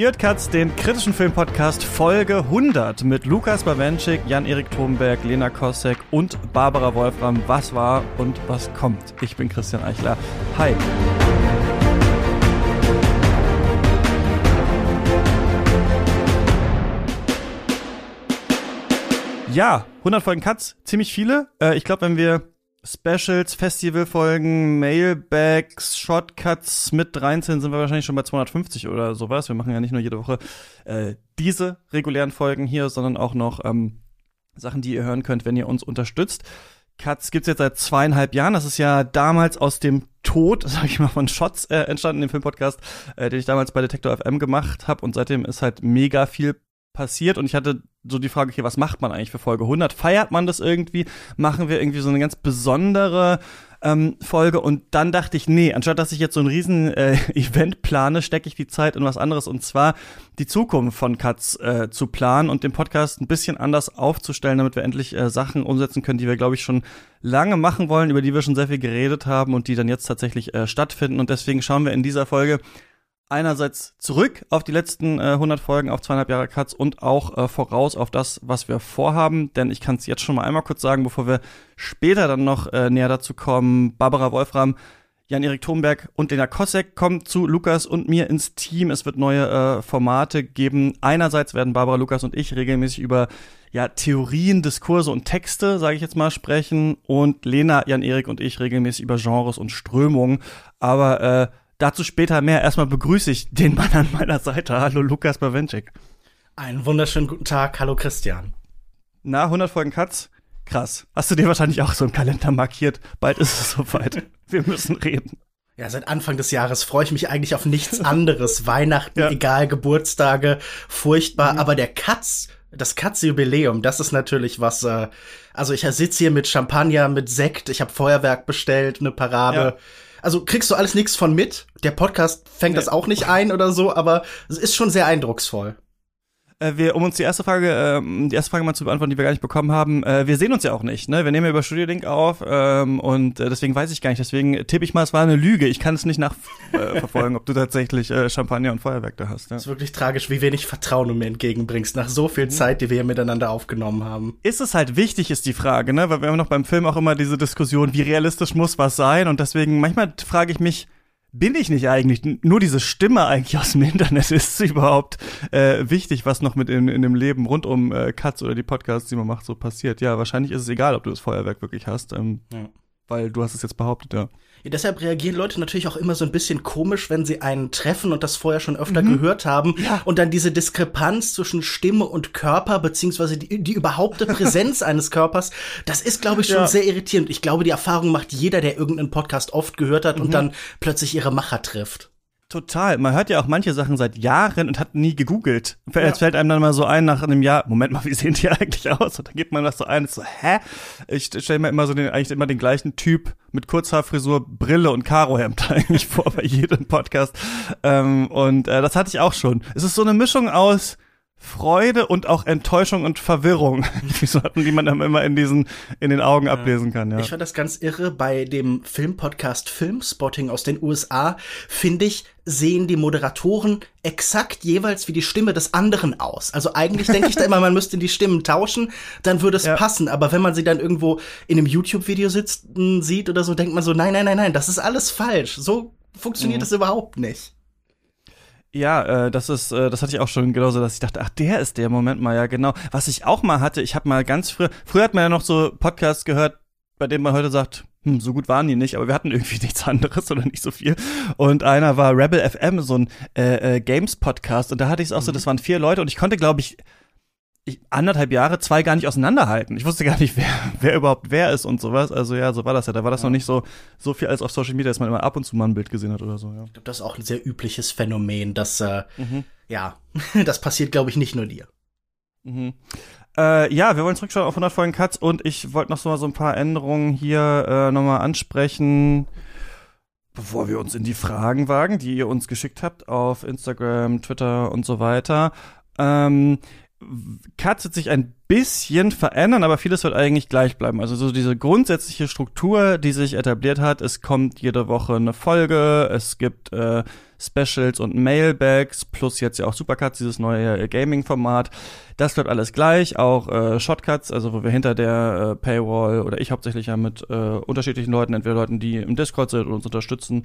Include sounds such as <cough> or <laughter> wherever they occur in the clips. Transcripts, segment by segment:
Ihr hört Katz, den kritischen Filmpodcast Folge 100 mit Lukas Bawenschik, Jan-Erik Thomberg, Lena Kosek und Barbara Wolfram. Was war und was kommt? Ich bin Christian Eichler. Hi. Ja, 100 Folgen Katz, ziemlich viele. Äh, ich glaube, wenn wir Specials, Festivalfolgen, Mailbags, Shortcuts mit reinziehen, sind wir wahrscheinlich schon bei 250 oder sowas. Wir machen ja nicht nur jede Woche äh, diese regulären Folgen hier, sondern auch noch ähm, Sachen, die ihr hören könnt, wenn ihr uns unterstützt. Cuts gibt's jetzt seit zweieinhalb Jahren. Das ist ja damals aus dem Tod, <laughs> sag ich mal, von Shots äh, entstanden, dem Filmpodcast, äh, den ich damals bei Detector FM gemacht habe. Und seitdem ist halt mega viel passiert und ich hatte so die Frage, okay, was macht man eigentlich für Folge 100? Feiert man das irgendwie? Machen wir irgendwie so eine ganz besondere ähm, Folge? Und dann dachte ich, nee, anstatt dass ich jetzt so ein riesen äh, <laughs> Event plane, stecke ich die Zeit in was anderes und zwar die Zukunft von Katz äh, zu planen und den Podcast ein bisschen anders aufzustellen, damit wir endlich äh, Sachen umsetzen können, die wir, glaube ich, schon lange machen wollen, über die wir schon sehr viel geredet haben und die dann jetzt tatsächlich äh, stattfinden. Und deswegen schauen wir in dieser Folge einerseits zurück auf die letzten äh, 100 Folgen, auf zweieinhalb Jahre Cuts und auch äh, voraus auf das, was wir vorhaben. Denn ich kann es jetzt schon mal einmal kurz sagen, bevor wir später dann noch äh, näher dazu kommen. Barbara Wolfram, Jan-Erik Thomberg und Lena Kosek kommen zu Lukas und mir ins Team. Es wird neue äh, Formate geben. Einerseits werden Barbara, Lukas und ich regelmäßig über ja, Theorien, Diskurse und Texte, sage ich jetzt mal, sprechen. Und Lena, Jan-Erik und ich regelmäßig über Genres und Strömungen. Aber äh, Dazu später mehr. Erstmal begrüße ich den Mann an meiner Seite. Hallo Lukas Bawenschik. Einen wunderschönen guten Tag. Hallo Christian. Na, 100 Folgen Katz? Krass. Hast du dir wahrscheinlich auch so einen Kalender markiert? Bald ist es soweit. <laughs> Wir müssen reden. Ja, seit Anfang des Jahres freue ich mich eigentlich auf nichts <laughs> anderes. Weihnachten, ja. egal, Geburtstage, furchtbar. Mhm. Aber der Katz, das Katz-Jubiläum, das ist natürlich was. Äh, also ich sitze hier mit Champagner, mit Sekt, ich habe Feuerwerk bestellt, eine Parade. Ja also kriegst du alles nichts von mit. Der Podcast fängt nee. das auch nicht ein oder so, aber es ist schon sehr eindrucksvoll. Äh, wir, um uns die erste Frage, ähm, die erste Frage mal zu beantworten, die wir gar nicht bekommen haben, äh, wir sehen uns ja auch nicht, ne? Wir nehmen ja über Studio Link auf ähm, und äh, deswegen weiß ich gar nicht. Deswegen tippe ich mal, es war eine Lüge. Ich kann es nicht nachverfolgen, äh, <laughs> ob du tatsächlich äh, Champagner und Feuerwerk da hast. Ja? Das ist wirklich tragisch, wie wenig Vertrauen du mir entgegenbringst nach so viel mhm. Zeit, die wir hier miteinander aufgenommen haben. Ist es halt wichtig, ist die Frage, ne? Weil wir haben noch beim Film auch immer diese Diskussion, wie realistisch muss was sein und deswegen manchmal frage ich mich bin ich nicht eigentlich? Nur diese Stimme eigentlich aus dem Internet <laughs> ist überhaupt äh, wichtig, was noch mit in, in dem Leben rund um äh, Cuts oder die Podcasts, die man macht, so passiert. Ja, wahrscheinlich ist es egal, ob du das Feuerwerk wirklich hast, ähm, ja. weil du hast es jetzt behauptet, ja. Ja, deshalb reagieren Leute natürlich auch immer so ein bisschen komisch, wenn sie einen treffen und das vorher schon öfter mhm. gehört haben. Ja. Und dann diese Diskrepanz zwischen Stimme und Körper, beziehungsweise die, die überhaupte Präsenz <laughs> eines Körpers, das ist, glaube ich, schon ja. sehr irritierend. Ich glaube, die Erfahrung macht jeder, der irgendeinen Podcast oft gehört hat mhm. und dann plötzlich ihre Macher trifft. Total. Man hört ja auch manche Sachen seit Jahren und hat nie gegoogelt. Es fällt einem dann mal so ein nach einem Jahr, Moment mal, wie sehen die <laughs> eigentlich aus? Und dann gibt man das so ein, so, hä? Ich stelle mir immer so den, eigentlich immer den gleichen Typ mit Kurzhaarfrisur, Brille und Karohemd <laughs> eigentlich vor bei jedem Podcast. Ähm, und äh, das hatte ich auch schon. Es ist so eine Mischung aus Freude und auch Enttäuschung und Verwirrung, <laughs> die man dann immer in diesen in den Augen ja. ablesen kann. Ja. Ich fand das ganz irre bei dem Filmpodcast Filmspotting aus den USA. Finde ich sehen die Moderatoren exakt jeweils wie die Stimme des anderen aus. Also eigentlich denke ich da immer, man müsste die Stimmen tauschen, dann würde es ja. passen. Aber wenn man sie dann irgendwo in einem YouTube-Video sitzen sieht oder so, denkt man so, nein, nein, nein, nein, das ist alles falsch. So funktioniert mhm. das überhaupt nicht. Ja, äh, das ist, äh, das hatte ich auch schon genauso, dass ich dachte, ach, der ist der Moment mal, ja genau. Was ich auch mal hatte, ich habe mal ganz früh, früher hat man ja noch so Podcasts gehört, bei denen man heute sagt, hm, so gut waren die nicht, aber wir hatten irgendwie <laughs> nichts anderes oder nicht so viel. Und einer war Rebel FM, so ein äh, äh, Games-Podcast. Und da hatte ich es auch mhm. so, das waren vier Leute und ich konnte, glaube ich, ich, anderthalb Jahre zwei gar nicht auseinanderhalten. Ich wusste gar nicht, wer, <laughs> wer überhaupt wer ist und sowas. Also ja, so war das ja. Da war das ja. noch nicht so, so viel als auf Social Media, dass man immer ab und zu mal ein Bild gesehen hat oder so. Ja. Ich glaube, das ist auch ein sehr übliches Phänomen, dass, äh, mhm. ja, <laughs> das passiert, glaube ich, nicht nur dir. Mhm. Äh, ja, wir wollen zurückschauen auf 100 Folgen Cuts und ich wollte noch so mal so ein paar Änderungen hier äh, nochmal ansprechen, bevor wir uns in die Fragen wagen, die ihr uns geschickt habt auf Instagram, Twitter und so weiter. Ähm, Katz wird sich ein bisschen verändern, aber vieles wird eigentlich gleich bleiben. Also so diese grundsätzliche Struktur, die sich etabliert hat, es kommt jede Woche eine Folge, es gibt äh, Specials und Mailbags, plus jetzt ja auch Supercuts, dieses neue äh, Gaming-Format. Das bleibt alles gleich, auch äh, Shotcuts, also wo wir hinter der äh, Paywall oder ich hauptsächlich ja mit äh, unterschiedlichen Leuten, entweder Leuten, die im Discord sind und uns unterstützen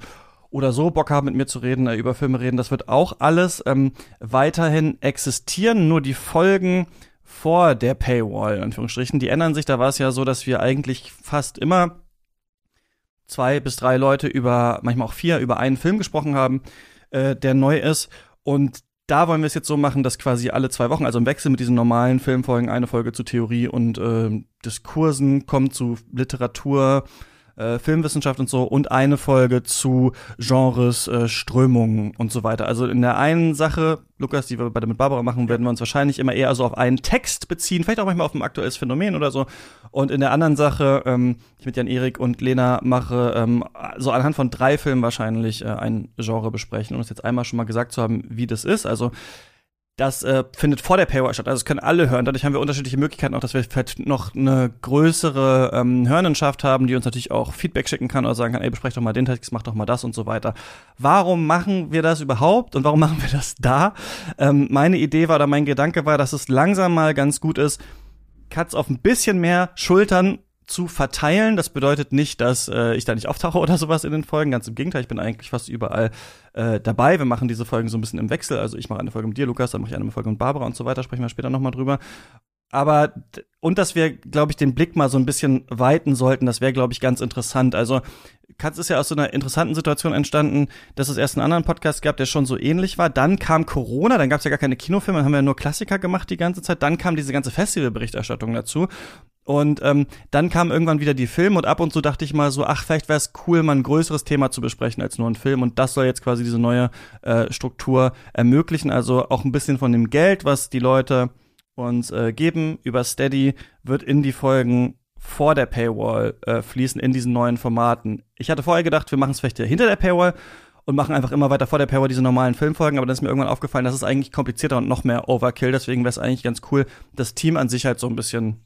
oder so Bock haben, mit mir zu reden, äh, über Filme reden, das wird auch alles ähm, weiterhin existieren. Nur die Folgen vor der Paywall, in Anführungsstrichen, die ändern sich. Da war es ja so, dass wir eigentlich fast immer zwei bis drei Leute über, manchmal auch vier, über einen Film gesprochen haben, äh, der neu ist. Und da wollen wir es jetzt so machen, dass quasi alle zwei Wochen, also im Wechsel mit diesen normalen Filmfolgen, eine Folge zu Theorie und äh, Diskursen kommt zu Literatur, äh, Filmwissenschaft und so und eine Folge zu Genres, äh, Strömungen und so weiter. Also in der einen Sache, Lukas, die wir beide mit Barbara machen, werden wir uns wahrscheinlich immer eher so auf einen Text beziehen, vielleicht auch manchmal auf ein aktuelles Phänomen oder so. Und in der anderen Sache, ähm, ich mit Jan Erik und Lena mache, ähm, so anhand von drei Filmen wahrscheinlich äh, ein Genre besprechen, um es jetzt einmal schon mal gesagt zu haben, wie das ist. Also das äh, findet vor der Paywall statt. Also es können alle hören. Dadurch haben wir unterschiedliche Möglichkeiten, auch dass wir vielleicht noch eine größere ähm, Hörnenschaft haben, die uns natürlich auch Feedback schicken kann oder sagen kann, ey, besprecht doch mal den Text, mach doch mal das und so weiter. Warum machen wir das überhaupt und warum <laughs> machen wir das da? Ähm, meine Idee war oder mein Gedanke war, dass es langsam mal ganz gut ist, Cuts auf ein bisschen mehr Schultern zu verteilen. Das bedeutet nicht, dass äh, ich da nicht auftauche <laughs> oder sowas in den Folgen. Ganz im Gegenteil, ich bin eigentlich fast überall äh, dabei. Wir machen diese Folgen so ein bisschen im Wechsel. Also ich mache eine Folge mit dir, Lukas, dann mache ich eine Folge mit Barbara und so weiter. Sprechen wir später nochmal drüber. Aber und dass wir, glaube ich, den Blick mal so ein bisschen weiten sollten, das wäre, glaube ich, ganz interessant. Also Katz ist ja aus so einer interessanten Situation entstanden, dass es erst einen anderen Podcast gab, der schon so ähnlich war. Dann kam Corona, dann gab es ja gar keine Kinofilme, dann haben wir ja nur Klassiker gemacht die ganze Zeit. Dann kam diese ganze Festivalberichterstattung dazu. Und ähm, dann kam irgendwann wieder die Filme und ab und zu dachte ich mal so, ach, vielleicht wäre es cool, mal ein größeres Thema zu besprechen als nur ein Film. Und das soll jetzt quasi diese neue äh, Struktur ermöglichen. Also auch ein bisschen von dem Geld, was die Leute uns äh, geben über Steady, wird in die Folgen vor der Paywall äh, fließen, in diesen neuen Formaten. Ich hatte vorher gedacht, wir machen es vielleicht hinter der Paywall und machen einfach immer weiter vor der Paywall diese normalen Filmfolgen, aber dann ist mir irgendwann aufgefallen, das ist eigentlich komplizierter und noch mehr Overkill, deswegen wäre es eigentlich ganz cool, das Team an sich halt so ein bisschen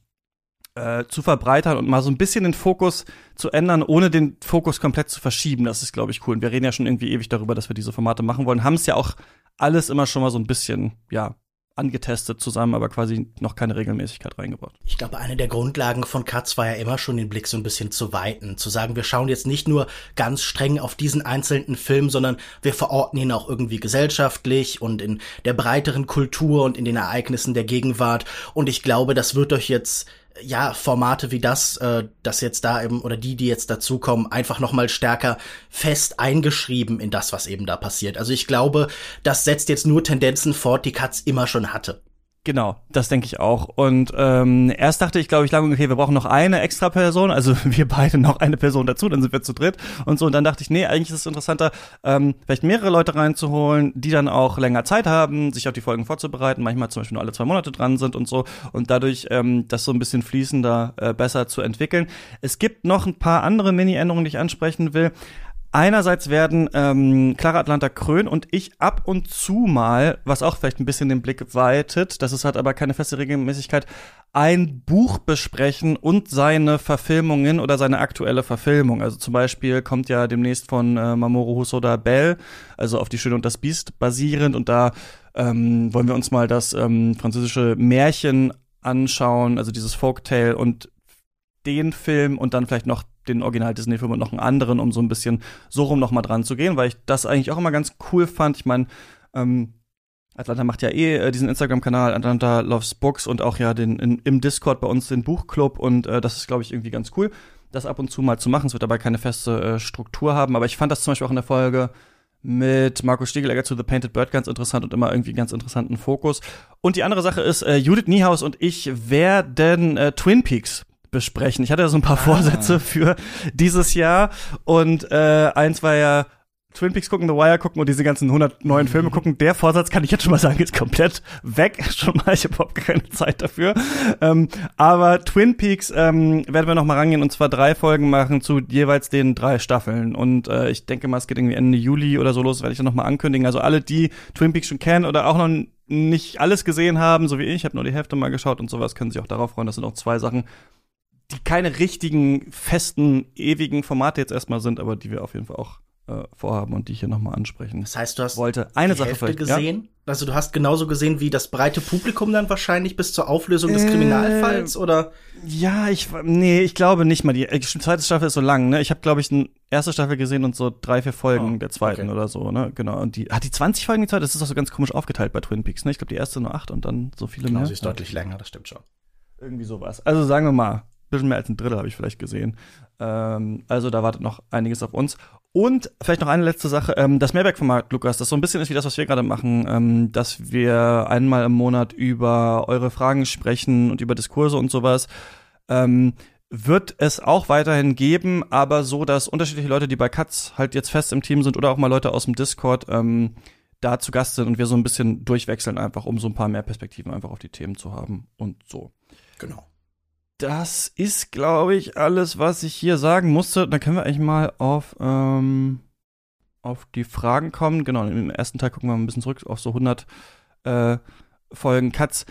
äh, zu verbreitern und mal so ein bisschen den Fokus zu ändern, ohne den Fokus komplett zu verschieben. Das ist, glaube ich, cool. Und wir reden ja schon irgendwie ewig darüber, dass wir diese Formate machen wollen. Haben es ja auch alles immer schon mal so ein bisschen, ja, angetestet zusammen, aber quasi noch keine Regelmäßigkeit reingebracht. Ich glaube, eine der Grundlagen von Katz war ja immer schon den Blick so ein bisschen zu weiten. Zu sagen, wir schauen jetzt nicht nur ganz streng auf diesen einzelnen Film, sondern wir verorten ihn auch irgendwie gesellschaftlich und in der breiteren Kultur und in den Ereignissen der Gegenwart. Und ich glaube, das wird euch jetzt ja, Formate wie das, äh, das jetzt da eben, oder die, die jetzt dazukommen, einfach nochmal stärker fest eingeschrieben in das, was eben da passiert. Also ich glaube, das setzt jetzt nur Tendenzen fort, die Katz immer schon hatte. Genau, das denke ich auch. Und ähm, erst dachte ich, glaube ich, lange, okay, wir brauchen noch eine extra Person, also <laughs> wir beide noch eine Person dazu, dann sind wir zu dritt und so. Und dann dachte ich, nee, eigentlich ist es interessanter, ähm, vielleicht mehrere Leute reinzuholen, die dann auch länger Zeit haben, sich auf die Folgen vorzubereiten, manchmal zum Beispiel nur alle zwei Monate dran sind und so. Und dadurch ähm, das so ein bisschen fließender, äh, besser zu entwickeln. Es gibt noch ein paar andere Mini-Änderungen, die ich ansprechen will. Einerseits werden ähm, Clara Atlanta Krön und ich ab und zu mal, was auch vielleicht ein bisschen den Blick weitet, das ist halt aber keine feste Regelmäßigkeit, ein Buch besprechen und seine Verfilmungen oder seine aktuelle Verfilmung. Also zum Beispiel kommt ja demnächst von äh, Mamoru Hosoda Bell, also auf Die Schöne und das Biest basierend und da ähm, wollen wir uns mal das ähm, französische Märchen anschauen, also dieses Folktale und den Film und dann vielleicht noch den Original Disney-Film und noch einen anderen, um so ein bisschen so rum noch mal dran zu gehen, weil ich das eigentlich auch immer ganz cool fand. Ich meine, ähm, Atlanta macht ja eh äh, diesen Instagram-Kanal, Atlanta Loves Books und auch ja den in, im Discord bei uns den Buchclub und äh, das ist, glaube ich, irgendwie ganz cool, das ab und zu mal zu machen. Es wird dabei keine feste äh, Struktur haben, aber ich fand das zum Beispiel auch in der Folge mit Markus Stiegelegger zu The Painted Bird ganz interessant und immer irgendwie ganz interessanten Fokus. Und die andere Sache ist, äh, Judith Niehaus und ich werden äh, Twin Peaks besprechen. Ich hatte ja so ein paar ah. Vorsätze für dieses Jahr und äh, eins war ja Twin Peaks gucken, The Wire gucken und diese ganzen 100 neuen mhm. Filme gucken. Der Vorsatz kann ich jetzt schon mal sagen, ist komplett weg. <laughs> Schon mal, ich habe überhaupt keine Zeit dafür. Ähm, aber Twin Peaks ähm, werden wir noch mal rangehen und zwar drei Folgen machen zu jeweils den drei Staffeln. Und äh, ich denke mal, es geht irgendwie Ende Juli oder so los, werde ich dann noch mal ankündigen. Also alle, die Twin Peaks schon kennen oder auch noch nicht alles gesehen haben, so wie ich, ich habe nur die Hälfte mal geschaut und sowas, können sich auch darauf freuen. Das sind auch zwei Sachen, die keine richtigen, festen, ewigen Formate jetzt erstmal sind, aber die wir auf jeden Fall auch äh, vorhaben und die ich hier nochmal ansprechen Das heißt, du hast wollte. Eine die Sache Hälfte vielleicht, gesehen? Ja? Also du hast genauso gesehen wie das breite Publikum dann wahrscheinlich bis zur Auflösung des Äh, Kriminalfalls, oder? Ja, ich nee, ich glaube nicht mal. Die äh, zweite Staffel ist so lang, ne? Ich habe glaube ich eine erste Staffel gesehen und so drei, vier Folgen Oh, der zweiten okay. oder so, ne? Genau. Und die hat die 20 Folgen die zweite, das ist auch so ganz komisch aufgeteilt bei Twin Peaks, ne? Ich glaube die erste nur acht und dann so viele Genau, mehr. sie ist deutlich länger, das stimmt schon. Irgendwie sowas. Also sagen wir mal, bisschen mehr als ein Drittel habe ich vielleicht gesehen. Ähm, also da wartet noch einiges auf uns. Und vielleicht noch eine letzte Sache. Ähm, das Mehrwerkformat, Lukas, das so ein bisschen ist wie das, was wir gerade machen, ähm, dass wir einmal im Monat über eure Fragen sprechen und über Diskurse und sowas. Ähm, wird es auch weiterhin geben, aber so, dass unterschiedliche Leute, die bei Katz halt jetzt fest im Team sind oder auch mal Leute aus dem Discord, ähm, da zu Gast sind und wir so ein bisschen durchwechseln einfach, um so ein paar mehr Perspektiven einfach auf die Themen zu haben und so. Genau. Das ist, glaube ich, alles, was ich hier sagen musste. Dann können wir eigentlich mal auf, ähm, auf die Fragen kommen. Genau, im ersten Teil gucken wir mal ein bisschen zurück auf so 100 äh, Folgen Katz.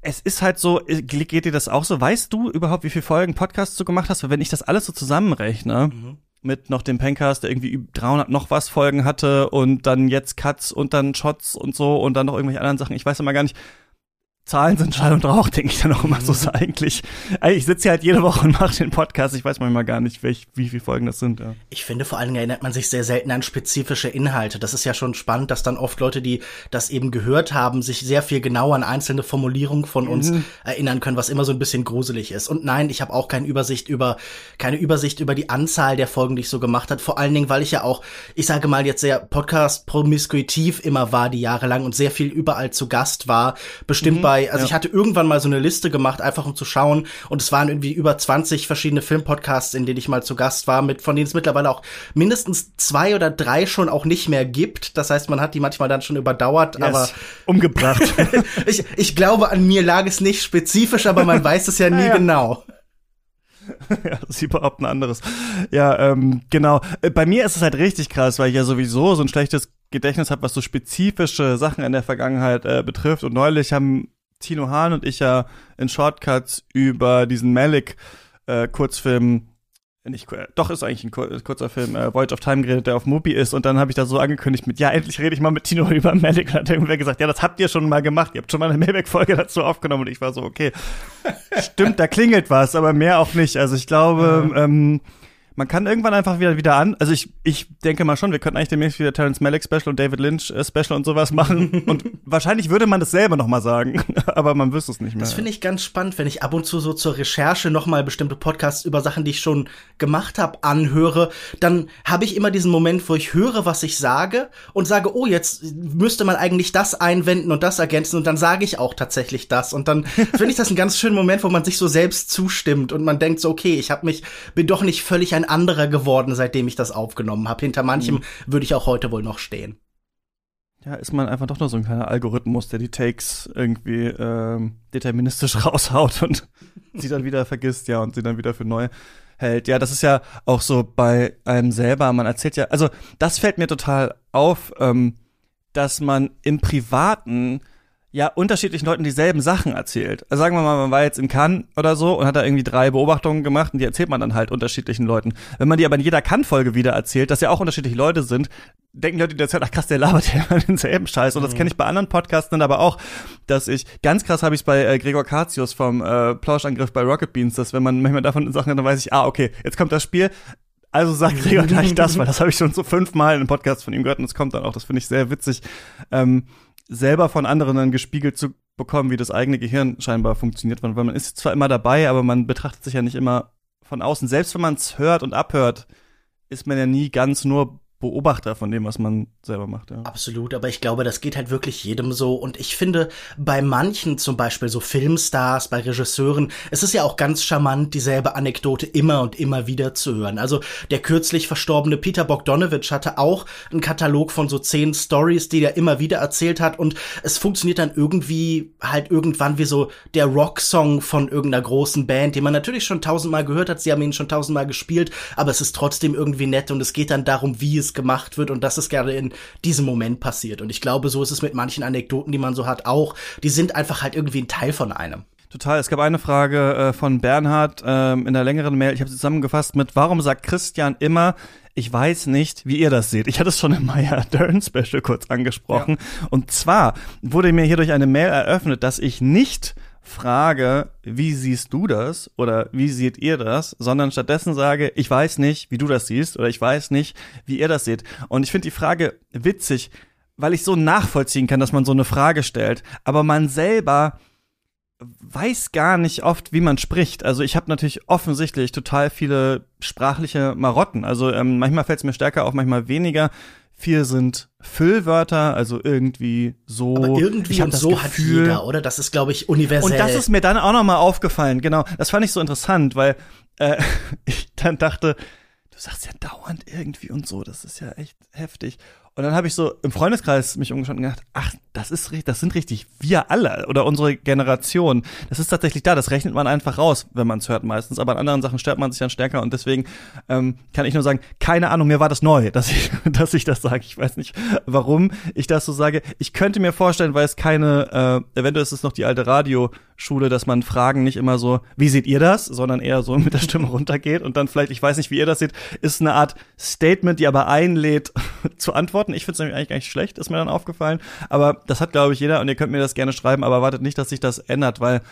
Es ist halt so, äh, geht dir das auch so? Weißt du überhaupt, wie viele Folgen Podcasts du gemacht hast? Weil wenn ich das alles so zusammenrechne, Mhm. mit noch dem Pencast, der irgendwie über 300 noch was Folgen hatte und dann jetzt Cuts und dann Shots und so und dann noch irgendwelche anderen Sachen. Ich weiß immer gar nicht. Zahlen sind Schall und Rauch, denke ich dann auch immer so ist eigentlich. Also ich sitze hier halt jede Woche und mache den Podcast. Ich weiß manchmal gar nicht, welch, wie viele Folgen das sind. Ja. Ich finde, vor allen Dingen erinnert man sich sehr selten an spezifische Inhalte. Das ist ja schon spannend, dass dann oft Leute, die das eben gehört haben, sich sehr viel genauer an einzelne Formulierungen von uns Mhm. erinnern können, was immer so ein bisschen gruselig ist. Und nein, ich habe auch keine Übersicht über keine Übersicht über die Anzahl der Folgen, die ich so gemacht habe. Vor allen Dingen, weil ich ja auch, ich sage mal jetzt sehr Podcast promiskuitiv immer war die Jahre lang und sehr viel überall zu Gast war. Bestimmt bei, also ja. ich hatte irgendwann mal so eine Liste gemacht, einfach um zu schauen. Und es waren irgendwie über 20 verschiedene Filmpodcasts, in denen ich mal zu Gast war, mit von denen es mittlerweile auch mindestens zwei oder drei schon auch nicht mehr gibt. Das heißt, man hat die manchmal dann schon überdauert, aber Yes. umgebracht. <laughs> ich, ich glaube, an mir lag es nicht spezifisch, aber man weiß es ja <laughs> nie Ja, ja. genau. <laughs> ja, sie behaupten anderes. Ja, ähm, genau. Äh, Bei mir ist es halt richtig krass, weil ich ja sowieso so ein schlechtes Gedächtnis habe, was so spezifische Sachen in der Vergangenheit äh, betrifft. Und neulich haben Tino Hahn und ich ja in Shortcuts über diesen Malik äh, Kurzfilm nicht, äh, doch ist eigentlich ein kur kurzer Film, äh, Voyage of Time geredet, der auf Mubi ist und dann habe ich da so angekündigt mit, ja, endlich rede ich mal mit Tino <laughs> über Malik. Und dann hat irgendwer gesagt, ja, das habt ihr schon mal gemacht, ihr habt schon mal eine Mailback-Folge dazu aufgenommen und ich war so, okay, <laughs> stimmt, da klingelt was, aber mehr auch nicht. Also ich glaube, ähm, man kann irgendwann einfach wieder wieder an. Also ich, ich denke mal schon, wir könnten eigentlich demnächst wieder Terrence Malick Special und David Lynch äh, Special und sowas machen. <laughs> und wahrscheinlich würde man das selber noch mal sagen, <laughs> aber man wüsste es nicht mehr. Das finde ich ganz spannend, wenn ich ab und zu so zur Recherche nochmal bestimmte Podcasts über Sachen, die ich schon gemacht habe, anhöre, dann habe ich immer diesen Moment, wo ich höre, was ich sage und sage, oh, jetzt müsste man eigentlich das einwenden und das ergänzen und dann sage ich auch tatsächlich das und dann finde ich das einen ganz schönen Moment, wo man sich so selbst zustimmt und man denkt so, okay, ich habe mich bin doch nicht völlig ein anderer geworden, seitdem ich das aufgenommen habe. Hinter manchem würde ich auch heute wohl noch stehen. Ja, ist man einfach doch nur so ein kleiner Algorithmus, der die Takes irgendwie ähm, deterministisch <laughs> raushaut und <laughs> sie dann wieder vergisst, ja, und sie dann wieder für neu hält. Ja, das ist ja auch so bei einem selber. Man erzählt ja, also das fällt mir total auf, ähm, dass man im Privaten ja unterschiedlichen Leuten dieselben Sachen erzählt. Also sagen wir mal, man war jetzt in Cannes oder so und hat da irgendwie drei Beobachtungen gemacht und die erzählt man dann halt unterschiedlichen Leuten. Wenn man die aber in jeder Cannes-Folge wieder erzählt, dass ja auch unterschiedliche Leute sind, denken Leute, die erzählen, ach krass, der labert <laughs> ja immer denselben Scheiß. Und das kenne ich bei anderen Podcasts dann aber auch, dass ich, ganz krass habe ich bei äh, Gregor Katius vom äh, Plauschangriff bei Rocket Beans, dass wenn man manchmal davon Sachen hat, dann weiß ich, ah, okay, jetzt kommt das Spiel. Also sagt Gregor gleich das, weil das habe ich schon so fünfmal in einem Podcast von ihm gehört und es kommt dann auch. Das finde ich sehr witzig, ähm, selber von anderen dann gespiegelt zu bekommen, wie das eigene Gehirn scheinbar funktioniert. Weil man ist zwar immer dabei, aber man betrachtet sich ja nicht immer von außen. Selbst wenn man es hört und abhört, ist man ja nie ganz nur Beobachter von dem, was man selber macht. Ja. Absolut, aber ich glaube, das geht halt wirklich jedem so. Und ich finde, bei manchen, zum Beispiel so Filmstars, bei Regisseuren, es ist ja auch ganz charmant, dieselbe Anekdote immer und immer wieder zu hören. Also der kürzlich verstorbene Peter Bogdanovich hatte auch einen Katalog von so zehn Stories, die er immer wieder erzählt hat. Und es funktioniert dann irgendwie halt irgendwann wie so der Rocksong von irgendeiner großen Band, den man natürlich schon tausendmal gehört hat. Sie haben ihn schon tausendmal gespielt, aber es ist trotzdem irgendwie nett und es geht dann darum, wie es gemacht wird und dass es gerne in diesem Moment passiert. Und ich glaube, so ist es mit manchen Anekdoten, die man so hat, auch. Die sind einfach halt irgendwie ein Teil von einem. Total. Es gab eine Frage äh, von Bernhard ähm, in der längeren Mail. Ich habe sie zusammengefasst mit, warum sagt Christian immer, ich weiß nicht, wie ihr das seht. Ich hatte es schon im Maya Dern Special kurz angesprochen. Ja. Und zwar wurde mir hier durch eine Mail eröffnet, dass ich nicht frage, wie siehst du das oder wie seht ihr das, sondern stattdessen sage, ich weiß nicht, wie du das siehst oder ich weiß nicht, wie ihr das seht. Und ich finde die Frage witzig, weil ich so nachvollziehen kann, dass man so eine Frage stellt, aber man selber weiß gar nicht oft, wie man spricht. Also ich habe natürlich offensichtlich total viele sprachliche Marotten. Also ähm, manchmal fällt es mir stärker auf, manchmal weniger. Vier sind Füllwörter, also irgendwie so. Aber irgendwie und so Gefühl, hat jeder, oder? Das ist, glaube ich, universell. Und das ist mir dann auch noch mal aufgefallen. Genau, das fand ich so interessant, weil äh, <laughs> ich dann dachte, du sagst ja dauernd irgendwie und so. Das ist ja echt heftig. Und dann habe ich so im Freundeskreis mich umgeschaut und gedacht, ach, das ist das sind richtig wir alle oder unsere Generation. Das ist tatsächlich da, das rechnet man einfach raus, wenn man es hört meistens, aber an anderen Sachen stört man sich dann stärker und deswegen ähm, kann ich nur sagen, keine Ahnung, mir war das neu, <laughs> dass ich dass ich das sage. Ich weiß nicht, warum ich das so sage. Ich könnte mir vorstellen, weil es keine äh, eventuell ist es noch die alte Radioschule, dass man Fragen nicht immer so, wie seht ihr das, sondern eher so <laughs> mit der Stimme runtergeht und dann vielleicht, ich weiß nicht, wie ihr das seht, ist eine Art Statement, die aber einlädt <laughs> zu antworten. Ich finde es nämlich eigentlich gar nicht schlecht, ist mir dann aufgefallen. Aber das hat, glaube ich, jeder und ihr könnt mir das gerne schreiben, aber wartet nicht, dass sich das ändert, weil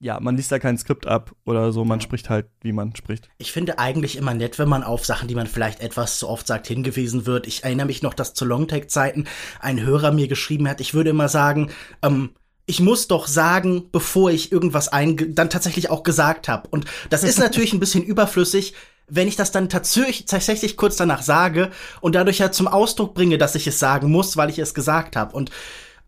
ja, man liest da kein Skript ab oder so, man spricht halt, wie man spricht. Ich finde eigentlich immer nett, wenn man auf Sachen, die man vielleicht etwas zu oft sagt, hingewiesen wird. Ich erinnere mich noch, dass zu Longtake-Zeiten ein Hörer mir geschrieben hat, ich würde immer sagen, ähm, ich muss doch sagen, bevor ich irgendwas ein dann tatsächlich auch gesagt habe. Und das ist natürlich ein bisschen überflüssig, wenn ich das dann tatsächlich, kurz danach sage und dadurch ja zum Ausdruck bringe, dass ich es sagen muss, weil ich es gesagt habe. Und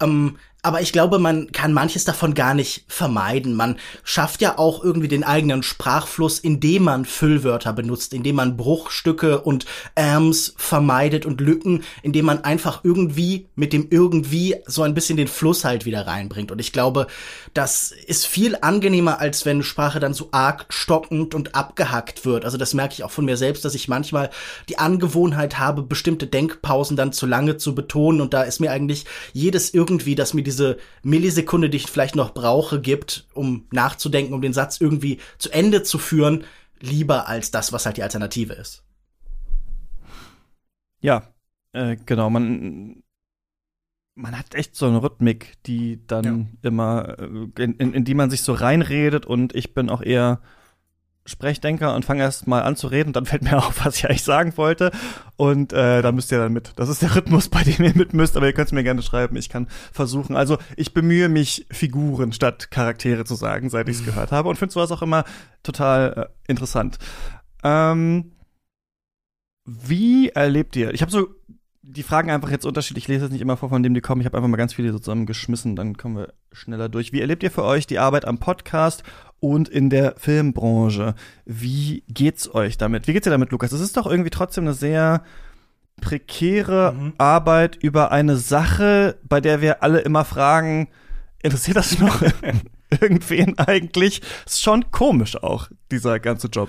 ähm, aber ich glaube, man kann manches davon gar nicht vermeiden. Man schafft ja auch irgendwie den eigenen Sprachfluss, indem man Füllwörter benutzt, indem man Bruchstücke und Äms vermeidet und Lücken, indem man einfach irgendwie mit dem irgendwie so ein bisschen den Fluss halt wieder reinbringt. Und ich glaube, das ist viel angenehmer, als wenn Sprache dann so arg stockend und abgehackt wird. Also das merke ich auch von mir selbst, dass ich manchmal die Angewohnheit habe, bestimmte Denkpausen dann zu lange zu betonen. Und da ist mir eigentlich jedes irgendwie, dass mir diese diese Millisekunde, die ich vielleicht noch brauche, gibt, um nachzudenken, um den Satz irgendwie zu Ende zu führen, lieber als das, was halt die Alternative ist. Ja, äh, genau. Man, man hat echt so eine Rhythmik, die dann ja. immer, äh, in, in, in die man sich so reinredet und ich bin auch eher Sprechdenker und fange erst mal an zu reden, dann fällt mir <laughs> auf, was ich eigentlich sagen wollte. Und äh, da müsst ihr dann mit. Das ist der Rhythmus, <laughs> bei dem ihr mit müsst, aber ihr könnt es mir gerne schreiben. Ich kann versuchen. Also ich bemühe mich, Figuren statt Charaktere zu sagen, seit ich es gehört habe. Und finde sowas auch immer total äh, interessant. Ähm, wie erlebt ihr? Ich habe so die Fragen einfach jetzt unterschiedlich. Ich lese jetzt nicht immer vor, von dem die kommen. Ich habe einfach mal ganz viele so zusammengeschmissen, dann kommen wir schneller durch. Wie erlebt ihr für euch die Arbeit am Podcast und in der Filmbranche? Wie geht's euch damit? Wie geht's dir damit, Lukas? Es ist doch irgendwie trotzdem eine sehr prekäre mhm. Arbeit über eine Sache, bei der wir alle immer fragen, interessiert das noch <laughs> irgendwen eigentlich? Ist schon komisch auch, dieser ganze Job.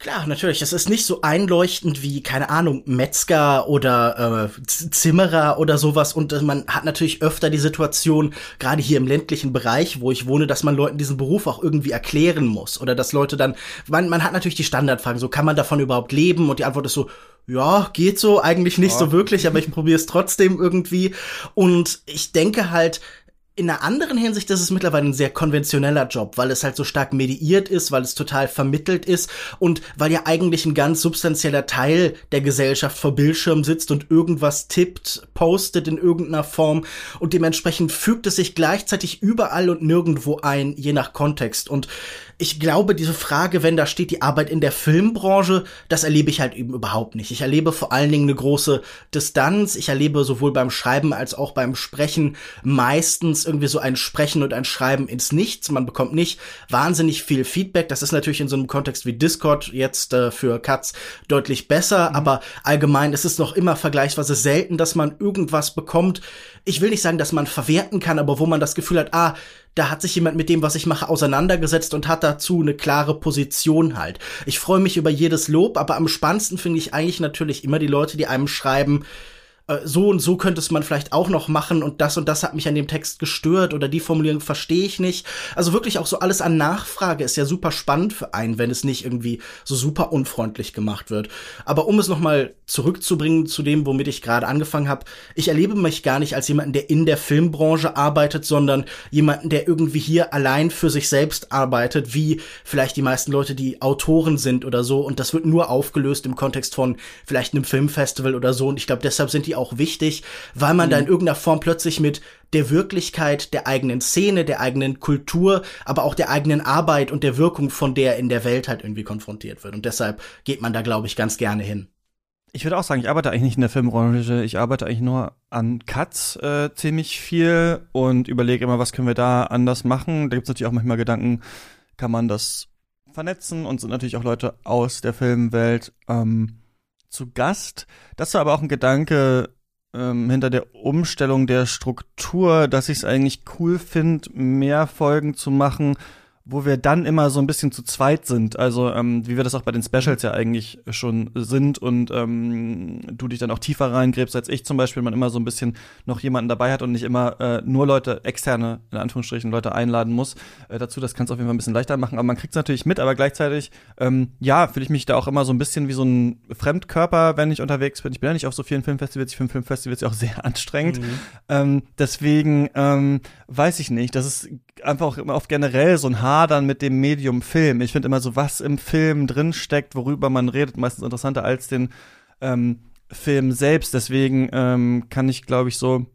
Klar, natürlich. Es ist nicht so einleuchtend wie, keine Ahnung, Metzger oder äh, Zimmerer oder sowas. Und äh, man hat natürlich öfter die Situation, gerade hier im ländlichen Bereich, wo ich wohne, dass man Leuten diesen Beruf auch irgendwie erklären muss. Oder dass Leute dann, man, man hat natürlich die Standardfragen, so kann man davon überhaupt leben? Und die Antwort ist so, ja, geht so, eigentlich nicht ja. so wirklich, aber ich probiere es trotzdem irgendwie. Und ich denke halt, in einer anderen Hinsicht ist es mittlerweile ein sehr konventioneller Job, weil es halt so stark mediiert ist, weil es total vermittelt ist und weil ja eigentlich ein ganz substanzieller Teil der Gesellschaft vor Bildschirm sitzt und irgendwas tippt, postet in irgendeiner Form und dementsprechend fügt es sich gleichzeitig überall und nirgendwo ein, je nach Kontext. Und ich glaube, diese Frage, wenn da steht die Arbeit in der Filmbranche, das erlebe ich halt eben überhaupt nicht. Ich erlebe vor allen Dingen eine große Distanz. Ich erlebe sowohl beim Schreiben als auch beim Sprechen meistens irgendwie so ein Sprechen und ein Schreiben ins Nichts. Man bekommt nicht wahnsinnig viel Feedback. Das ist natürlich in so einem Kontext wie Discord jetzt äh, für Cuts deutlich besser, mhm. aber allgemein ist es noch immer vergleichsweise selten, dass man irgendwas bekommt. Ich will nicht sagen, dass man verwerten kann, aber wo man das Gefühl hat, ah, da hat sich jemand mit dem, was ich mache, auseinandergesetzt und hat dazu eine klare Position halt. Ich freue mich über jedes Lob, aber am spannendsten finde ich eigentlich natürlich immer die Leute, die einem schreiben, so und so könnte es man vielleicht auch noch machen und das und das hat mich an dem Text gestört oder die Formulierung verstehe ich nicht. Also wirklich auch so alles an Nachfrage ist ja super spannend für einen, wenn es nicht irgendwie so super unfreundlich gemacht wird. Aber um es nochmal zurückzubringen zu dem, womit ich gerade angefangen habe, ich erlebe mich gar nicht als jemanden, der in der Filmbranche arbeitet, sondern jemanden, der irgendwie hier allein für sich selbst arbeitet, wie vielleicht die meisten Leute, die Autoren sind oder so. Und das wird nur aufgelöst im Kontext von vielleicht einem Filmfestival oder so. Und ich glaube, deshalb sind die auch wichtig, weil man mhm. da in irgendeiner Form plötzlich mit der Wirklichkeit der eigenen Szene, der eigenen Kultur, aber auch der eigenen Arbeit und der Wirkung von der in der Welt halt irgendwie konfrontiert wird. Und deshalb geht man da, glaube ich, ganz gerne hin. Ich würde auch sagen, ich arbeite eigentlich nicht in der Filmbranche, ich arbeite eigentlich nur an Cuts äh, ziemlich viel und überlege immer, was können wir da anders machen. Da gibt es natürlich auch manchmal Gedanken, kann man das vernetzen und sind natürlich auch Leute aus der Filmwelt. Ähm, zu Gast. Das war aber auch ein Gedanke ähm, hinter der Umstellung der Struktur, dass ich es eigentlich cool finde, mehr Folgen zu machen, wo wir dann immer so ein bisschen zu zweit sind. Also ähm, wie wir das auch bei den Specials ja eigentlich schon sind und ähm, du dich dann auch tiefer reingräbst als ich zum Beispiel, man immer so ein bisschen noch jemanden dabei hat und nicht immer äh, nur Leute, externe, in Anführungsstrichen, Leute einladen muss. Äh, dazu, das kann es auf jeden Fall ein bisschen leichter machen, aber man kriegt es natürlich mit, aber gleichzeitig, ähm, ja, fühle ich mich da auch immer so ein bisschen wie so ein Fremdkörper, wenn ich unterwegs bin. Ich bin ja nicht auf so vielen Filmfestivals, ich finde Filmfestivals ja auch <laughs> sehr anstrengend. Mhm. Ähm, deswegen ähm, weiß ich nicht, das ist einfach auch immer oft generell so ein Hadern mit dem Medium Film. Ich finde immer so, was im Film drinsteckt, worüber man redet, meistens interessanter als den ähm, Film selbst. Deswegen ähm, kann ich, glaube ich, so,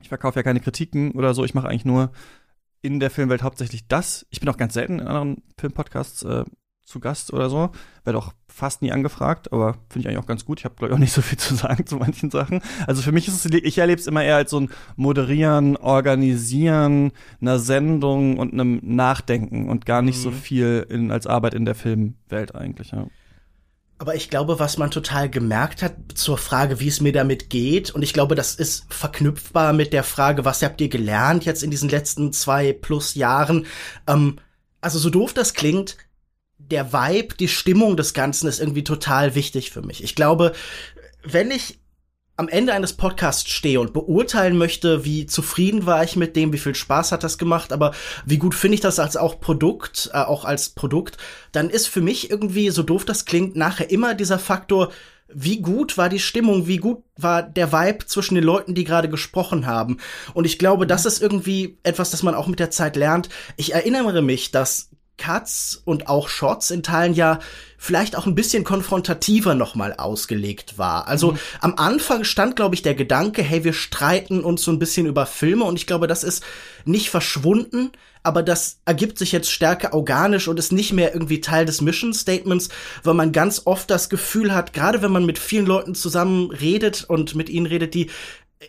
ich verkaufe ja keine Kritiken oder so, ich mache eigentlich nur in der Filmwelt hauptsächlich das. Ich bin auch ganz selten in anderen Filmpodcasts äh, zu Gast oder so. Werde auch fast nie angefragt, aber finde ich eigentlich auch ganz gut. Ich habe, glaube ich, auch nicht so viel zu sagen zu manchen Sachen. Also für mich ist es, ich erlebe es immer eher als so ein Moderieren, Organisieren einer Sendung und einem Nachdenken und gar nicht mhm. so viel in, als Arbeit in der Filmwelt eigentlich, ja. Aber ich glaube, was man total gemerkt hat zur Frage, wie es mir damit geht, und ich glaube, das ist verknüpfbar mit der Frage, was habt ihr gelernt jetzt in diesen letzten zwei plus Jahren? Ähm, also so doof das klingt, der Vibe, die Stimmung des Ganzen ist irgendwie total wichtig für mich. Ich glaube, wenn ich am Ende eines Podcasts stehe und beurteilen möchte, wie zufrieden war ich mit dem, wie viel Spaß hat das gemacht, aber wie gut finde ich das als auch Produkt, äh, auch als Produkt, dann ist für mich irgendwie, so doof das klingt, nachher immer dieser Faktor, wie gut war die Stimmung, wie gut war der Vibe zwischen den Leuten, die gerade gesprochen haben. Und ich glaube, das ist irgendwie etwas, das man auch mit der Zeit lernt. Ich erinnere mich, dass Cuts und auch Shots in Teilen ja vielleicht auch ein bisschen konfrontativer nochmal ausgelegt war. Also mhm. am Anfang stand, glaube ich, der Gedanke, hey, wir streiten uns so ein bisschen über Filme und ich glaube, das ist nicht verschwunden, aber das ergibt sich jetzt stärker organisch und ist nicht mehr irgendwie Teil des Mission Statements, weil man ganz oft das Gefühl hat, gerade wenn man mit vielen Leuten zusammen redet und mit ihnen redet, die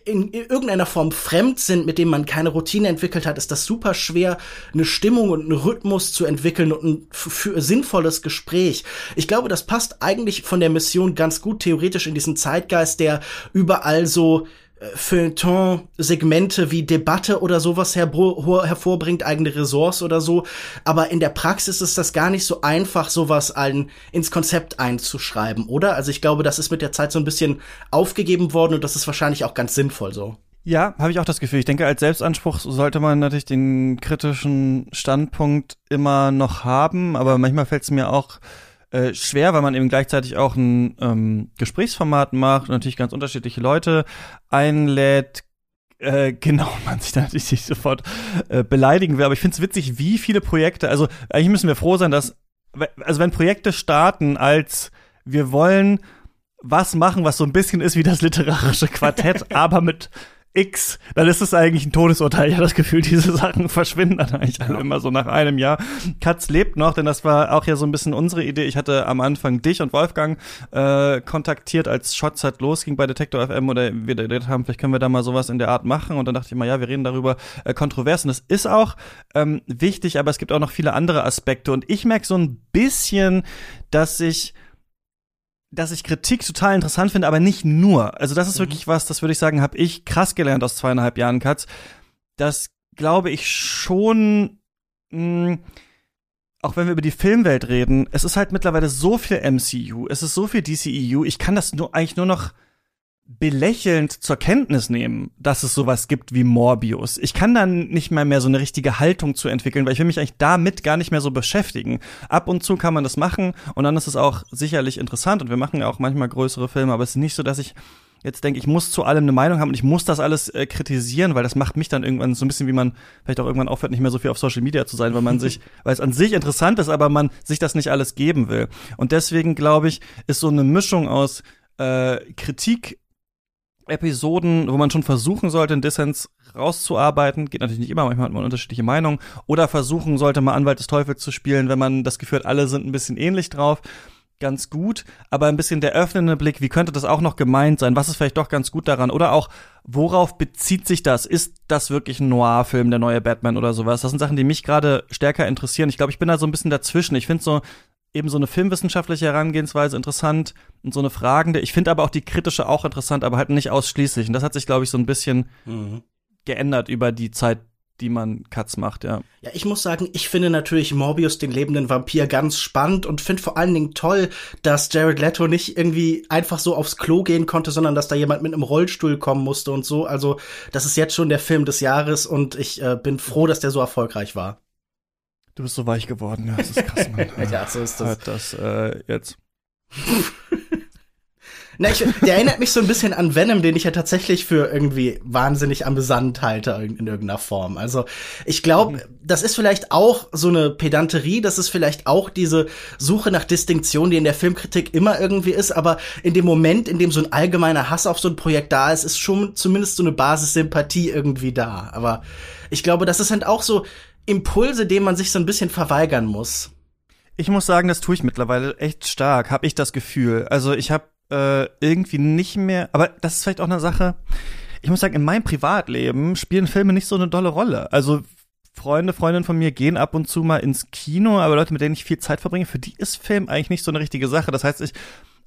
in irgendeiner Form fremd sind, mit dem man keine Routine entwickelt hat, ist das super schwer, eine Stimmung und einen Rhythmus zu entwickeln und ein für sinnvolles Gespräch. Ich glaube, das passt eigentlich von der Mission ganz gut theoretisch in diesen Zeitgeist, der überall so Feuilleton-Segmente wie Debatte oder sowas hervorbringt, eigene Ressorts oder so. Aber in der Praxis ist das gar nicht so einfach, sowas ein, ins Konzept einzuschreiben, oder? Also ich glaube, das ist mit der Zeit so ein bisschen aufgegeben worden und das ist wahrscheinlich auch ganz sinnvoll so. Ja, habe ich auch das Gefühl. Ich denke, als Selbstanspruch sollte man natürlich den kritischen Standpunkt immer noch haben, aber manchmal fällt es mir auch äh, schwer, weil man eben gleichzeitig auch ein ähm, Gesprächsformat macht, natürlich ganz unterschiedliche Leute einlädt, äh, <laughs> genau, man sich da natürlich nicht sofort äh, beleidigen will. Aber ich finde es witzig, wie viele Projekte, also eigentlich müssen wir froh sein, dass, also wenn Projekte starten als wir wollen was machen, was so ein bisschen ist wie das literarische Quartett, <laughs> aber mit X, dann ist es eigentlich ein Todesurteil. <laughs> Ich habe das Gefühl, diese Sachen verschwinden dann eigentlich alle immer so nach einem Jahr. Katz lebt noch, denn das war auch ja so ein bisschen unsere Idee. Ich hatte am Anfang dich und Wolfgang äh, kontaktiert, als Shotzeit losging bei Detektor FM oder wir geredet haben, vielleicht können wir da mal sowas in der Art machen. Und dann dachte ich mal, ja, wir reden darüber äh, kontrovers. Und das ist auch ähm, wichtig, aber es gibt auch noch viele andere Aspekte. Und ich merke so ein bisschen, dass ich dass ich Kritik total interessant finde, aber nicht nur. Also das ist mhm. wirklich was, das würde ich sagen, habe ich krass gelernt aus zweieinhalb Jahren Katz. Das glaube ich schon, mh, hm, auch wenn wir über die Filmwelt reden, es ist halt mittlerweile so viel MCU, es ist so viel DCEU, ich kann das nur eigentlich nur noch belächelnd zur Kenntnis nehmen, dass es sowas gibt wie Morbius. Ich kann dann nicht mal mehr so eine richtige Haltung zu entwickeln, weil ich will mich eigentlich damit gar nicht mehr so beschäftigen. Ab und zu kann man das machen und dann ist es auch sicherlich interessant und wir machen ja auch manchmal größere Filme, aber es ist nicht so, dass ich jetzt denke, ich muss zu allem eine Meinung haben und ich muss das alles äh, kritisieren, weil das macht mich dann irgendwann so ein bisschen wie man vielleicht auch irgendwann aufhört, nicht mehr so viel auf Social Media zu sein, weil man sich, <laughs> weil es an sich interessant ist, aber man sich das nicht alles geben will. Und deswegen glaube ich, ist so eine Mischung aus äh, Kritik Episoden, wo man schon versuchen sollte, einen Dissens rauszuarbeiten. Geht natürlich nicht immer, manchmal hat man unterschiedliche Meinungen. Oder versuchen sollte, mal Anwalt des Teufels zu spielen, wenn man das Gefühl hat, alle sind ein bisschen ähnlich drauf. Ganz gut, aber ein bisschen der öffnende Blick, wie könnte das auch noch gemeint sein? Was ist vielleicht doch ganz gut daran? Oder auch, worauf bezieht sich das? Ist das wirklich ein Noir-Film, der neue Batman oder sowas? Das sind Sachen, die mich gerade stärker interessieren. Ich glaube, ich bin da so ein bisschen dazwischen. Ich finde so, eben so eine filmwissenschaftliche Herangehensweise interessant und so eine fragende. Ich finde aber auch die kritische auch interessant, aber halt nicht ausschließlich. Und das hat sich, glaube ich, so ein bisschen mhm. geändert über die Zeit, die man Cuts macht, ja. Ja, ich muss sagen, ich finde natürlich Morbius, den lebenden Vampir, ganz spannend und finde vor allen Dingen toll, dass Jared Leto nicht irgendwie einfach so aufs Klo gehen konnte, sondern dass da jemand mit einem Rollstuhl kommen musste und so. Also, das ist jetzt schon der Film des Jahres und ich äh, bin froh, dass der so erfolgreich war. Du bist so weich geworden, ja, das ist krass, Mann. <laughs> ja, so ist das. Hört das äh, jetzt. <laughs> Na, ich, der erinnert mich so ein bisschen an Venom, den ich ja tatsächlich für irgendwie wahnsinnig amüsant halte in, in irgendeiner Form. Also ich glaube, mhm. das ist vielleicht auch so eine Pedanterie, das ist vielleicht auch diese Suche nach Distinktion, die in der Filmkritik immer irgendwie ist, aber in dem Moment, in dem so ein allgemeiner Hass auf so ein Projekt da ist, ist schon zumindest so eine Basissympathie irgendwie da. Aber ich glaube, das ist halt auch so Impulse, denen man sich so ein bisschen verweigern muss. Ich muss sagen, das tue ich mittlerweile echt stark, habe ich das Gefühl. Also ich habe äh, irgendwie nicht mehr, aber das ist vielleicht auch eine Sache. Ich muss sagen, in meinem Privatleben spielen Filme nicht so eine dolle Rolle. Also Freunde, Freundinnen von mir gehen ab und zu mal ins Kino, aber Leute, mit denen ich viel Zeit verbringe, für die ist Film eigentlich nicht so eine richtige Sache. Das heißt, ich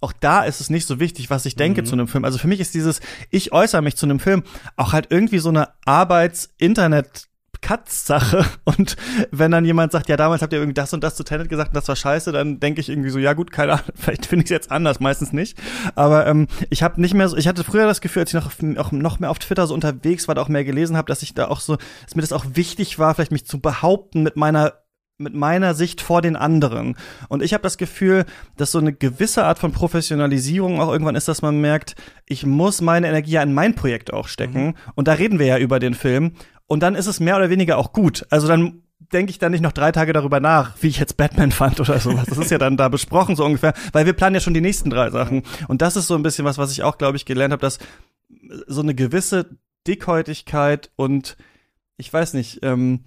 auch da ist es nicht so wichtig, was ich denke mhm. zu einem Film. Also für mich ist dieses, ich äußere mich zu einem Film auch halt irgendwie so eine Arbeits-Internet- Katz-Sache. <laughs> Und wenn dann jemand sagt, ja, damals habt ihr irgendwie das und das zu Tenet gesagt und das war scheiße, dann denke ich irgendwie so, ja gut, keine Ahnung, <laughs> vielleicht finde ich es jetzt anders, meistens nicht. Aber ähm, ich habe nicht mehr so, ich hatte früher das Gefühl, als ich noch, auch noch mehr auf Twitter so unterwegs war, da auch mehr gelesen habe, dass ich da auch so, dass mir das auch wichtig war, vielleicht mich zu behaupten mit meiner mit meiner Sicht vor den anderen. Und ich habe das Gefühl, dass so eine gewisse Art von Professionalisierung auch irgendwann ist, dass man merkt, ich muss meine Energie ja in mein Projekt auch stecken. Mhm. Und da reden wir ja über den Film. Und dann ist es mehr oder weniger auch gut. Also dann denke ich dann nicht noch drei Tage darüber nach, wie ich jetzt Batman <laughs> fand oder sowas. Das ist ja dann da besprochen so ungefähr, weil wir planen ja schon die nächsten drei Sachen. Und das ist so ein bisschen was, was ich auch, glaube ich, gelernt habe, dass so eine gewisse Dickhäutigkeit und ich weiß nicht, ähm,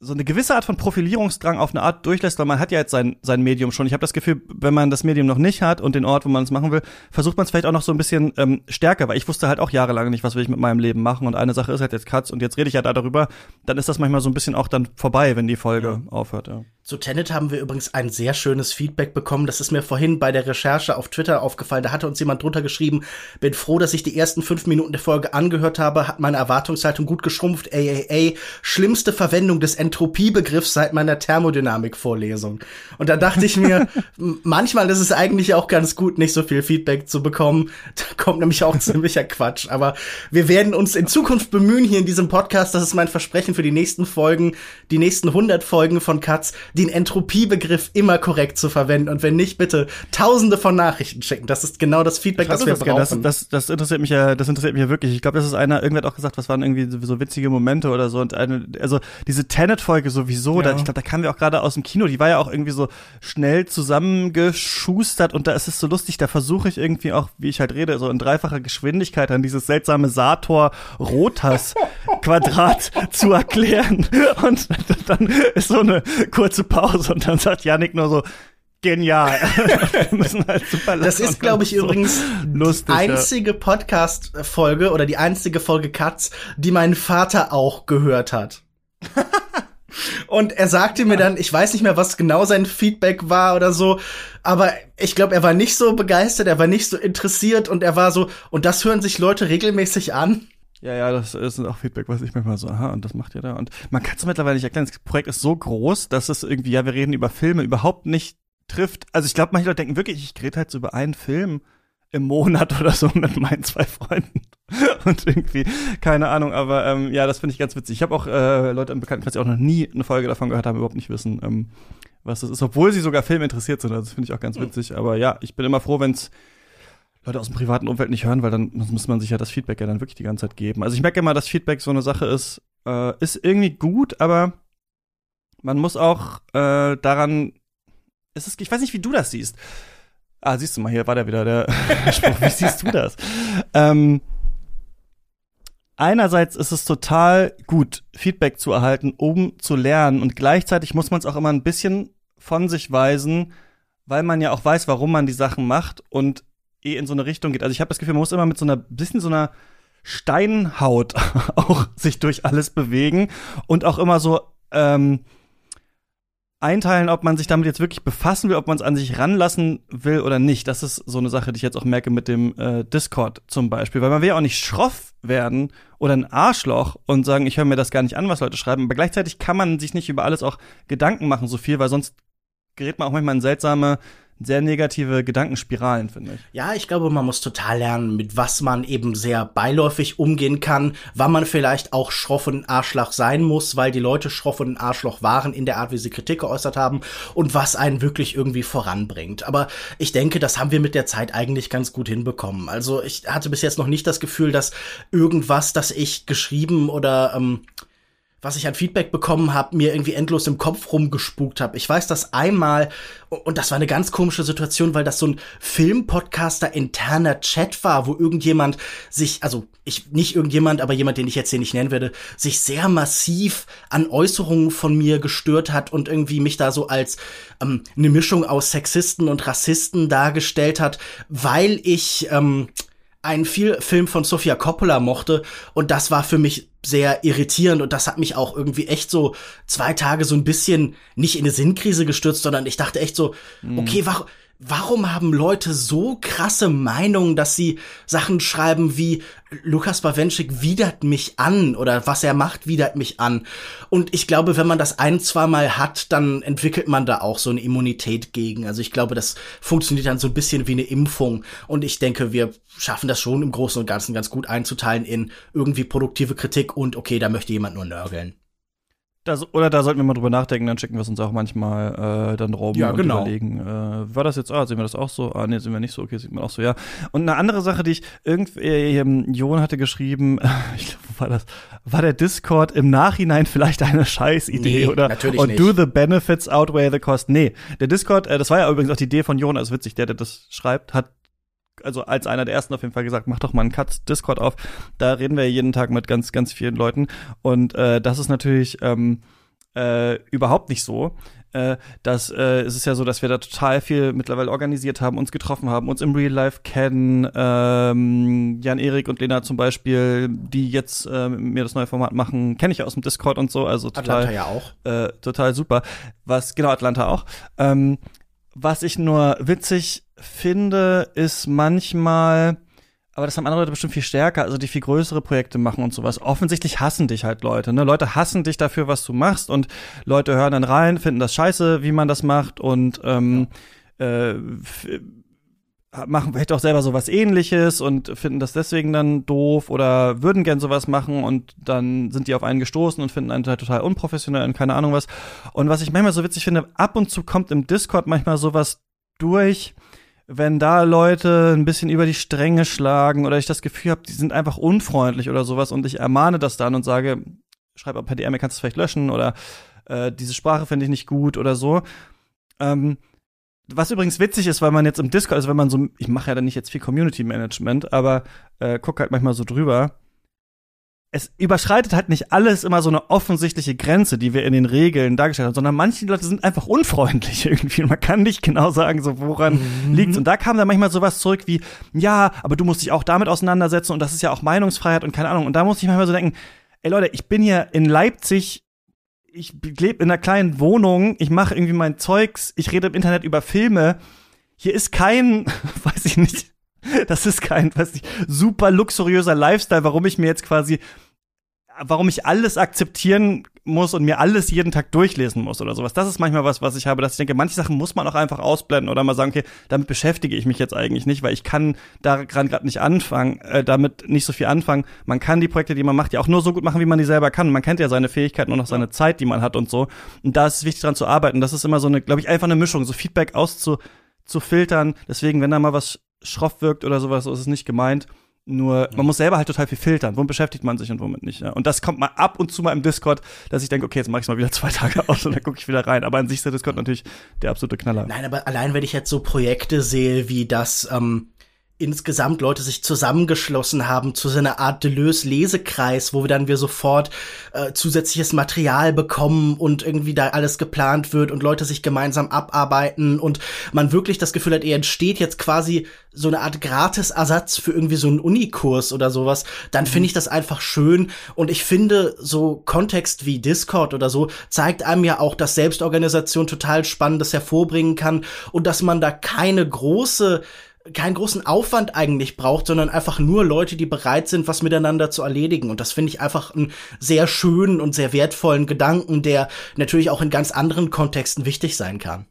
so eine gewisse Art von Profilierungsdrang auf eine Art durchlässt, weil man hat ja jetzt sein, sein Medium schon. Ich habe das Gefühl, wenn man das Medium noch nicht hat und den Ort, wo man es machen will, versucht man es vielleicht auch noch so ein bisschen ähm, stärker, weil ich wusste halt auch jahrelang nicht, was will ich mit meinem Leben machen und eine Sache ist halt jetzt Katz und jetzt rede ich ja da darüber, dann ist das manchmal so ein bisschen auch dann vorbei, wenn die Folge ja. aufhört. Ja. Zu Tenet haben wir übrigens ein sehr schönes Feedback bekommen. Das ist mir vorhin bei der Recherche auf Twitter aufgefallen. Da hatte uns jemand drunter geschrieben, bin froh, dass ich die ersten fünf Minuten der Folge angehört habe, hat meine Erwartungshaltung gut geschrumpft. AAA, schlimmste Verwendung des Entropiebegriffs seit meiner Thermodynamik-Vorlesung. Und da dachte ich mir, <laughs> manchmal ist es eigentlich auch ganz gut, nicht so viel Feedback zu bekommen. Da kommt nämlich auch <laughs> ziemlicher Quatsch. Aber wir werden uns in Zukunft bemühen hier in diesem Podcast, das ist mein Versprechen für die nächsten Folgen, die nächsten 100 Folgen von Katz, den Entropiebegriff immer korrekt zu verwenden und wenn nicht, bitte tausende von Nachrichten schicken. Das ist genau das Feedback, das wir das brauchen. Das, das, das, interessiert mich ja, das interessiert mich ja wirklich. Ich glaube, das ist einer, irgendwer hat auch gesagt, was waren irgendwie so witzige Momente oder so und eine, also diese Tenet-Folge sowieso, ja. da, ich glaube, da kamen wir auch gerade aus dem Kino, die war ja auch irgendwie so schnell zusammengeschustert und da ist es so lustig, da versuche ich irgendwie auch, wie ich halt rede, so in dreifacher Geschwindigkeit an dieses seltsame Sator Rotas <laughs> Quadrat zu erklären. Und dann ist so eine kurze Pause und dann sagt Yannick nur so, genial. <laughs> halt das ist, glaube ich, übrigens lustig, die einzige ja. Podcast-Folge oder die einzige Folge Katz, die mein Vater auch gehört hat. <laughs> Und er sagte mir dann, ich weiß nicht mehr, was genau sein Feedback war oder so, aber ich glaube, er war nicht so begeistert, er war nicht so interessiert und er war so, und das hören sich Leute regelmäßig an. Ja, ja, das ist auch Feedback, was ich manchmal so, aha, und das macht ihr da. Und man kann es mittlerweile nicht erklären. Das Projekt ist so groß, dass es irgendwie, ja, wir reden über Filme, überhaupt nicht trifft. Also ich glaube, manche Leute denken wirklich, ich rede halt so über einen Film im Monat <laughs> oder so mit meinen zwei Freunden. <laughs> Und irgendwie, keine Ahnung, aber ähm, ja, das finde ich ganz witzig. Ich habe auch äh, Leute im Bekanntenkreis, die auch noch nie eine Folge davon gehört haben, überhaupt nicht wissen, ähm, was das ist, obwohl sie sogar Film interessiert sind. Also das finde ich auch ganz hm. witzig. Aber ja, ich bin immer froh, wenn's Leute aus dem privaten Umfeld nicht hören, weil dann muss man sich ja das Feedback ja dann wirklich die ganze Zeit geben. Also ich merke immer, dass Feedback so eine Sache ist, äh, ist irgendwie gut, aber man muss auch äh, daran, ist es, ich weiß nicht, wie du das siehst. Ah, siehst du mal, hier war der wieder, der <laughs> Spruch. Wie siehst du das? Ähm, einerseits ist es total gut, Feedback zu erhalten, um zu lernen und gleichzeitig muss man es auch immer ein bisschen von sich weisen, weil man ja auch weiß, warum man die Sachen macht und eh in so eine Richtung geht. Also ich habe das Gefühl, man muss immer mit so einer bisschen so einer Steinhaut <laughs> auch sich durch alles bewegen und auch immer so ähm, einteilen, ob man sich damit jetzt wirklich befassen will, ob man es an sich ranlassen will oder nicht. Das ist so eine Sache, die ich jetzt auch merke mit dem äh, Discord zum Beispiel, weil man will ja auch nicht schroff werden oder ein Arschloch und sagen, ich höre mir das gar nicht an, was Leute schreiben, aber gleichzeitig kann man sich nicht über alles auch Gedanken machen, so viel, weil sonst gerät man auch manchmal in seltsame sehr negative Gedankenspiralen, finde ich. Ja, ich glaube, man muss total lernen, mit was man eben sehr beiläufig umgehen kann, wann man vielleicht auch schroff und Arschloch sein muss, weil die Leute schroff und Arschloch waren in der Art, wie sie Kritik geäußert haben und was einen wirklich irgendwie voranbringt. Aber ich denke, das haben wir mit der Zeit eigentlich ganz gut hinbekommen. Also ich hatte bis jetzt noch nicht das Gefühl, dass irgendwas, das ich geschrieben oder ähm, was ich an Feedback bekommen habe, mir irgendwie endlos im Kopf rumgespukt habe. Ich weiß das einmal, und das war eine ganz komische Situation, weil das so ein Filmpodcaster interner Chat war, wo irgendjemand sich, also ich nicht irgendjemand, aber jemand, den ich jetzt hier nicht nennen werde, sich sehr massiv an Äußerungen von mir gestört hat und irgendwie mich da so als ähm, eine Mischung aus Sexisten und Rassisten dargestellt hat, weil ich ähm, einen Film von Sofia Coppola mochte und das war für mich sehr irritierend und das hat mich auch irgendwie echt so zwei Tage so ein bisschen nicht in eine Sinnkrise gestürzt, sondern ich dachte echt so, mhm. okay, warum warum haben Leute so krasse Meinungen, dass sie Sachen schreiben wie Lukas Bawenschik widert mich an oder was er macht widert mich an. Und ich glaube, wenn man das ein, zwei Mal hat, dann entwickelt man da auch so eine Immunität gegen. Also ich glaube, das funktioniert dann so ein bisschen wie eine Impfung. Und ich denke, wir schaffen das schon im Großen und Ganzen ganz gut einzuteilen in irgendwie produktive Kritik und okay, da möchte jemand nur nörgeln. Das, oder da sollten wir mal drüber nachdenken, dann schicken wir es uns auch manchmal äh, dann rum ja, und genau. überlegen, äh, war das jetzt, ah, sehen wir das auch so? Ah, nee, sehen wir nicht so, okay, sieht man auch so, ja. Und eine andere Sache, die ich irgendwie, äh, Jon hatte geschrieben, <laughs> ich glaube, war das, war der Discord im Nachhinein vielleicht eine Scheißidee nee, oder natürlich und nicht. do the benefits outweigh the cost? Nee, der Discord, äh, das war ja übrigens auch die Idee von Jon, also witzig, der, der das schreibt, hat also als einer der ersten auf jeden Fall gesagt, mach doch mal einen Katz Discord auf. Da reden wir jeden Tag mit ganz, ganz vielen Leuten. Und äh, das ist natürlich ähm, äh, überhaupt nicht so. Äh, das äh, es ist ja so, dass wir da total viel mittlerweile organisiert haben, uns getroffen haben, uns im Real Life kennen. Ähm, Jan Erik und Lena zum Beispiel, die jetzt äh, mir das neue Format machen, kenne ich aus dem Discord und so. Also total, Atlanta ja auch. Äh, total super. Was genau Atlanta auch. Ähm, was ich nur witzig finde, ist manchmal, aber das haben andere Leute bestimmt viel stärker, also die viel größere Projekte machen und sowas. Offensichtlich hassen dich halt Leute, ne? Leute hassen dich dafür, was du machst und Leute hören dann rein, finden das scheiße, wie man das macht und ähm, ja. äh, machen vielleicht auch selber sowas ähnliches und finden das deswegen dann doof oder würden gern sowas machen und dann sind die auf einen gestoßen und finden einen total unprofessionell und keine Ahnung was. Und was ich manchmal so witzig finde, ab und zu kommt im Discord manchmal sowas durch, wenn da Leute ein bisschen über die Stränge schlagen oder ich das Gefühl habe, die sind einfach unfreundlich oder sowas und ich ermahne das dann und sage, schreib per DM, kannst du es vielleicht löschen oder äh, diese Sprache finde ich nicht gut oder so. Ähm, was übrigens witzig ist, weil man jetzt im Discord, also wenn man so, ich mache ja dann nicht jetzt viel Community Management, aber äh, guck halt manchmal so drüber. Es überschreitet halt nicht alles immer so eine offensichtliche Grenze, die wir in den Regeln dargestellt haben, sondern manche Leute sind einfach unfreundlich <laughs> irgendwie. Und man kann nicht genau sagen, so woran mhm. liegt's. Und da kam dann manchmal sowas zurück wie, ja, aber du musst dich auch damit auseinandersetzen und das ist ja auch Meinungsfreiheit und keine Ahnung. Und da muss ich manchmal so denken, ey Leute, ich bin hier in Leipzig ich lebe in einer kleinen Wohnung, ich mache irgendwie mein Zeugs, ich rede im Internet über Filme. Hier ist kein, <laughs> weiß ich nicht, das ist kein, weiß ich, super luxuriöser Lifestyle, warum ich mir jetzt quasi warum ich alles akzeptieren muss und mir alles jeden Tag durchlesen muss oder sowas. Das ist manchmal was, was ich habe, dass ich denke, manche Sachen muss man auch einfach ausblenden oder mal sagen, okay, damit beschäftige ich mich jetzt eigentlich nicht, weil ich kann daran gerade nicht anfangen, äh, damit nicht so viel anfangen. Man kann die Projekte, die man macht, ja auch nur so gut machen, wie man die selber kann. Man kennt ja seine Fähigkeiten und auch seine Zeit, die man hat und so. Und da ist es wichtig dran zu arbeiten. Das ist immer so eine, glaube ich, einfach eine Mischung, so Feedback auszufiltern. Deswegen, wenn da mal was schroff wirkt oder sowas, so ist es nicht gemeint. Nur, man muss selber halt total viel filtern. Womit beschäftigt man sich und womit nicht. Ja? Und das kommt mal ab und zu mal im Discord, dass ich denke, okay, jetzt mach ich mal wieder <laughs> zwei Tage aus und dann gucke ich wieder rein. Aber an sich ist der Discord natürlich der absolute Knaller. Nein, aber allein wenn ich jetzt so Projekte sehe, wie das, ähm, insgesamt Leute sich zusammengeschlossen haben zu so einer Art Deleuze-Lesekreis, wo wir dann wir sofort äh, zusätzliches Material bekommen und irgendwie da alles geplant wird und Leute sich gemeinsam abarbeiten und man wirklich das Gefühl hat, er entsteht jetzt quasi so eine Art Gratisersatz für irgendwie so einen Unikurs oder sowas, dann finde ich das einfach schön und ich finde so Kontext wie Discord oder so zeigt einem ja auch, dass Selbstorganisation total Spannendes hervorbringen kann und dass man da keine große keinen großen Aufwand eigentlich braucht, sondern einfach nur Leute, die bereit sind, was miteinander zu erledigen. Und das finde ich einfach einen sehr schönen und sehr wertvollen Gedanken, der natürlich auch in ganz anderen Kontexten wichtig sein kann.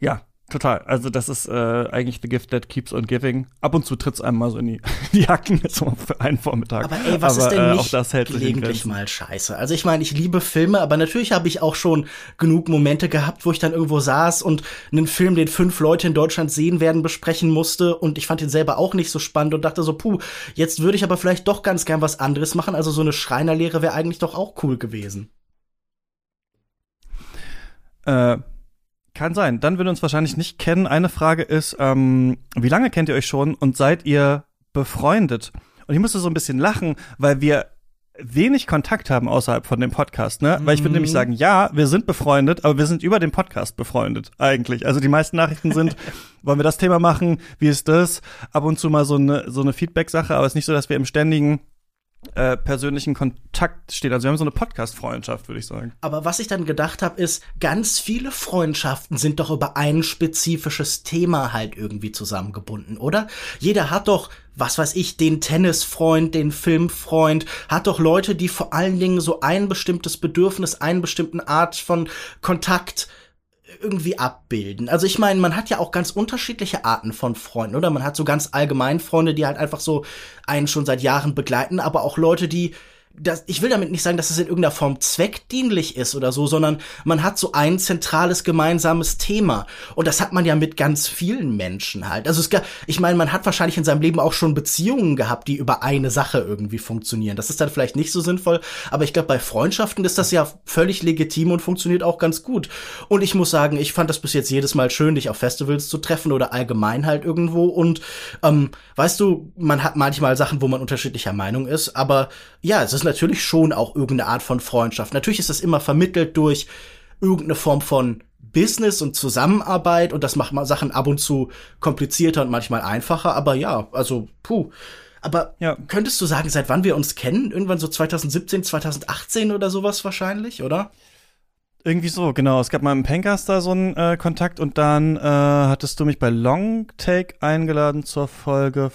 Ja, Total. Also das ist äh, eigentlich the gift that keeps on giving. Ab und zu tritt's einem mal so in die, <laughs> die Hacken so für einen Vormittag. Aber ey, was aber, ist denn nicht äh, auch das hält gelegentlich mal scheiße? Also ich meine, ich liebe Filme, aber natürlich habe ich auch schon genug Momente gehabt, wo ich dann irgendwo saß und einen Film, den fünf Leute in Deutschland sehen werden, besprechen musste und ich fand ihn selber auch nicht so spannend und dachte so, puh, jetzt würde ich aber vielleicht doch ganz gern was anderes machen. Also so eine Schreinerlehre wäre eigentlich doch auch cool gewesen. Äh kann sein. Dann würden wir uns wahrscheinlich nicht kennen. Eine Frage ist, ähm, wie lange kennt ihr euch schon und seid ihr befreundet? Und ich musste so ein bisschen lachen, weil wir wenig Kontakt haben außerhalb von dem Podcast, ne? Weil ich würde nämlich mhm. sagen, ja, wir sind befreundet, aber wir sind über den Podcast befreundet eigentlich. Also die meisten Nachrichten sind, <laughs> wollen wir das Thema machen? Wie ist das? Ab und zu mal so eine so eine Feedback-Sache, aber es ist nicht so, dass wir im ständigen äh, persönlichen Kontakt stehen. Also wir haben so eine Podcast-Freundschaft, würde ich sagen. Aber was ich dann gedacht habe, ist, ganz viele Freundschaften sind doch über ein spezifisches Thema halt irgendwie zusammengebunden, oder? Jeder hat doch, was weiß ich, den Tennisfreund, den Filmfreund, hat doch Leute, die vor allen Dingen so ein bestimmtes Bedürfnis, einen bestimmten Art von Kontakt irgendwie abbilden. Also ich meine, man hat ja auch ganz unterschiedliche Arten von Freunden, oder? Man hat so ganz allgemein Freunde, die halt einfach so einen schon seit Jahren begleiten, aber auch Leute, die das, ich will damit nicht sagen, dass es in irgendeiner Form zweckdienlich ist oder so, sondern man hat so ein zentrales gemeinsames Thema. Und das hat man ja mit ganz vielen Menschen halt. Also es, ich meine, man hat wahrscheinlich in seinem Leben auch schon Beziehungen gehabt, die über eine Sache irgendwie funktionieren. Das ist dann vielleicht nicht so sinnvoll, aber ich glaube, bei Freundschaften ist das ja völlig legitim und funktioniert auch ganz gut. Und ich muss sagen, ich fand das bis jetzt jedes Mal schön, dich auf Festivals zu treffen oder allgemein halt irgendwo. Und ähm, weißt du, man hat manchmal Sachen, wo man unterschiedlicher Meinung ist, aber ja, es ist natürlich schon auch irgendeine Art von Freundschaft. Natürlich ist das immer vermittelt durch irgendeine Form von Business und Zusammenarbeit und das macht mal Sachen ab und zu komplizierter und manchmal einfacher, aber ja, also puh. Aber ja. könntest du sagen, seit wann wir uns kennen? Irgendwann so 2017, 2018 oder sowas wahrscheinlich, oder? Irgendwie so, genau. Es gab mal im Pencast da so einen äh, Kontakt und dann äh, hattest du mich bei Long Take eingeladen zur Folge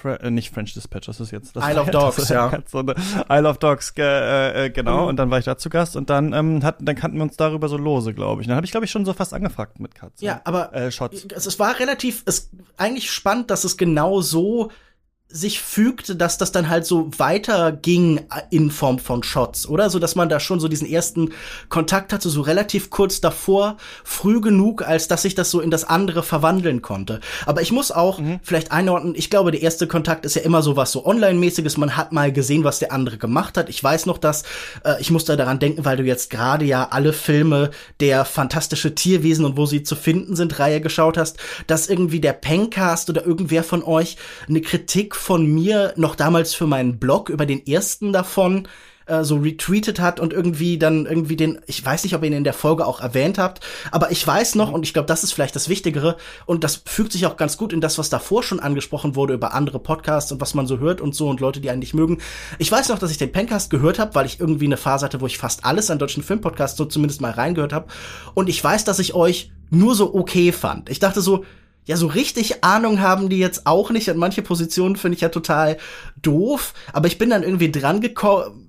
Fre äh, nicht French Dispatch, das ist jetzt das Isle of Dogs, ja. So Isle of Dogs, äh, äh, genau. Mhm. Und dann war ich da zu Gast und dann ähm, hat, dann kannten wir uns darüber so lose, glaube ich. Und dann habe ich, glaube ich, schon so fast angefragt mit Katze. Ja, aber äh, Shots. Es, es war relativ, es eigentlich spannend, dass es genau so sich fügte, dass das dann halt so weiterging in Form von Shots, oder? So dass man da schon so diesen ersten Kontakt hatte, so relativ kurz davor, früh genug, als dass sich das so in das andere verwandeln konnte. Aber ich muss auch mhm. vielleicht einordnen, ich glaube, der erste Kontakt ist ja immer so was so Online-mäßiges, man hat mal gesehen, was der andere gemacht hat. Ich weiß noch, dass, äh, ich muss da daran denken, weil du jetzt gerade ja alle Filme der fantastische Tierwesen und wo sie zu finden sind, Reihe geschaut hast, dass irgendwie der Pencast oder irgendwer von euch eine Kritik von mir noch damals für meinen Blog über den ersten davon äh, so retweetet hat und irgendwie dann irgendwie den, ich weiß nicht, ob ihr ihn in der Folge auch erwähnt habt, aber ich weiß noch, und ich glaube, das ist vielleicht das Wichtigere, und das fügt sich auch ganz gut in das, was davor schon angesprochen wurde über andere Podcasts und was man so hört und so und Leute, die einen nicht mögen. Ich weiß noch, dass ich den Pencast gehört habe, weil ich irgendwie eine Phase hatte, wo ich fast alles an deutschen Filmpodcasts so zumindest mal reingehört habe. Und ich weiß, dass ich euch nur so okay fand. Ich dachte so, ja, so richtig Ahnung haben die jetzt auch nicht. Und manche Positionen finde ich ja total doof. Aber ich bin dann irgendwie dran,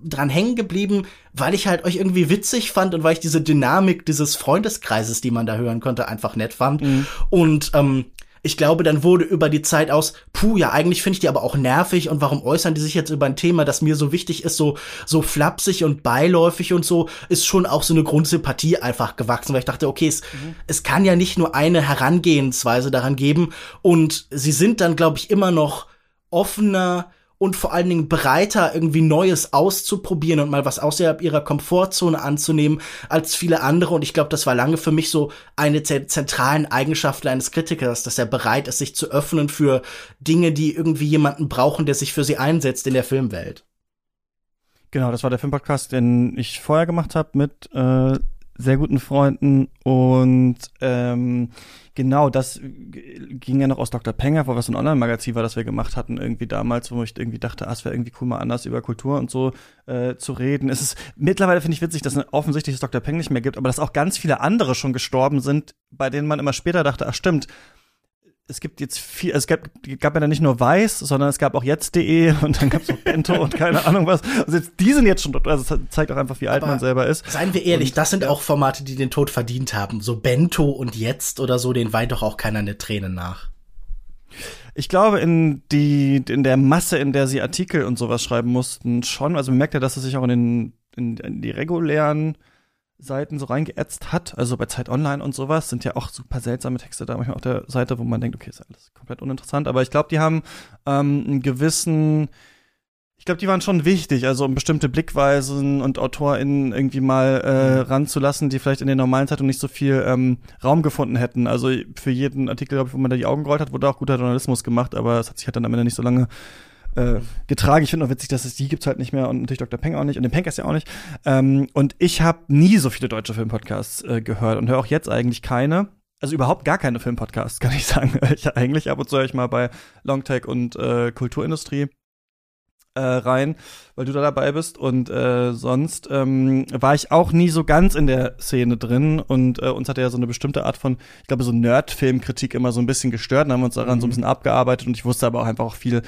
dran hängen geblieben, weil ich halt euch irgendwie witzig fand und weil ich diese Dynamik dieses Freundeskreises, die man da hören konnte, einfach nett fand. Mhm. Und ähm, ich glaube, dann wurde über die Zeit aus, puh, ja, eigentlich finde ich die aber auch nervig und warum äußern die sich jetzt über ein Thema, das mir so wichtig ist, so, so flapsig und beiläufig und so, ist schon auch so eine Grundsympathie einfach gewachsen, weil ich dachte, okay, es, mhm. es kann ja nicht nur eine Herangehensweise daran geben und sie sind dann, glaube ich, immer noch offener, und vor allen Dingen breiter, irgendwie Neues auszuprobieren und mal was außerhalb ihrer Komfortzone anzunehmen als viele andere. Und ich glaube, das war lange für mich so eine der zentralen Eigenschaften eines Kritikers, dass er bereit ist, sich zu öffnen für Dinge, die irgendwie jemanden brauchen, der sich für sie einsetzt in der Filmwelt. Genau, das war der Filmpodcast, den ich vorher gemacht habe mit äh, sehr guten Freunden und ähm, genau, das ging ja noch aus Dr. Penger, wo was so ein Online-Magazin war, das wir gemacht hatten irgendwie damals, wo ich irgendwie dachte, ah, es wäre irgendwie cool, mal anders über Kultur und so äh, zu reden. Es ist mittlerweile finde ich witzig, dass es offensichtlich das Dr. Peng nicht mehr gibt, aber dass auch ganz viele andere schon gestorben sind, bei denen man immer später dachte, ach stimmt, es gibt jetzt viel, es gab, gab ja dann nicht nur Weiß, sondern es gab auch jetzt.de <laughs> und dann gab es noch Bento und keine Ahnung was. Also jetzt, die sind jetzt schon also das zeigt auch einfach, wie alt Aber man selber ist. Seien wir ehrlich, und, das sind ja. auch Formate, die den Tod verdient haben. So Bento und jetzt oder so, den weint doch auch keiner eine Träne nach. Ich glaube, in die, in der Masse, in der sie Artikel und sowas schreiben mussten, schon. Also man merkt ja, dass es sich auch in den, in, in die regulären Seiten so reingeätzt hat, also bei Zeit Online und sowas, sind ja auch super seltsame Texte da manchmal auf der Seite, wo man denkt, okay, ist alles komplett uninteressant, aber ich glaube, die haben ähm, einen gewissen, ich glaube, die waren schon wichtig, also um bestimmte Blickweisen und AutorInnen irgendwie mal äh, mhm. ranzulassen, die vielleicht in den normalen Zeitungen nicht so viel ähm, Raum gefunden hätten. Also für jeden Artikel, glaube ich, wo man da die Augen gerollt hat, wurde auch guter Journalismus gemacht, aber es hat sich halt dann am Ende nicht so lange äh, getragen. Ich finde auch witzig, dass es die gibt's halt nicht mehr und natürlich Dr. Peng auch nicht und den Penkers ja auch nicht. Ähm, und ich habe nie so viele deutsche Filmpodcasts äh, gehört und höre auch jetzt eigentlich keine. Also überhaupt gar keine Filmpodcasts, <laughs> kann ich sagen. ich eigentlich ab und zu höre ich mal bei Longtech und äh, Kulturindustrie äh, rein, weil du da dabei bist. Und äh, sonst ähm, war ich auch nie so ganz in der Szene drin. Und äh, uns hat ja so eine bestimmte Art von, ich glaube, so Nerd-Filmkritik immer so ein bisschen gestört. Dann haben uns daran mhm. so ein mhm. bisschen abgearbeitet und ich wusste aber auch einfach auch viel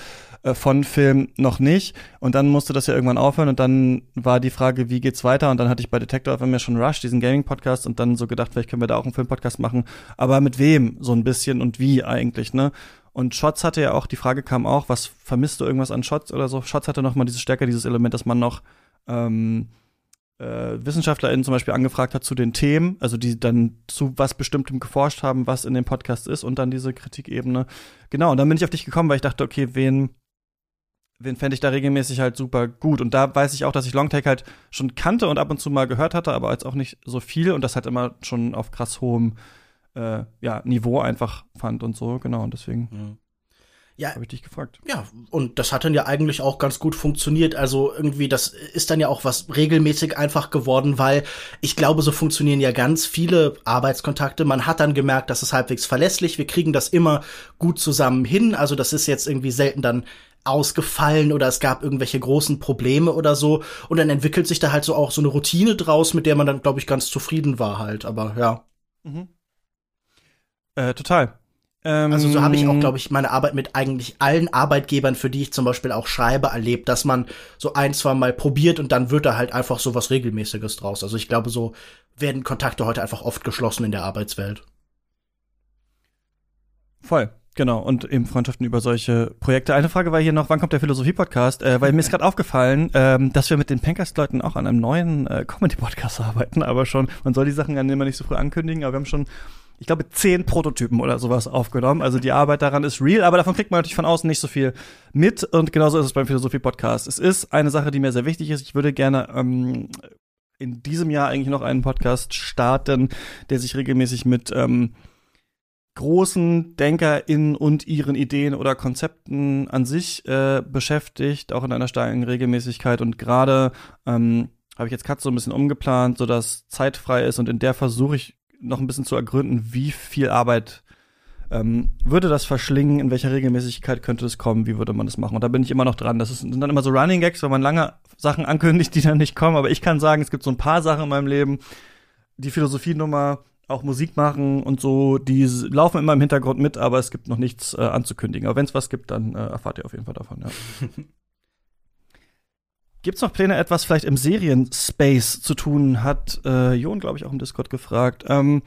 äh, von Film noch nicht. Und dann musste das ja irgendwann aufhören und dann war die Frage, wie geht's weiter? Und dann hatte ich bei Detector FM ja schon Rush, diesen Gaming-Podcast, und dann so gedacht, vielleicht können wir da auch einen Film-Podcast machen. Aber mit wem so ein bisschen und wie eigentlich, ne? Und Shots hatte ja auch, die Frage kam auch, was vermisst du irgendwas an Shots oder so? Shots hatte noch mal diese Stärke, dieses Element, dass man noch ähm, äh, WissenschaftlerInnen zum Beispiel angefragt hat zu den Themen, also die dann zu was Bestimmtem geforscht haben, was in dem Podcast ist und dann diese Kritikebene. Genau, und dann bin ich auf dich gekommen, weil ich dachte, okay, wen wen fände ich da regelmäßig halt super gut. Und da weiß ich auch, dass ich Longtake halt schon kannte und ab und zu mal gehört hatte, aber jetzt auch nicht so viel und das halt immer schon auf krass hohem äh, ja, Niveau einfach fand und so, genau. Und deswegen. Mhm. Ja, habe ich dich gefragt. Ja, und das hat dann ja eigentlich auch ganz gut funktioniert. Also irgendwie, das ist dann ja auch was regelmäßig einfach geworden, weil ich glaube, so funktionieren ja ganz viele Arbeitskontakte. Man hat dann gemerkt, das ist halbwegs verlässlich. Wir kriegen das immer gut zusammen hin. Also das ist jetzt irgendwie selten dann ausgefallen oder es gab irgendwelche großen Probleme oder so. Und dann entwickelt sich da halt so auch so eine Routine draus, mit der man dann, glaube ich, ganz zufrieden war halt. Aber ja. Mhm. Äh, total. Ähm, also so habe ich auch, glaube ich, meine Arbeit mit eigentlich allen Arbeitgebern, für die ich zum Beispiel auch schreibe, erlebt, dass man so ein, zwei Mal probiert und dann wird da halt einfach so was Regelmäßiges draus. Also ich glaube, so werden Kontakte heute einfach oft geschlossen in der Arbeitswelt. Voll. Genau, und eben Freundschaften über solche Projekte. Eine Frage war hier noch, wann kommt der Philosophie-Podcast? Äh, weil mir ist <laughs> gerade aufgefallen, ähm, dass wir mit den Pankast-Leuten auch an einem neuen äh, Comedy-Podcast <laughs> arbeiten, aber schon, man soll die Sachen dann immer nicht so früh ankündigen, aber wir haben schon, ich glaube, zehn Prototypen oder sowas aufgenommen. Also die Arbeit daran ist real, aber davon kriegt man natürlich von außen nicht so viel mit. Und genauso ist es beim Philosophie-Podcast. Es ist eine Sache, die mir sehr wichtig ist. Ich würde gerne ähm, in diesem Jahr eigentlich noch einen Podcast starten, der sich regelmäßig mit ähm, großen DenkerInnen und ihren Ideen oder Konzepten an sich äh, beschäftigt, auch in einer starken Regelmäßigkeit. Und gerade ähm, habe ich jetzt Katze so ein bisschen umgeplant, sodass zeitfrei ist und in der versuche ich noch ein bisschen zu ergründen, wie viel Arbeit ähm, würde das verschlingen, in welcher Regelmäßigkeit könnte es kommen, wie würde man das machen? Und da bin ich immer noch dran. Das ist, sind dann immer so Running Gags, wenn man lange Sachen ankündigt, die dann nicht kommen. Aber ich kann sagen, es gibt so ein paar Sachen in meinem Leben, die Philosophienummer auch Musik machen und so, die laufen immer im Hintergrund mit, aber es gibt noch nichts äh, anzukündigen. Aber wenn es was gibt, dann äh, erfahrt ihr auf jeden Fall davon, ja. <laughs> Gibt's noch Pläne, etwas vielleicht im Serienspace zu tun? Hat äh, Jon, glaube ich, auch im Discord gefragt. Ähm,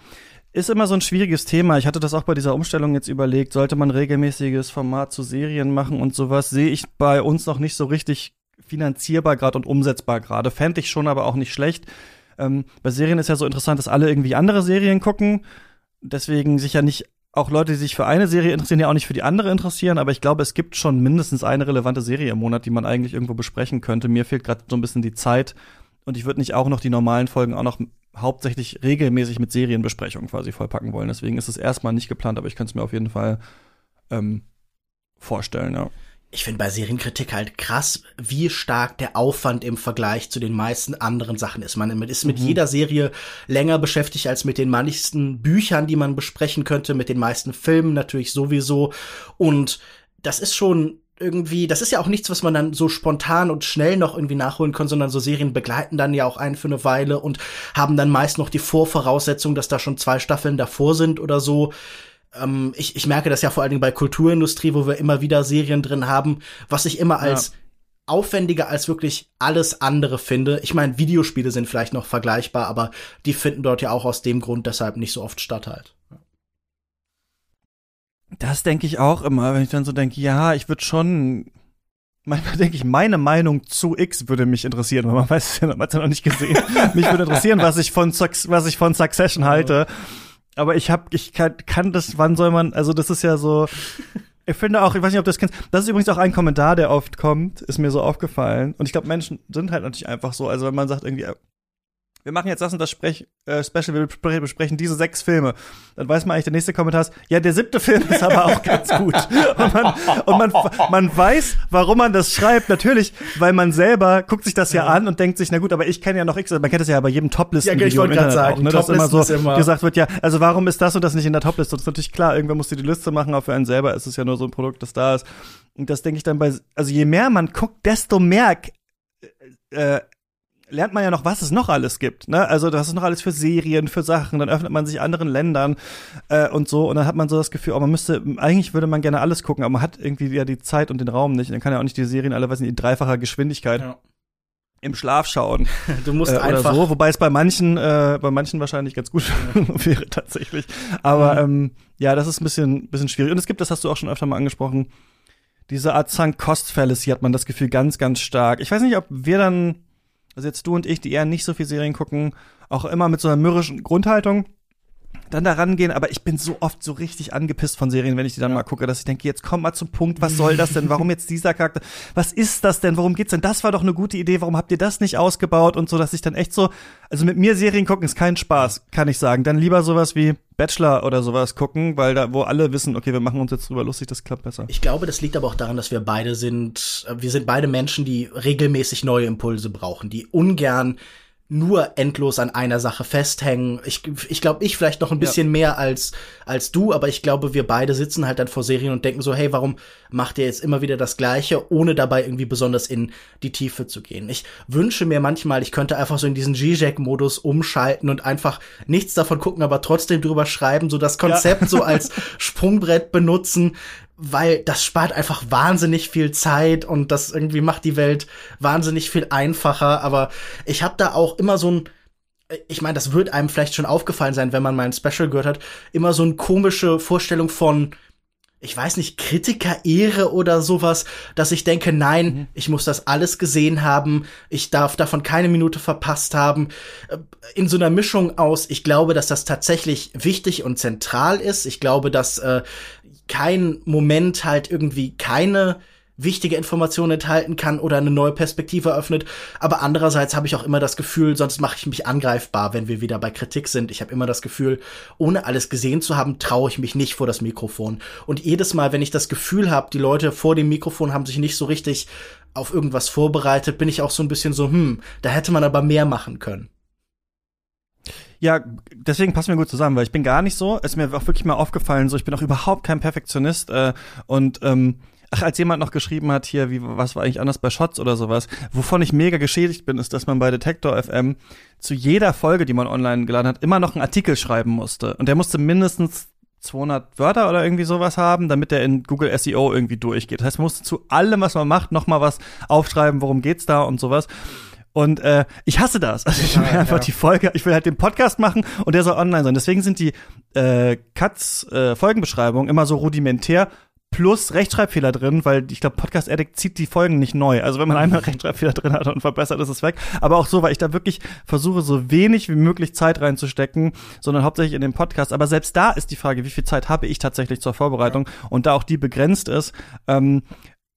ist immer so ein schwieriges Thema. Ich hatte das auch bei dieser Umstellung jetzt überlegt. Sollte man regelmäßiges Format zu Serien machen und sowas? Sehe ich bei uns noch nicht so richtig finanzierbar gerade und umsetzbar gerade. Fände ich schon, aber auch nicht schlecht. Ähm, bei Serien ist ja so interessant, dass alle irgendwie andere Serien gucken. Deswegen sich ja nicht auch Leute, die sich für eine Serie interessieren, ja auch nicht für die andere interessieren, aber ich glaube, es gibt schon mindestens eine relevante Serie im Monat, die man eigentlich irgendwo besprechen könnte. Mir fehlt gerade so ein bisschen die Zeit und ich würde nicht auch noch die normalen Folgen auch noch hauptsächlich regelmäßig mit Serienbesprechungen quasi vollpacken wollen. Deswegen ist es erstmal nicht geplant, aber ich könnte es mir auf jeden Fall ähm, vorstellen, ja ich finde bei Serienkritik halt krass, wie stark der Aufwand im Vergleich zu den meisten anderen Sachen ist. Man ist mit mhm. jeder Serie länger beschäftigt als mit den meisten Büchern, die man besprechen könnte, mit den meisten Filmen natürlich sowieso. Und das ist schon irgendwie, das ist ja auch nichts, was man dann so spontan und schnell noch irgendwie nachholen kann, sondern so Serien begleiten dann ja auch einen für eine Weile und haben dann meist noch die Vorvoraussetzung, dass da schon zwei Staffeln davor sind oder so ähm, ich, ich merke das ja vor allen Dingen bei Kulturindustrie, wo wir immer wieder Serien drin haben, was ich immer als ja. aufwendiger als wirklich alles andere finde. Ich meine, Videospiele sind vielleicht noch vergleichbar, aber die finden dort ja auch aus dem Grund deshalb nicht so oft statt halt. Das denke ich auch immer, wenn ich dann so denke, ja, ich würde schon Manchmal <laughs> denke ich, meine Meinung zu X würde mich interessieren, weil man weiß es ja, man hat ja noch nicht gesehen. <laughs> mich würde interessieren, was ich von, was ich von Succession halte. Aber ich hab, ich kann, kann das, wann soll man, also das ist ja so, <laughs> ich finde auch, ich weiß nicht, ob du das kennst, das ist übrigens auch ein Kommentar, der oft kommt, ist mir so aufgefallen. Und ich glaube, Menschen sind halt natürlich einfach so, also wenn man sagt irgendwie, wir machen jetzt das und das Sprech, äh, Special, wir besprechen diese sechs Filme. Dann weiß man eigentlich, der nächste Kommentar ist, ja, der siebte Film ist aber auch ganz gut. Und, man, und man, man weiß, warum man das schreibt. Natürlich, weil man selber guckt sich das ja, ja an und denkt sich, na gut, aber ich kenne ja noch X, man kennt das ja bei jedem Toplisten. Ja, ich wollte gerade sagen, auch, ne, dass immer so immer gesagt wird, ja, also warum ist das und das nicht in der Topliste? Das ist natürlich klar, irgendwer muss die Liste machen, aber für einen selber ist es ja nur so ein Produkt, das da ist. Und das denke ich dann bei, also je mehr man guckt, desto mehr äh, lernt man ja noch, was es noch alles gibt. Ne? Also das ist noch alles für Serien, für Sachen. Dann öffnet man sich anderen Ländern äh, und so. Und dann hat man so das Gefühl, oh, man müsste, eigentlich würde man gerne alles gucken, aber man hat irgendwie ja die Zeit und den Raum nicht. Und dann kann ja auch nicht die Serien alle, weiß nicht, in dreifacher Geschwindigkeit. Ja. Im Schlaf schauen. <laughs> Du musst äh, einfach so, wobei es bei manchen, äh, bei manchen wahrscheinlich ganz gut <laughs> wäre tatsächlich. Aber mhm. ähm, ja, das ist ein bisschen, bisschen schwierig. Und es gibt, das hast du auch schon öfter mal angesprochen, diese Art Sunk Cost Fallacy hat man das Gefühl ganz, ganz stark. Ich weiß nicht, ob wir dann also jetzt du und ich, die eher nicht so viel Serien gucken, auch immer mit so einer mürrischen Grundhaltung dann da rangehen, aber ich bin so oft so richtig angepisst von Serien, wenn ich die dann ja. mal gucke, dass ich denke, jetzt komm mal zum Punkt, was soll das denn? Warum jetzt dieser Charakter? Was ist das denn? Worum geht's denn? Das war doch eine gute Idee, warum habt ihr das nicht ausgebaut und so, dass ich dann echt so, also mit mir Serien gucken ist kein Spaß, kann ich sagen. Dann lieber sowas wie Bachelor oder sowas gucken, weil da, wo alle wissen, okay, wir machen uns jetzt drüber lustig, das klappt besser. Ich glaube, das liegt aber auch daran, dass wir beide sind, wir sind beide Menschen, die regelmäßig neue Impulse brauchen, die ungern nur endlos an einer Sache festhängen. Ich, ich glaube, ich vielleicht noch ein bisschen ja. mehr als, als du, aber ich glaube, wir beide sitzen halt dann vor Serien und denken so, hey, warum macht ihr jetzt immer wieder das Gleiche, ohne dabei irgendwie besonders in die Tiefe zu gehen? Ich wünsche mir manchmal, ich könnte einfach so in diesen G-Jack-Modus umschalten und einfach nichts davon gucken, aber trotzdem drüber schreiben, so das Konzept ja. so als <laughs> Sprungbrett benutzen, weil das spart einfach wahnsinnig viel Zeit und das irgendwie macht die Welt wahnsinnig viel einfacher. Aber ich habe da auch immer so ein, ich meine, das wird einem vielleicht schon aufgefallen sein, wenn man mein Special gehört hat, immer so eine komische Vorstellung von, ich weiß nicht, Kritiker-Ehre oder sowas, dass ich denke, nein, mhm. ich muss das alles gesehen haben, ich darf davon keine Minute verpasst haben. Äh, in so einer Mischung aus, ich glaube, dass das tatsächlich wichtig und zentral ist. Ich glaube, dass äh, kein Moment halt irgendwie keine wichtige Informationen enthalten kann oder eine neue Perspektive eröffnet. Aber andererseits habe ich auch immer das Gefühl, sonst mache ich mich angreifbar, wenn wir wieder bei Kritik sind. Ich habe immer das Gefühl, ohne alles gesehen zu haben, traue ich mich nicht vor das Mikrofon. Und jedes Mal, wenn ich das Gefühl habe, die Leute vor dem Mikrofon haben sich nicht so richtig auf irgendwas vorbereitet, bin ich auch so ein bisschen so, hm, da hätte man aber mehr machen können. Ja, deswegen passen wir gut zusammen, weil ich bin gar nicht so. Es ist mir auch wirklich mal aufgefallen, so ich bin auch überhaupt kein Perfektionist äh, und ähm, Ach, als jemand noch geschrieben hat hier, wie was war eigentlich anders bei Shots oder sowas, wovon ich mega geschädigt bin, ist, dass man bei Detektor FM zu jeder Folge, die man online geladen hat, immer noch einen Artikel schreiben musste und der musste mindestens 200 Wörter oder irgendwie sowas haben, damit der in Google SEO irgendwie durchgeht. Das heißt, man musste zu allem, was man macht, noch mal was aufschreiben, worum geht's da und sowas. Und äh, ich hasse das. Also ich will ja, einfach ja. die Folge, ich will halt den Podcast machen und der soll online sein. Deswegen sind die äh, Cuts äh, Folgenbeschreibungen immer so rudimentär plus Rechtschreibfehler drin, weil ich glaube, Podcast Addict zieht die Folgen nicht neu. Also wenn man einmal <laughs> Rechtschreibfehler drin hat und verbessert, ist es weg. Aber auch so, weil ich da wirklich versuche, so wenig wie möglich Zeit reinzustecken, sondern hauptsächlich in den Podcast. Aber selbst da ist die Frage, wie viel Zeit habe ich tatsächlich zur Vorbereitung? Und da auch die begrenzt ist, ähm,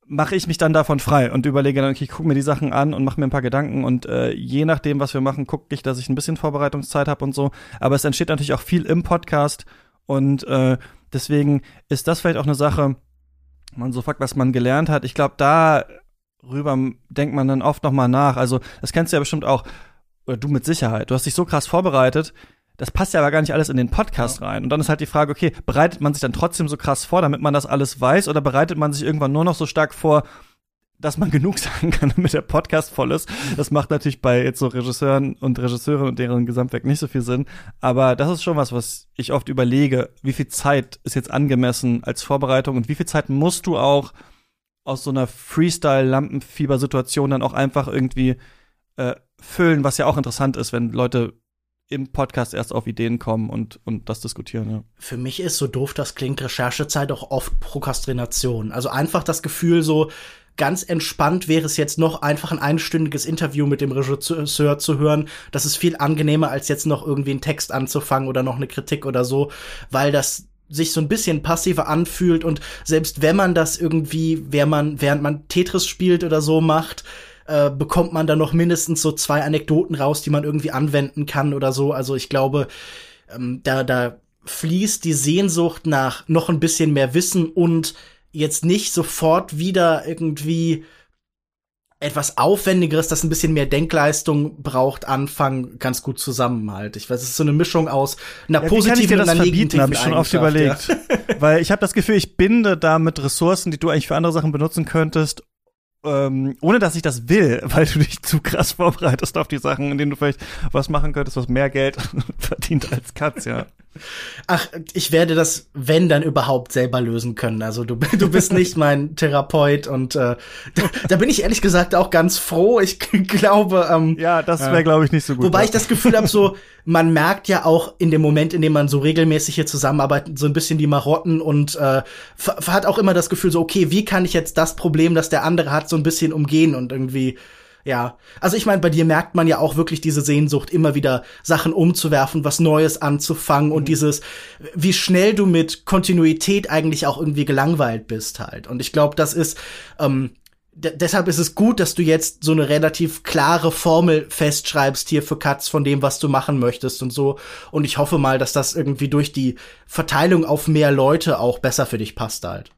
mache ich mich dann davon frei und überlege dann, okay, ich gucke mir die Sachen an und mache mir ein paar Gedanken und äh, je nachdem, was wir machen, gucke ich, dass ich ein bisschen Vorbereitungszeit habe und so. Aber es entsteht natürlich auch viel im Podcast und äh, deswegen ist das vielleicht auch eine Sache, man so fragt, was man gelernt hat. Ich glaube, darüber denkt man dann oft noch mal nach. Also das kennst du ja bestimmt auch, oder du mit Sicherheit. Du hast dich so krass vorbereitet, das passt ja aber gar nicht alles in den Podcast ja. rein. Und dann ist halt die Frage, okay, bereitet man sich dann trotzdem so krass vor, damit man das alles weiß, oder bereitet man sich irgendwann nur noch so stark vor, dass man <laughs> genug sagen kann, damit der Podcast voll ist. Das macht natürlich bei jetzt so Regisseuren und Regisseurinnen und deren Gesamtwerk nicht so viel Sinn. Aber das ist schon was, was ich oft überlege. Wie viel Zeit ist jetzt angemessen als Vorbereitung und wie viel Zeit musst du auch aus so einer Freestyle-Lampenfieber-Situation dann auch einfach irgendwie äh, füllen, was ja auch interessant ist, wenn Leute im Podcast erst auf Ideen kommen und, und das diskutieren, ja. Für mich ist so doof, das klingt Recherchezeit auch oft Prokrastination. Also einfach das Gefühl so, ganz entspannt wäre es jetzt noch einfach ein einstündiges Interview mit dem Regisseur zu hören. Das ist viel angenehmer, als jetzt noch irgendwie einen Text anzufangen oder noch eine Kritik oder so, weil das sich so ein bisschen passiver anfühlt und selbst wenn man das irgendwie, während man, während man Tetris spielt oder so macht, äh, bekommt man da noch mindestens so zwei Anekdoten raus, die man irgendwie anwenden kann oder so. Also ich glaube, ähm, da, da fließt die Sehnsucht nach noch ein bisschen mehr Wissen und jetzt nicht sofort wieder irgendwie etwas Aufwendigeres, das ein bisschen mehr Denkleistung braucht, anfangen, ganz gut zusammen halt. Ich weiß, es ist so eine Mischung aus einer ja, positiven und einer negativen habe ich schon oft überlegt. Ja. <laughs> Weil ich habe das Gefühl, ich binde damit Ressourcen, die du eigentlich für andere Sachen benutzen könntest, ähm, ohne dass ich das will, <laughs> weil du dich zu krass vorbereitest auf die Sachen, in denen du vielleicht was machen könntest, was mehr Geld <laughs> verdient als Katz, ja. Ach, ich werde das, wenn dann überhaupt selber lösen können. Also du, du bist nicht <laughs> mein Therapeut und äh, da, da bin ich ehrlich gesagt auch ganz froh. Ich glaube, ähm, ja, das wäre glaube ich nicht so gut. Wobei ich das Gefühl habe, so man merkt ja auch in dem Moment, in dem man so regelmäßig hier zusammenarbeitet, so ein bisschen die Marotten und äh, hat auch immer das Gefühl, so okay, wie kann ich jetzt das Problem, das der andere hat, so ein bisschen umgehen und irgendwie ja, also ich meine, bei dir merkt man ja auch wirklich diese Sehnsucht, immer wieder Sachen umzuwerfen, was Neues anzufangen mhm. und dieses, wie schnell du mit Kontinuität eigentlich auch irgendwie gelangweilt bist halt. Und ich glaube, das ist, ähm, deshalb ist es gut, dass du jetzt so eine relativ klare Formel festschreibst hier für Katz von dem, was du machen möchtest und so. Und ich hoffe mal, dass das irgendwie durch die Verteilung auf mehr Leute auch besser für dich passt halt.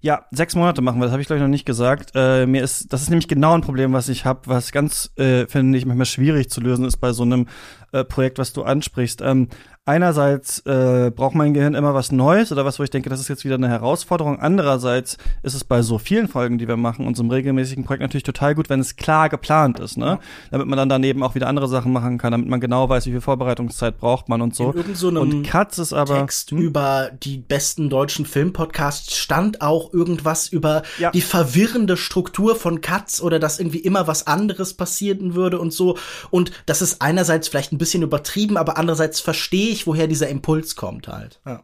Ja, sechs Monate machen wir, das habe ich glaube ich noch nicht gesagt. Äh, mir ist, das ist nämlich genau ein Problem, was ich habe, was ganz, äh, finde ich, manchmal schwierig zu lösen ist bei so einem äh, Projekt, was du ansprichst. Ähm, einerseits äh, braucht mein Gehirn immer was Neues oder was, wo ich denke, das ist jetzt wieder eine Herausforderung. Andererseits ist es bei so vielen Folgen, die wir machen, unserem regelmäßigen Projekt natürlich total gut, wenn es klar geplant ist, ne? Damit man dann daneben auch wieder andere Sachen machen kann, damit man genau weiß, wie viel Vorbereitungszeit braucht man und so. In so und Katz ist aber Text hm? über die besten deutschen Filmpodcasts stand auch irgendwas über ja. die verwirrende Struktur von Katz oder dass irgendwie immer was anderes passieren würde und so. Und das ist einerseits vielleicht ein bisschen übertrieben, aber andererseits verstehe ich ich, woher dieser Impuls kommt halt. Ja.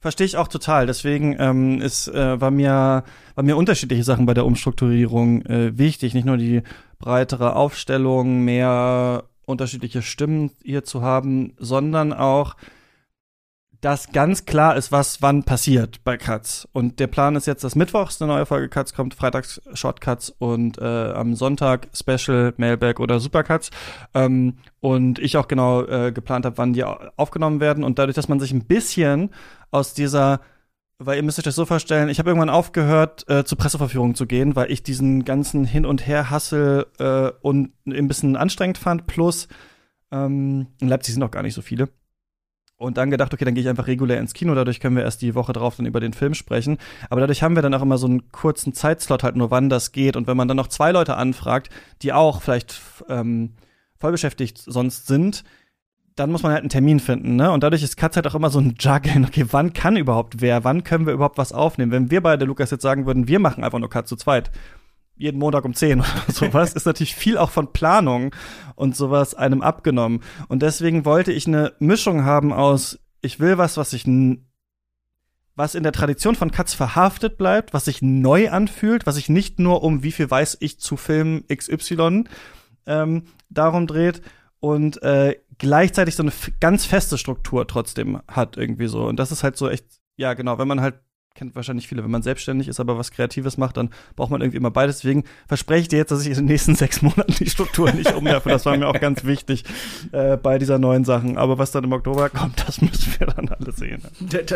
Verstehe ich auch total. Deswegen ähm, ist, äh, war, mir, war mir unterschiedliche Sachen bei der Umstrukturierung äh, wichtig. Nicht nur die breitere Aufstellung, mehr unterschiedliche Stimmen hier zu haben, sondern auch dass ganz klar ist, was wann passiert bei Cuts. Und der Plan ist jetzt, dass mittwochs eine neue Folge Cuts kommt, freitags Shortcuts und äh, am Sonntag Special, Mailback oder Supercuts. Ähm, und ich auch genau äh, geplant habe, wann die aufgenommen werden. Und dadurch, dass man sich ein bisschen aus dieser weil ihr müsst euch das so vorstellen, ich habe irgendwann aufgehört, äh, zu Presseverführungen zu gehen, weil ich diesen ganzen Hin- und Her-Hassel äh, und ein bisschen anstrengend fand. Plus, ähm, in Leipzig sind noch gar nicht so viele und dann gedacht, okay, dann gehe ich einfach regulär ins Kino, dadurch können wir erst die Woche drauf dann über den Film sprechen. Aber dadurch haben wir dann auch immer so einen kurzen Zeitslot halt nur, wann das geht. Und wenn man dann noch zwei Leute anfragt, die auch vielleicht ähm, vollbeschäftigt sonst sind, dann muss man halt einen Termin finden, ne? Und dadurch ist Katz halt auch immer so ein Juggeln. Okay, wann kann überhaupt wer? Wann können wir überhaupt was aufnehmen? Wenn wir beide, Lukas, jetzt sagen würden, wir machen einfach nur Cut zu zweit, jeden Montag um 10 <laughs> oder sowas, ist natürlich viel auch von Planung und sowas einem abgenommen. Und deswegen wollte ich eine Mischung haben aus, ich will was, was ich was in der Tradition von Katz verhaftet bleibt, was sich neu anfühlt, was sich nicht nur um wie viel weiß ich zu Film XY ähm, darum dreht und äh, gleichzeitig so eine ganz feste Struktur trotzdem hat irgendwie so. Und das ist halt so echt, ja genau, wenn man halt kennt wahrscheinlich viele, wenn man selbstständig ist, aber was Kreatives macht, dann braucht man irgendwie immer beides. Deswegen verspreche ich dir jetzt, dass ich in den nächsten <laughs> sechs Monaten die Struktur nicht umwerfe. Das war mir auch ganz wichtig äh, bei dieser neuen Sachen. Aber was dann im Oktober kommt, das müssen wir dann alle sehen.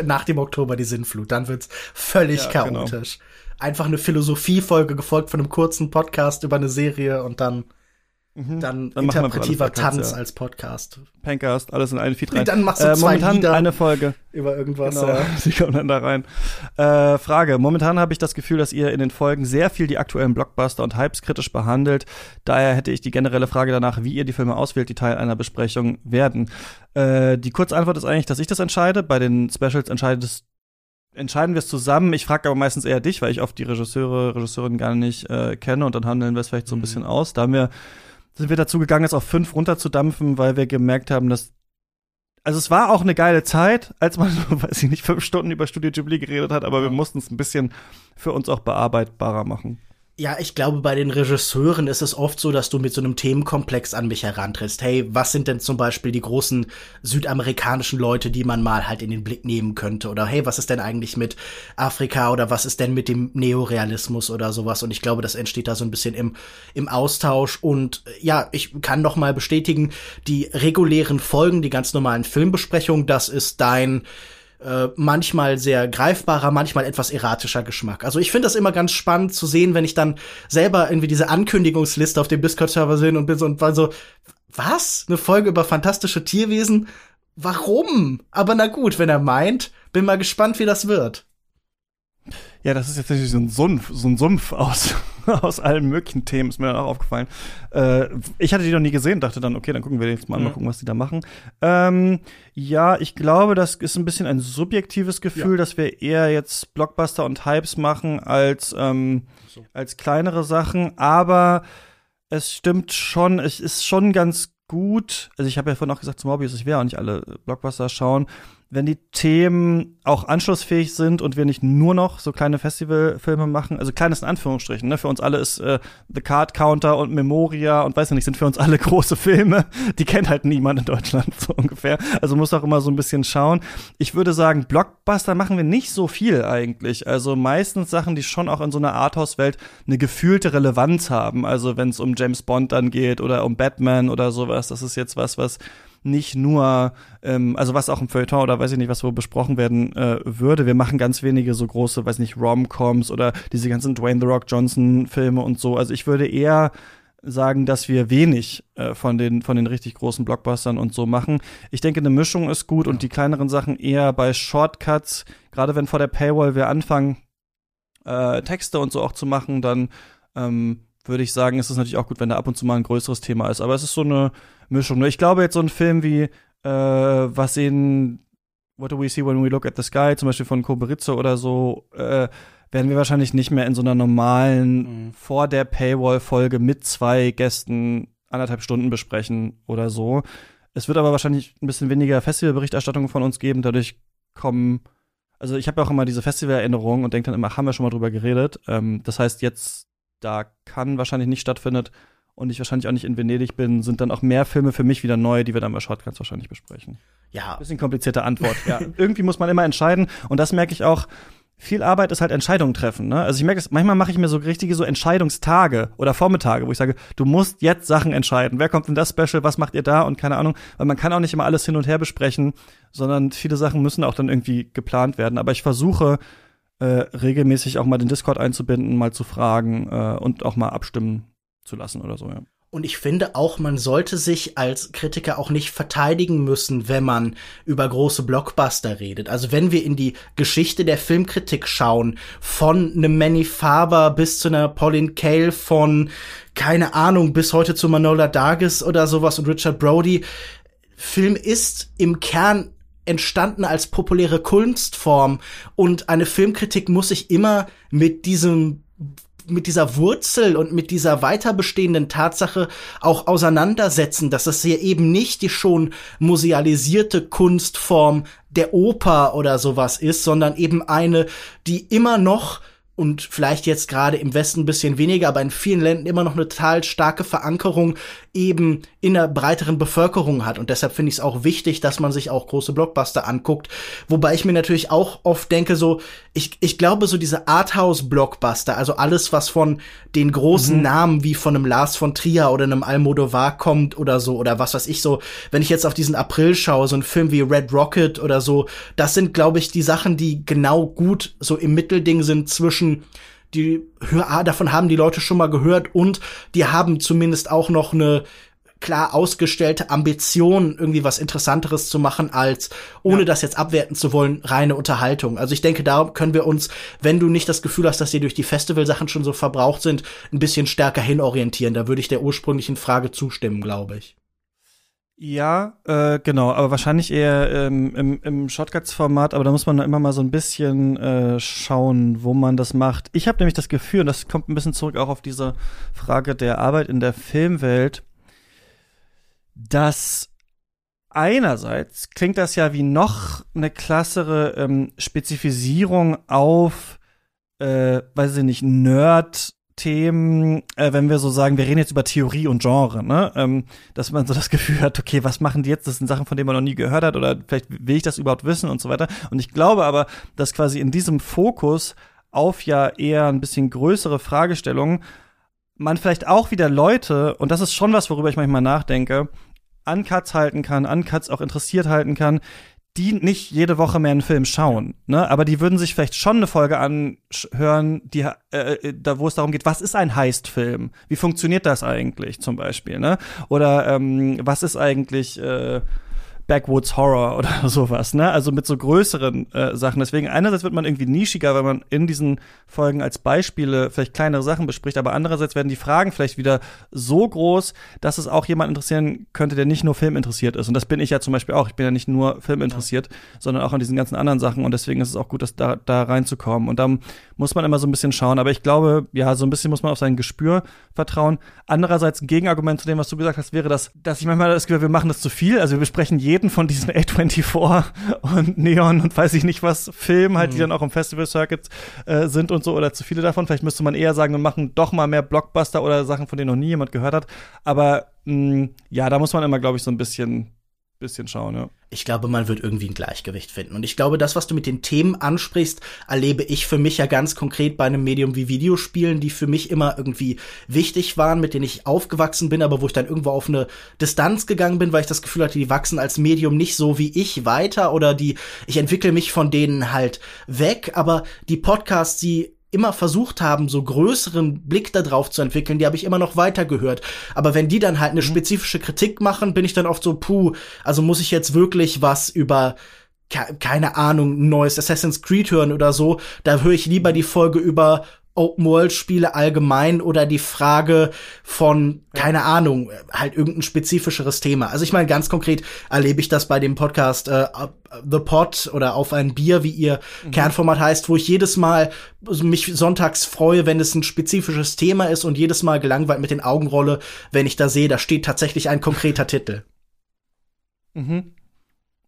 Nach dem Oktober die Sinnflut, dann wird's völlig ja, genau. chaotisch. Genau. Einfach eine Philosophiefolge gefolgt von einem kurzen Podcast über eine Serie und dann Mhm. Dann, dann interpretiver Tanz ja. als Podcast. Pancast, alles in einen Feed rein. Dann machst du äh, zwei momentan Lieder eine Folge. Über irgendwas, genau. ja. <laughs> Sie kommen dann da rein. Äh, Frage. Momentan habe ich das Gefühl, dass ihr in den Folgen sehr viel die aktuellen Blockbuster und Hypes kritisch behandelt. Daher hätte ich die generelle Frage danach, wie ihr die Filme auswählt, die Teil einer Besprechung werden. Äh, die kurze Antwort ist eigentlich, dass ich das entscheide. Bei den Specials entscheidest entscheiden wir es zusammen. Ich frage aber meistens eher dich, weil ich oft die Regisseure, Regisseurinnen gar nicht äh, kenne und dann handeln wir es vielleicht so ein mhm. bisschen aus. Da haben wir sind wir dazu gegangen, es auf fünf runterzudampfen, weil wir gemerkt haben, dass also es war auch eine geile Zeit, als man, <laughs> weiß ich nicht, fünf Stunden über Studio Ghibli geredet hat, aber wir mussten es ein bisschen für uns auch bearbeitbarer machen. Ja, ich glaube, bei den Regisseuren ist es oft so, dass du mit so einem Themenkomplex an mich herantrittst. Hey, was sind denn zum Beispiel die großen südamerikanischen Leute, die man mal halt in den Blick nehmen könnte? Oder hey, was ist denn eigentlich mit Afrika oder was ist denn mit dem Neorealismus oder sowas? Und ich glaube, das entsteht da so ein bisschen im, im Austausch. Und ja, ich kann noch mal bestätigen, die regulären Folgen, die ganz normalen Filmbesprechungen, das ist dein äh, manchmal sehr greifbarer, manchmal etwas erratischer Geschmack. Also ich finde das immer ganz spannend zu sehen, wenn ich dann selber irgendwie diese Ankündigungsliste auf dem Discord-Server sehe und bin so und war so, was? Eine Folge über fantastische Tierwesen? Warum? Aber na gut, wenn er meint, bin mal gespannt, wie das wird. Ja, das ist jetzt natürlich so ein Sumpf, so ein Sumpf aus, <laughs> aus allen möglichen Themen, ist mir dann auch aufgefallen. Äh, ich hatte die noch nie gesehen, dachte dann, okay, dann gucken wir jetzt mal, mhm. mal gucken, was die da machen. Ähm, ja, ich glaube, das ist ein bisschen ein subjektives Gefühl, ja. dass wir eher jetzt Blockbuster und Hypes machen als, ähm, so. als kleinere Sachen, aber es stimmt schon, es ist schon ganz gut. Also ich habe ja vorhin auch gesagt, zum Mobius, ich werde auch nicht alle Blockbuster schauen wenn die Themen auch anschlussfähig sind und wir nicht nur noch so kleine Festivalfilme machen, also kleines in Anführungsstrichen, ne? Für uns alle ist äh, The Card Counter und Memoria und weiß nicht, sind für uns alle <laughs> große Filme. Die kennt halt niemand in Deutschland <laughs> so ungefähr. Also muss auch immer so ein bisschen schauen. Ich würde sagen, Blockbuster machen wir nicht so viel eigentlich. Also meistens Sachen, die schon auch in so einer Arthouse-Welt eine gefühlte Relevanz haben. Also wenn es um James Bond dann geht oder um Batman oder sowas, das ist jetzt was, was nicht nur, ähm, also was auch im Feuilleton oder weiß ich nicht, was wo besprochen werden äh, würde. Wir machen ganz wenige so große, weiß nicht, Rom-Coms oder diese ganzen Dwayne The Rock Johnson Filme und so. Also ich würde eher sagen, dass wir wenig äh, von den von den richtig großen Blockbustern und so machen. Ich denke, eine Mischung ist gut und die kleineren Sachen eher bei Shortcuts. Gerade wenn vor der Paywall wir anfangen äh, Texte und so auch zu machen, dann ähm, würde ich sagen, ist es natürlich auch gut, wenn da ab und zu mal ein größeres Thema ist. Aber es ist so eine Mischung. Ich glaube jetzt so ein Film wie äh, was sehen What do we see when we look at the sky, zum Beispiel von Koberitze oder so, äh, werden wir wahrscheinlich nicht mehr in so einer normalen mhm. vor der Paywall-Folge mit zwei Gästen anderthalb Stunden besprechen oder so. Es wird aber wahrscheinlich ein bisschen weniger Festivalberichterstattung von uns geben. Dadurch kommen, also ich habe ja auch immer diese Festivalerinnerungen und denke dann immer, haben wir schon mal drüber geredet. Ähm, das heißt, jetzt da kann wahrscheinlich nicht stattfindet und ich wahrscheinlich auch nicht in Venedig bin, sind dann auch mehr Filme für mich wieder neu, die wir dann bei Shortcuts wahrscheinlich besprechen. Ja. Bisschen komplizierte Antwort. <laughs> ja. Irgendwie muss man immer entscheiden und das merke ich auch viel Arbeit ist halt Entscheidungen treffen. Ne? Also ich merke, manchmal mache ich mir so richtige so Entscheidungstage oder Vormittage, wo ich sage, du musst jetzt Sachen entscheiden. Wer kommt in das Special? Was macht ihr da? Und keine Ahnung, weil man kann auch nicht immer alles hin und her besprechen, sondern viele Sachen müssen auch dann irgendwie geplant werden. Aber ich versuche äh, regelmäßig auch mal den Discord einzubinden, mal zu fragen äh, und auch mal abstimmen zu lassen oder so. Ja. Und ich finde auch, man sollte sich als Kritiker auch nicht verteidigen müssen, wenn man über große Blockbuster redet. Also wenn wir in die Geschichte der Filmkritik schauen, von einem Manny Faber bis zu einer Pauline Kael, von keine Ahnung bis heute zu Manola Dargis oder sowas und Richard Brody. Film ist im Kern entstanden als populäre Kunstform und eine Filmkritik muss sich immer mit diesem mit dieser Wurzel und mit dieser weiter bestehenden Tatsache auch auseinandersetzen, dass es hier eben nicht die schon musealisierte Kunstform der Oper oder sowas ist, sondern eben eine, die immer noch und vielleicht jetzt gerade im Westen ein bisschen weniger, aber in vielen Ländern immer noch eine total starke Verankerung eben in der breiteren Bevölkerung hat. Und deshalb finde ich es auch wichtig, dass man sich auch große Blockbuster anguckt. Wobei ich mir natürlich auch oft denke, so, ich, ich glaube, so diese Arthouse-Blockbuster, also alles, was von den großen mhm. Namen wie von einem Lars von Trier oder einem Almodovar kommt oder so, oder was weiß ich so, wenn ich jetzt auf diesen April schaue, so ein Film wie Red Rocket oder so, das sind, glaube ich, die Sachen, die genau gut so im Mittelding sind zwischen die davon haben die Leute schon mal gehört und die haben zumindest auch noch eine klar ausgestellte Ambition, irgendwie was Interessanteres zu machen, als, ohne ja. das jetzt abwerten zu wollen, reine Unterhaltung. Also ich denke, da können wir uns, wenn du nicht das Gefühl hast, dass dir durch die Festivalsachen schon so verbraucht sind, ein bisschen stärker hinorientieren. Da würde ich der ursprünglichen Frage zustimmen, glaube ich. Ja, äh, genau, aber wahrscheinlich eher ähm, im, im Shotcuts-Format, aber da muss man immer mal so ein bisschen äh, schauen, wo man das macht. Ich habe nämlich das Gefühl, und das kommt ein bisschen zurück auch auf diese Frage der Arbeit in der Filmwelt, dass einerseits klingt das ja wie noch eine klassere ähm, Spezifisierung auf, äh, weiß ich nicht, Nerd Themen, äh, wenn wir so sagen, wir reden jetzt über Theorie und Genre, ne? Ähm, dass man so das Gefühl hat, okay, was machen die jetzt? Das sind Sachen, von denen man noch nie gehört hat oder vielleicht will ich das überhaupt wissen und so weiter. Und ich glaube aber, dass quasi in diesem Fokus auf ja eher ein bisschen größere Fragestellungen man vielleicht auch wieder Leute, und das ist schon was, worüber ich manchmal nachdenke, an Cuts halten kann, an Cuts auch interessiert halten kann, die nicht jede Woche mehr einen Film schauen, ne? Aber die würden sich vielleicht schon eine Folge anhören, die äh, äh, da wo es darum geht, was ist ein Heist-Film? Wie funktioniert das eigentlich zum Beispiel, ne? Oder ähm, was ist eigentlich äh, Backwoods Horror oder <laughs> sowas, ne? Also mit so größeren äh, Sachen. Deswegen einerseits wird man irgendwie nischiger, weil man in diesen Folgen als Beispiele vielleicht kleinere Sachen bespricht, aber andererseits werden die Fragen vielleicht wieder so groß, dass es auch jemand interessieren könnte, der nicht nur Film interessiert ist. Und das bin ich ja zum Beispiel auch. Ich bin ja nicht nur Film interessiert, ja. sondern auch an diesen ganzen anderen Sachen. Und deswegen ist es auch gut, dass da, da reinzukommen. Und dann muss man immer so ein bisschen schauen. Aber ich glaube, ja, so ein bisschen muss man auf sein Gespür vertrauen. Andererseits ein Gegenargument zu dem, was du gesagt hast, wäre das, dass ich manchmal das Gefühl, wir machen das zu viel. Also wir besprechen jeden jeden von diesen A24 und Neon und weiß ich nicht was Filmen halt, mhm. die dann auch im Festival Circuit äh, sind und so oder zu viele davon. Vielleicht müsste man eher sagen, wir machen doch mal mehr Blockbuster oder Sachen, von denen noch nie jemand gehört hat. Aber mh, mm, ja, da muss man immer, glaube ich, so ein bisschen bisschen schauen, ja. Ich glaube, man wird irgendwie ein Gleichgewicht finden. Und ich glaube, das, was du mit den Themen ansprichst, erlebe ich für mich ja ganz konkret bei einem Medium wie Videospielen, die für mich immer irgendwie wichtig waren, mit denen ich aufgewachsen bin, aber wo ich dann irgendwo auf eine Distanz gegangen bin, weil ich das Gefühl hatte, die wachsen als Medium nicht so wie ich weiter oder die, ich entwickle mich von denen halt weg, aber die Podcasts, die immer versucht haben, so größeren Blick darauf zu entwickeln, die habe ich immer noch weiter gehört. Aber wenn die dann halt eine mhm. spezifische Kritik machen, bin ich dann oft so, puh, also muss ich jetzt wirklich was über keine Ahnung, neues Assassin's Creed hören oder so, da höre ich lieber die Folge über Open-World-Spiele allgemein oder die Frage von, keine Ahnung, halt irgendein spezifischeres Thema. Also ich meine, ganz konkret erlebe ich das bei dem Podcast äh, The Pot oder Auf ein Bier, wie ihr mhm. Kernformat heißt, wo ich jedes Mal mich sonntags freue, wenn es ein spezifisches Thema ist und jedes Mal gelangweilt mit den Augen rolle, wenn ich da sehe, da steht tatsächlich ein konkreter Titel. Mhm.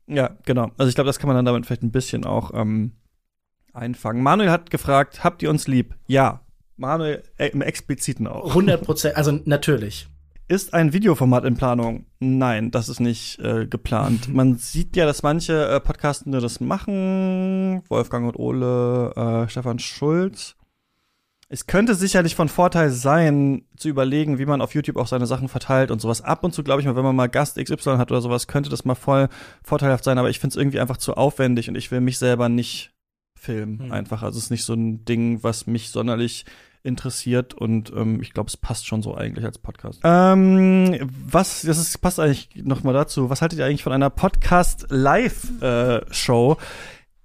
Ja, genau. Also ich glaube, das kann man dann damit vielleicht ein bisschen auch ähm einfangen. Manuel hat gefragt, habt ihr uns lieb? Ja. Manuel äh, im expliziten auch. 100 Prozent, also natürlich. Ist ein Videoformat in Planung? Nein, das ist nicht äh, geplant. <laughs> Man sieht ja, dass manche äh, Podcastende das machen. Wolfgang und Ole, äh, Stefan Schulz. Es könnte sicherlich von Vorteil sein, zu überlegen, wie man auf YouTube auch seine Sachen verteilt und sowas. Ab und zu, glaube ich mal, wenn man mal Gast XY hat oder sowas, könnte das mal voll vorteilhaft sein, aber ich finde es irgendwie einfach zu aufwendig und ich will mich selber nicht Film mhm. einfach. Also es ist nicht so ein Ding, was mich sonderlich interessiert und ähm, ich glaube, es passt schon so eigentlich als Podcast. Ähm, was, das ist, passt eigentlich noch mal dazu. Was haltet ihr eigentlich von einer Podcast-Live-Show? Äh,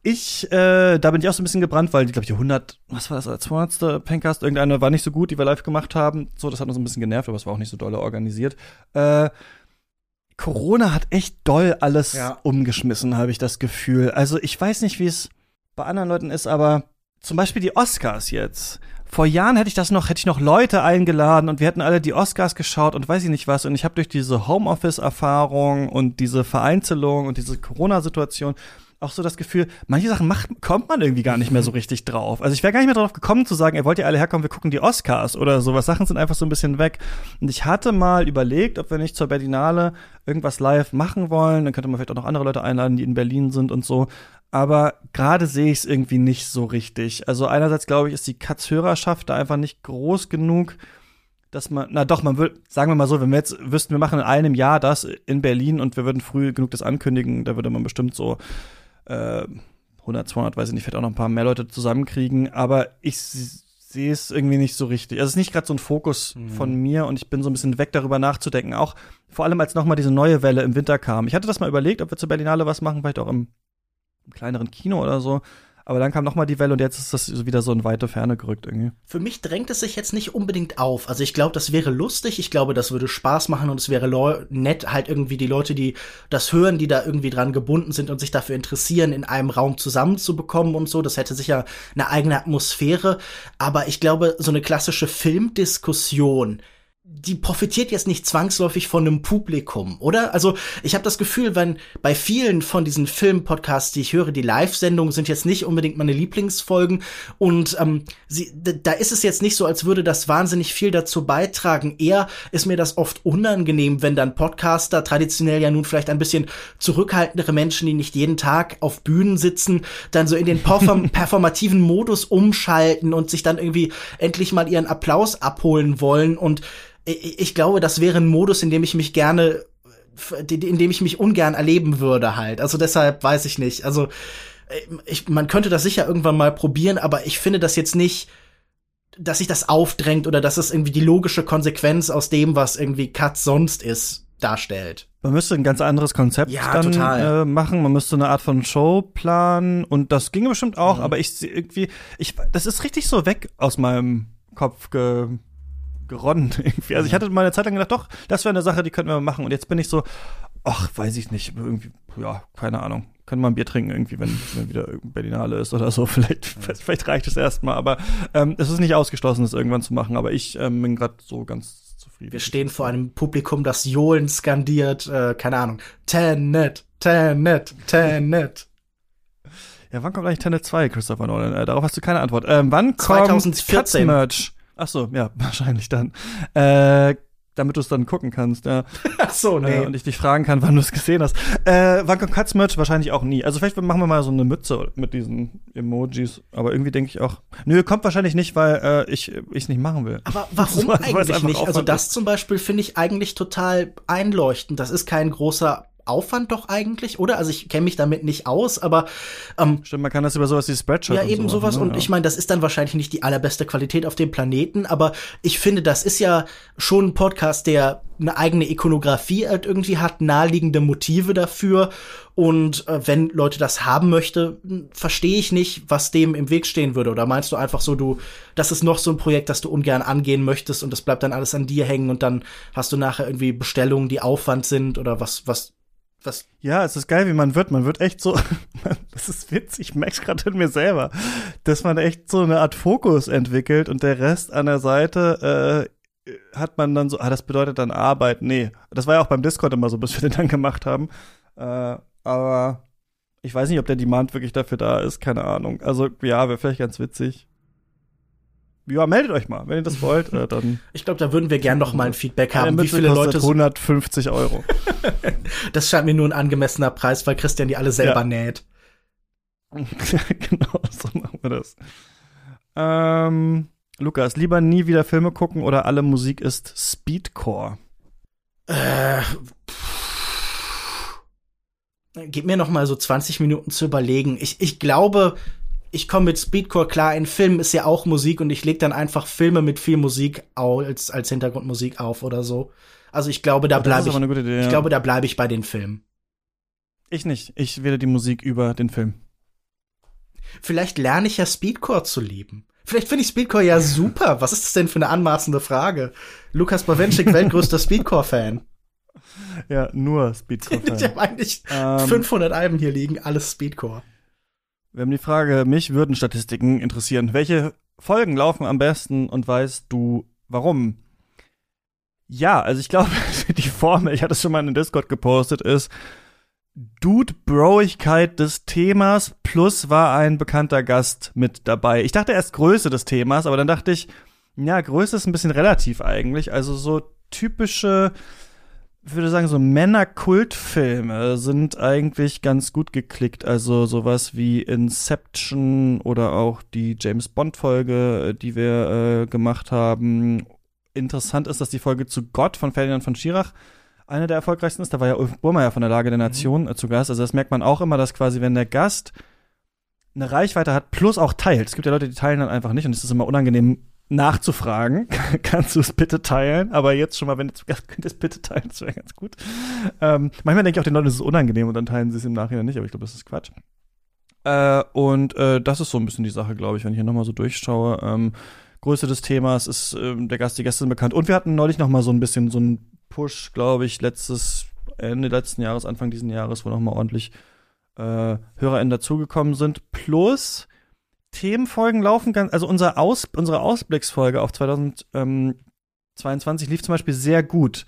ich, äh, da bin ich auch so ein bisschen gebrannt, weil die, glaube ich, die 100, was war das, 200. Pencast, irgendeine war nicht so gut, die wir live gemacht haben. So, das hat uns ein bisschen genervt, aber es war auch nicht so doll organisiert. Äh, Corona hat echt doll alles ja. umgeschmissen, habe ich das Gefühl. Also ich weiß nicht, wie es bei anderen Leuten ist, aber zum Beispiel die Oscars jetzt. Vor Jahren hätte ich das noch, hätte ich noch Leute eingeladen und wir hätten alle die Oscars geschaut und weiß ich nicht was. Und ich habe durch diese Homeoffice-Erfahrung und diese Vereinzelung und diese Corona-Situation auch so das Gefühl, manche Sachen macht, kommt man irgendwie gar nicht mehr so richtig drauf. Also ich wäre gar nicht mehr drauf gekommen zu sagen, ihr wollt ja alle herkommen, wir gucken die Oscars oder sowas. Sachen sind einfach so ein bisschen weg. Und ich hatte mal überlegt, ob wir nicht zur Berlinale irgendwas live machen wollen. Dann könnte man vielleicht auch noch andere Leute einladen, die in Berlin sind und so aber gerade sehe ich es irgendwie nicht so richtig. Also einerseits glaube ich, ist die Katz-Hörerschaft da einfach nicht groß genug, dass man, na doch, man würde, sagen wir mal so, wenn wir jetzt wüssten, wir machen in einem Jahr das in Berlin und wir würden früh genug das ankündigen, da würde man bestimmt so äh, 100, 200, weiß ich nicht, vielleicht auch noch ein paar mehr Leute zusammenkriegen, aber ich sehe es irgendwie nicht so richtig. Also es ist nicht gerade so ein Fokus mhm. von mir und ich bin so ein bisschen weg darüber nachzudenken. Auch vor allem, als nochmal diese neue Welle im Winter kam. Ich hatte das mal überlegt, ob wir zur Berlinale was machen, vielleicht auch im einem kleineren Kino oder so. Aber dann kam noch mal die Welle und jetzt ist das wieder so in weite Ferne gerückt irgendwie. Für mich drängt es sich jetzt nicht unbedingt auf. Also ich glaube, das wäre lustig. Ich glaube, das würde Spaß machen und es wäre nett, halt irgendwie die Leute, die das hören, die da irgendwie dran gebunden sind und sich dafür interessieren, in einem Raum zusammenzubekommen und so. Das hätte sicher eine eigene Atmosphäre. Aber ich glaube, so eine klassische Filmdiskussion, die profitiert jetzt nicht zwangsläufig von einem Publikum, oder? Also ich habe das Gefühl, wenn bei vielen von diesen Filmpodcasts, die ich höre, die Live-Sendungen sind jetzt nicht unbedingt meine Lieblingsfolgen und ähm, sie, da ist es jetzt nicht so, als würde das wahnsinnig viel dazu beitragen. Eher ist mir das oft unangenehm, wenn dann Podcaster, traditionell ja nun vielleicht ein bisschen zurückhaltendere Menschen, die nicht jeden Tag auf Bühnen sitzen, dann so in den perform <laughs> performativen Modus umschalten und sich dann irgendwie endlich mal ihren Applaus abholen wollen und ich glaube, das wäre ein Modus, in dem ich mich gerne, in dem ich mich ungern erleben würde halt. Also deshalb weiß ich nicht. Also ich, man könnte das sicher irgendwann mal probieren, aber ich finde das jetzt nicht, dass sich das aufdrängt oder dass es irgendwie die logische Konsequenz aus dem, was irgendwie Cut sonst ist, darstellt. Man müsste ein ganz anderes Konzept ja, dann äh, machen. Man müsste eine Art von Show planen und das ginge bestimmt auch. Mhm. Aber ich irgendwie, ich, das ist richtig so weg aus meinem Kopf ge geronnen <laughs> irgendwie. Also ich hatte mal eine Zeit lang gedacht, doch, das wäre eine Sache, die könnten wir machen. Und jetzt bin ich so, ach, weiß ich nicht, irgendwie, ja, keine Ahnung. Können wir ein Bier trinken irgendwie, wenn, wenn wieder Berlinale ist oder so. <laughs> Vielleicht, vielleicht reicht es erstmal. Aber ähm, es ist nicht ausgeschlossen, das irgendwann zu machen. Aber ich ähm, bin gerade so ganz zufrieden. Wir stehen vor einem Publikum, das Johlen skandiert, äh, keine Ahnung, Tenet, Tenet, Tenet. Ja, wann kommt eigentlich Tenet 2, Christopher Nolan? Äh, darauf hast du keine Antwort. Ähm, wann kommt 2014. Merch? Ach so, ja, <laughs> wahrscheinlich dann. Äh, damit du es dann gucken kannst, ja. <laughs> Ach so, nee. Äh, und ich dich fragen kann, <laughs> wann du es gesehen hast. Äh, wann kommt Katz Merch? Wahrscheinlich auch nie. Also vielleicht machen wir mal so eine Mütze mit diesen Emojis. Aber irgendwie denke ich auch, nö, kommt wahrscheinlich nicht, weil äh, ich es nicht machen will. Aber warum eigentlich nicht? Also das zum Beispiel finde ich eigentlich total einleuchtend. Das ist kein großer Aufwand doch eigentlich, oder? Also ich kenne mich damit nicht aus, aber ähm, Stimmt, man kann das über sowas wie Spreadshirt ja, und eben so sowas. machen, Und ne? ich meine, das ist dann wahrscheinlich nicht die allerbeste Qualität auf dem Planeten, aber ich finde, das ist ja schon ein Podcast, der eine eigene Ikonografie halt irgendwie hat, naheliegende Motive dafür. Und äh, wenn Leute das haben möchte, verstehe ich nicht, was dem im Weg stehen würde. Oder meinst du einfach so, du, das ist noch so ein Projekt, das du ungern angehen möchtest und das bleibt dann alles an dir hängen und dann hast du nachher irgendwie Bestellungen, die Aufwand sind oder was, was, was Ja, es ist geil, wie man wird. Man wird echt so, <laughs> das ist witzig, ich merk's gerade in mir selber, dass man echt so eine Art Fokus entwickelt und der Rest an der Seite äh, hat man dann so, ah, das bedeutet dann Arbeit. Nee, das war ja auch beim Discord immer so, bis wir <laughs> den dann gemacht haben. Äh, aber ich weiß nicht, ob der Demand wirklich dafür da ist, keine Ahnung. Also ja, wäre vielleicht ganz witzig. Ja, meldet euch mal, wenn ihr das wollt, äh, dann. <laughs> Ich glaube, da würden wir gern noch mal ein Feedback haben, wie viele Leute so 150 Euro. <laughs> Das scheint mir nur ein angemessener Preis, weil Christian die alle selber Ja. näht. <laughs> genau, so machen wir das. Ähm, Lukas, lieber nie wieder Filme gucken oder alle Musik ist Speedcore? Äh, gib mir noch mal so 20 Minuten zu überlegen. Ich, ich glaube, ich komme mit Speedcore klar. Ein Film ist ja auch Musik und ich leg dann einfach Filme mit viel Musik als, als Hintergrundmusik auf oder so. Also ich glaube, da bleibe ich, Idee. ich ja. glaube, da bleibe ich bei den Filmen. ich nicht. Ich wähle die Musik über den Film. Vielleicht lerne ich ja Speedcore zu lieben. Vielleicht finde ich Speedcore ja super. Was ist das denn für eine anmaßende Frage? Lukas Bawenschik, weltgrößter Speedcore-Fan. Ja, nur Speedcore. <laughs> Ich habe eigentlich ähm, 500 Alben hier liegen, alles Speedcore. Wir haben die Frage, mich würden Statistiken interessieren. Welche Folgen laufen am besten und weißt du warum? Ja, also ich glaube, <laughs> die Formel, ich hatte es schon mal in den Discord gepostet, ist Dude-Broigkeit des Themas plus war ein bekannter Gast mit dabei. Ich dachte erst Größe des Themas, aber dann dachte ich, ja, Größe ist ein bisschen relativ eigentlich. Also so typische, würde sagen, so Männerkultfilme sind eigentlich ganz gut geklickt. Also sowas wie Inception oder auch die James Bond-Folge, äh, die wir äh, gemacht haben. Interessant ist, dass die Folge zu Gott von Ferdinand von Schirach eine der erfolgreichsten ist. Da war ja Ulf Burmeier von der Lage der Nation äh, zu Gast. Also das merkt man auch immer, dass quasi, wenn der Gast eine Reichweite hat, plus auch teilt. Es gibt ja Leute, die teilen dann einfach nicht und es ist immer unangenehm nachzufragen. <laughs> Kannst du es bitte teilen? Aber jetzt schon mal, wenn du zu Gast könntest, bitte teilen, das wäre ganz gut. Ähm, manchmal denke ich auch den Leuten, es ist unangenehm und dann teilen sie es im Nachhinein nicht, aber ich glaube, das ist Quatsch. Äh, und äh, das ist so ein bisschen die Sache, glaube ich, wenn ich hier nochmal so durchschaue. Ähm, Größe des Themas ist ähm, der Gast, die Gäste sind bekannt. Und wir hatten neulich noch mal so ein bisschen so einen Push, glaube ich, letztes Ende letzten Jahres, Anfang diesen Jahres, wo noch mal ordentlich äh, HörerInnen dazugekommen sind. Plus Themenfolgen laufen ganz, also unser Aus, unsere Ausblicksfolge auf 2022 lief zum Beispiel sehr gut.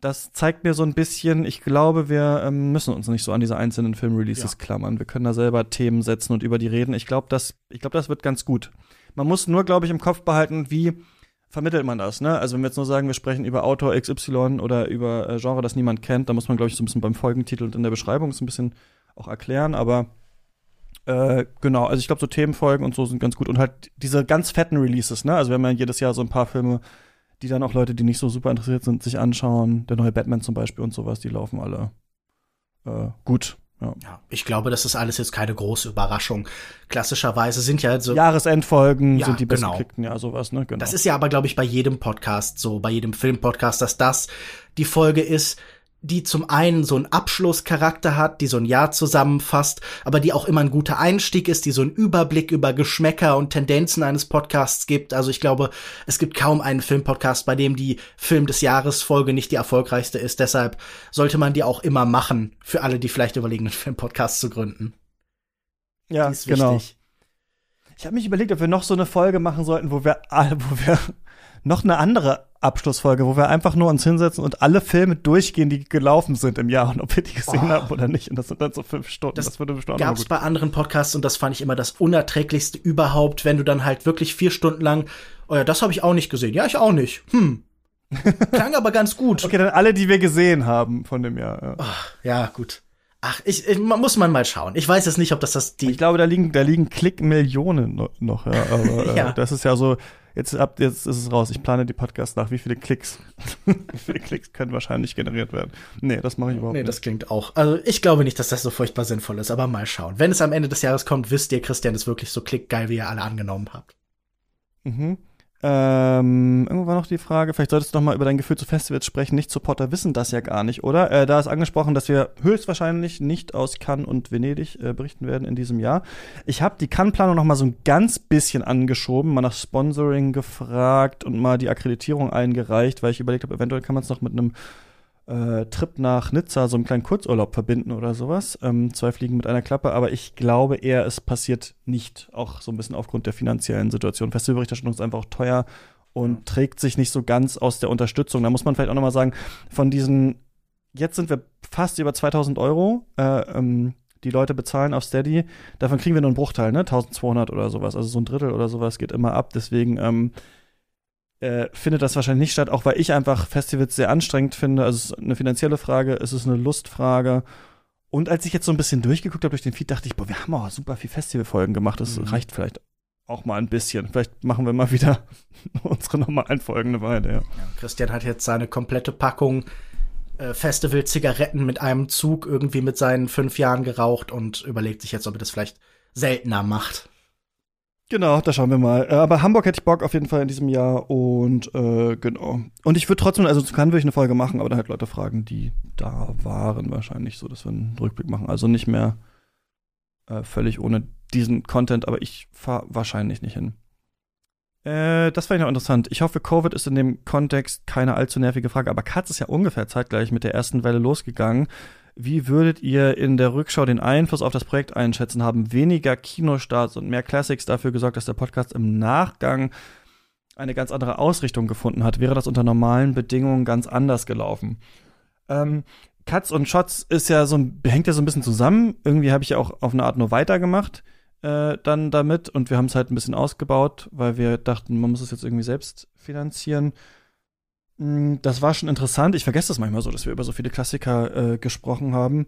Das zeigt mir so ein bisschen, ich glaube, wir ähm, müssen uns nicht so an diese einzelnen Filmreleases Ja. klammern. Wir können da selber Themen setzen und über die reden. Ich glaube, das, ich glaube, das wird ganz gut. Man muss nur, glaube ich, im Kopf behalten, wie vermittelt man das, ne? Also wenn wir jetzt nur sagen, wir sprechen über Autor XY oder über äh, Genre, das niemand kennt, dann muss man, glaube ich, so ein bisschen beim Folgentitel und in der Beschreibung so ein bisschen auch erklären, aber äh, genau, also ich glaube, so Themenfolgen und so sind ganz gut. Und halt diese ganz fetten Releases, ne? Also wir haben ja jedes Jahr so ein paar Filme, die dann auch Leute, die nicht so super interessiert sind, sich anschauen. Der neue Batman zum Beispiel und sowas, die laufen alle äh, gut. Ja. Ja, ich glaube, das ist alles jetzt keine große Überraschung. Klassischerweise sind ja so. Jahresendfolgen Ja, sind die genau. bestgeklickten, ja, sowas, ne? Genau. Das ist ja aber, glaube ich, bei jedem Podcast so, bei jedem Filmpodcast, dass das die Folge ist, die zum einen so einen Abschlusscharakter hat, die so ein Jahr zusammenfasst, aber die auch immer ein guter Einstieg ist, die so einen Überblick über Geschmäcker und Tendenzen eines Podcasts gibt. Also ich glaube, es gibt kaum einen Filmpodcast, bei dem die Film des Jahres Folge nicht die erfolgreichste ist. Deshalb sollte man die auch immer machen, für alle, die vielleicht überlegen, einen Filmpodcast zu gründen. ja, Die ist genau. wichtig. Ich habe mich überlegt, ob wir noch so eine Folge machen sollten, wo wir, alle- wo wir noch eine andere Abschlussfolge, wo wir einfach nur uns hinsetzen und alle Filme durchgehen, die gelaufen sind im Jahr und ob wir die gesehen Oh. haben oder nicht. Und das sind dann so fünf Stunden. Das Das, würde bestimmt gab's gut. bei anderen Podcasts und das fand ich immer das unerträglichste überhaupt, wenn du dann halt wirklich vier Stunden lang, oh ja, das habe ich auch nicht gesehen. Ja, ich auch nicht. Hm. <laughs> Klang aber ganz gut. Okay, dann alle, die wir gesehen haben von dem Jahr. Ja, Ach, ja gut. Ach, ich, ich muss man mal schauen. Ich weiß jetzt nicht, ob das das die. Ich glaube, da liegen, da liegen Klickmillionen noch, ja. Aber <laughs> äh, Ja. das ist ja so, jetzt ab, jetzt ist es raus. Ich plane die Podcasts nach, wie viele Klicks, <laughs> wie viele Klicks können wahrscheinlich generiert werden. Nee, das mache ich überhaupt Nee, nicht. das klingt auch. Also ich glaube nicht, dass das so furchtbar sinnvoll ist, aber mal schauen. Wenn es am Ende des Jahres kommt, wisst ihr, Christian ist wirklich so klickgeil, wie ihr alle angenommen habt. Mhm. Ähm, irgendwo war noch die Frage, vielleicht solltest du noch mal über dein Gefühl zu Festivals sprechen. Nicht-Supporter wissen das ja gar nicht, oder? Äh, da ist angesprochen, dass wir höchstwahrscheinlich nicht aus Cannes und Venedig äh, berichten werden in diesem Jahr. Ich habe die Cannes-Planung noch mal so ein ganz bisschen angeschoben, mal nach Sponsoring gefragt und mal die Akkreditierung eingereicht, weil ich überlegt habe, eventuell kann man es noch mit einem äh, Trip nach Nizza, so einen kleinen Kurzurlaub verbinden oder sowas. Ähm, zwei Fliegen mit einer Klappe, aber ich glaube eher, es passiert nicht. Auch so ein bisschen aufgrund der finanziellen Situation. Festivalberichterstattung ist einfach auch teuer und trägt sich nicht so ganz aus der Unterstützung. Da muss man vielleicht auch nochmal sagen, von diesen, jetzt sind wir fast über 2000 Euro, äh, ähm, die Leute bezahlen auf Steady. Davon kriegen wir nur einen Bruchteil, ne? 1200 oder sowas. Also so ein Drittel oder sowas geht immer ab. Deswegen, ähm, äh, findet das wahrscheinlich nicht statt, auch weil ich einfach Festivals sehr anstrengend finde. Also es ist eine finanzielle Frage, es ist eine Lustfrage. Und als ich jetzt so ein bisschen durchgeguckt habe durch den Feed, dachte ich, boah, wir haben auch super viel Festivalfolgen gemacht. Das Mhm. reicht vielleicht auch mal ein bisschen. Vielleicht machen wir mal wieder <laughs> unsere normalen Folgen eine Weile, ja. Christian hat jetzt seine komplette Packung äh, Festival-Zigaretten mit einem Zug irgendwie mit seinen fünf Jahren geraucht und überlegt sich jetzt, ob er das vielleicht seltener macht. Genau, da schauen wir mal. Äh, Aber Hamburg hätte ich Bock auf jeden Fall in diesem Jahr und äh, genau. Und ich würde trotzdem, also zu Cannes würde ich eine Folge machen, aber dann halt Leute fragen, die da waren wahrscheinlich so, dass wir einen Rückblick machen. Also nicht mehr äh, völlig ohne diesen Content, aber ich fahre wahrscheinlich nicht hin. Äh, das fand ich noch interessant. Ich hoffe, Covid ist in dem Kontext keine allzu nervige Frage, aber Katz ist ja ungefähr zeitgleich mit der ersten Welle losgegangen. Wie würdet ihr in der Rückschau den Einfluss auf das Projekt einschätzen? Haben weniger Kinostarts und mehr Classics dafür gesorgt, dass der Podcast im Nachgang eine ganz andere Ausrichtung gefunden hat? Wäre das unter normalen Bedingungen ganz anders gelaufen? Ähm, Cuts und Shots ist ja so ein, hängt ja so ein bisschen zusammen. Irgendwie habe ich ja auch auf eine Art nur weitergemacht äh, dann damit und wir haben es halt ein bisschen ausgebaut, weil wir dachten, man muss es jetzt irgendwie selbst finanzieren. Mm, Das war schon interessant. Ich vergesse das manchmal so, dass wir über so viele Klassiker äh, gesprochen haben.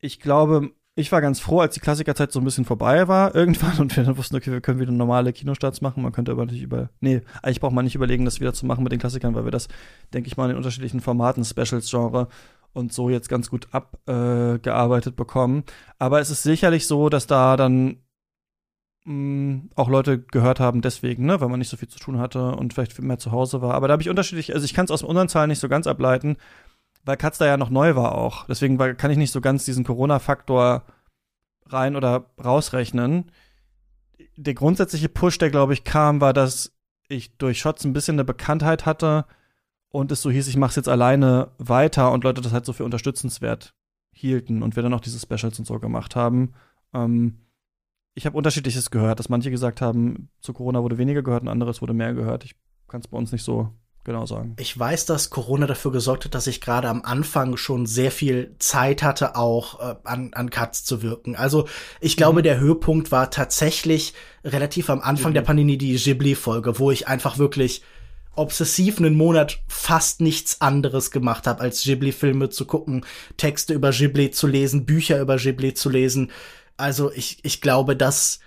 Ich glaube, ich war ganz froh, als die Klassikerzeit so ein bisschen vorbei war <laughs> irgendwann und wir dann wussten, okay, wir können wieder normale Kinostarts machen. Man könnte aber natürlich über, nee, eigentlich braucht man nicht überlegen, das wieder zu machen mit den Klassikern, weil wir das, denke ich mal, in den unterschiedlichen Formaten, Specials-Genre und so jetzt ganz gut abgearbeitet äh, bekommen. Aber es ist sicherlich so, dass da dann mh, auch Leute gehört haben deswegen, ne, weil man nicht so viel zu tun hatte und vielleicht viel mehr zu Hause war. Aber da habe ich unterschiedlich, also ich kann es aus unseren Zahlen nicht so ganz ableiten, weil Katz da ja noch neu war auch. Deswegen war, kann ich nicht so ganz diesen Corona-Faktor rein oder rausrechnen. Der grundsätzliche Push, der glaube ich kam, war, dass ich durch Shots ein bisschen eine Bekanntheit hatte und es so hieß, ich mache es jetzt alleine weiter und Leute das halt so für unterstützenswert hielten und wir dann auch diese Specials und so gemacht haben. Ähm, ich habe unterschiedliches gehört, dass manche gesagt haben, zu Corona wurde weniger gehört und anderes wurde mehr gehört. Ich kann es bei uns nicht so genau sagen. Ich weiß, dass Corona dafür gesorgt hat, dass ich gerade am Anfang schon sehr viel Zeit hatte, auch äh, an, an Cuts zu wirken. Also ich glaube, Mhm. der Höhepunkt war tatsächlich relativ am Anfang der Pandemie die Ghibli-Folge, wo ich einfach wirklich obsessiv einen Monat fast nichts anderes gemacht habe, als Ghibli-Filme zu gucken, Texte über Ghibli zu lesen, Bücher über Ghibli zu lesen. Also ich, ich glaube, das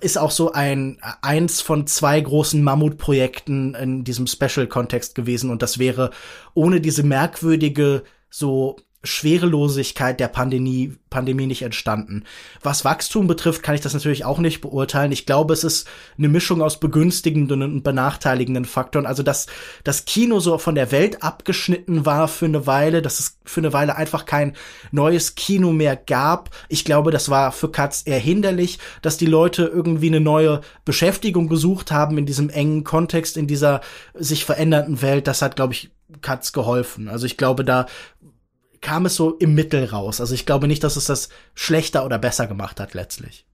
ist auch so ein eins von zwei großen Mammutprojekten in diesem Special-Kontext gewesen. Und das wäre ohne diese merkwürdige so Schwerelosigkeit der Pandemie, Pandemie nicht entstanden. Was Wachstum betrifft, kann ich das natürlich auch nicht beurteilen. Ich glaube, es ist eine Mischung aus begünstigenden und benachteiligenden Faktoren. Also, dass das Kino so von der Welt abgeschnitten war für eine Weile, dass es für eine Weile einfach kein neues Kino mehr gab. Ich glaube, das war für Katz eher hinderlich, dass die Leute irgendwie eine neue Beschäftigung gesucht haben in diesem engen Kontext, in dieser sich verändernden Welt. Das hat, glaube ich, Katz geholfen. Also ich glaube, da kam es so im Mittel raus. Also ich glaube nicht, dass es das schlechter oder besser gemacht hat letztlich.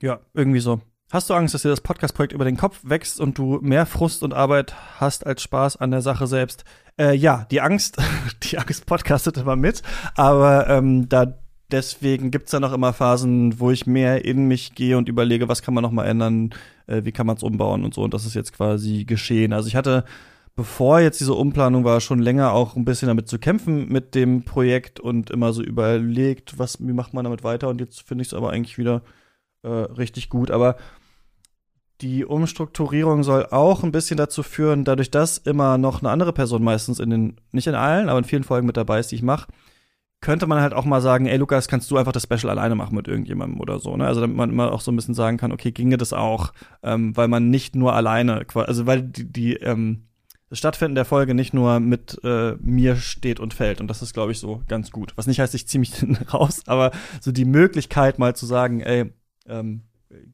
Ja, irgendwie so. Hast du Angst, dass dir das Podcast-Projekt über den Kopf wächst und du mehr Frust und Arbeit hast als Spaß an der Sache selbst? Äh, ja, die Angst, <laughs> die Angst podcastet immer mit, aber ähm, da deswegen gibt's dann auch immer Phasen, wo ich mehr in mich gehe und überlege, was kann man noch mal ändern, äh, wie kann man es umbauen und so. Und das ist jetzt quasi geschehen. Also ich hatte, bevor jetzt diese Umplanung war, schon länger auch ein bisschen damit zu kämpfen mit dem Projekt und immer so überlegt, was, wie macht man damit weiter. Und jetzt finde ich es aber eigentlich wieder äh, richtig gut. Aber die Umstrukturierung soll auch ein bisschen dazu führen, dadurch, dass immer noch eine andere Person meistens in den, nicht in allen, aber in vielen Folgen mit dabei ist, die ich mache, könnte man halt auch mal sagen, ey Lukas, kannst du einfach das Special alleine machen mit irgendjemandem oder so, ne? Also damit man immer auch so ein bisschen sagen kann, okay, ginge das auch, ähm, weil man nicht nur alleine, also weil die, die ähm, das Stattfinden der Folge nicht nur mit äh, mir steht und fällt. Und das ist, glaube ich, so ganz gut. Was nicht heißt, ich ziehe mich <laughs> raus, aber so die Möglichkeit mal zu sagen, ey, ähm,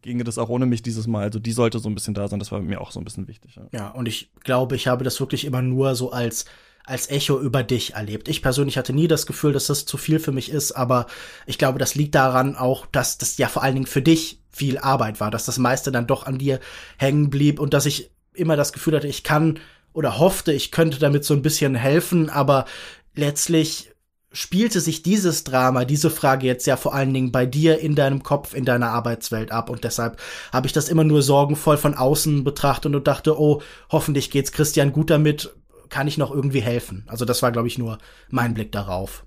ginge das auch ohne mich dieses Mal. Also die sollte so ein bisschen da sein. Das war mir auch so ein bisschen wichtig. Ja, ja und ich glaube, ich habe das wirklich immer nur so als als Echo über dich erlebt. Ich persönlich hatte nie das Gefühl, dass das zu viel für mich ist, aber ich glaube, das liegt daran auch, dass das ja vor allen Dingen für dich viel Arbeit war, dass das meiste dann doch an dir hängen blieb und dass ich immer das Gefühl hatte, ich kann oder hoffte, ich könnte damit so ein bisschen helfen, aber letztlich spielte sich dieses Drama, diese Frage jetzt ja vor allen Dingen bei dir in deinem Kopf, in deiner Arbeitswelt ab und deshalb habe ich das immer nur sorgenvoll von außen betrachtet und dachte, oh, hoffentlich geht's Christian gut damit, kann ich noch irgendwie helfen? Also das war, glaube ich, nur mein Blick darauf.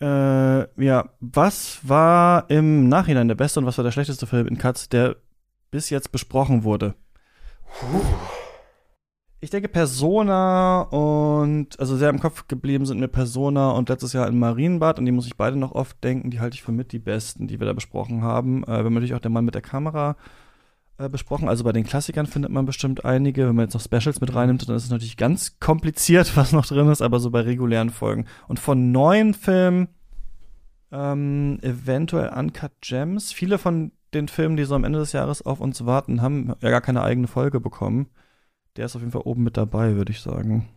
Äh, ja, was war im Nachhinein der beste und was war der schlechteste Film in Cuts, der bis jetzt besprochen wurde? Puh. Ich denke Persona und also sehr im Kopf geblieben sind mir Persona und letztes Jahr in Marienbad, an die muss ich beide noch oft denken, die halte ich für mit die besten, die wir da besprochen haben. Äh, wir haben natürlich auch der Mann mit der Kamera äh, besprochen, also bei den Klassikern findet man bestimmt einige, wenn man jetzt noch Specials mit reinnimmt, dann ist es natürlich ganz kompliziert, <laughs> was noch drin ist, aber so bei regulären Folgen. Und von neuen Filmen ähm, eventuell Uncut Gems. Viele von den Filmen, die so am Ende des Jahres auf uns warten, haben ja gar keine eigene Folge bekommen der ist auf jeden Fall oben mit dabei, würde ich sagen.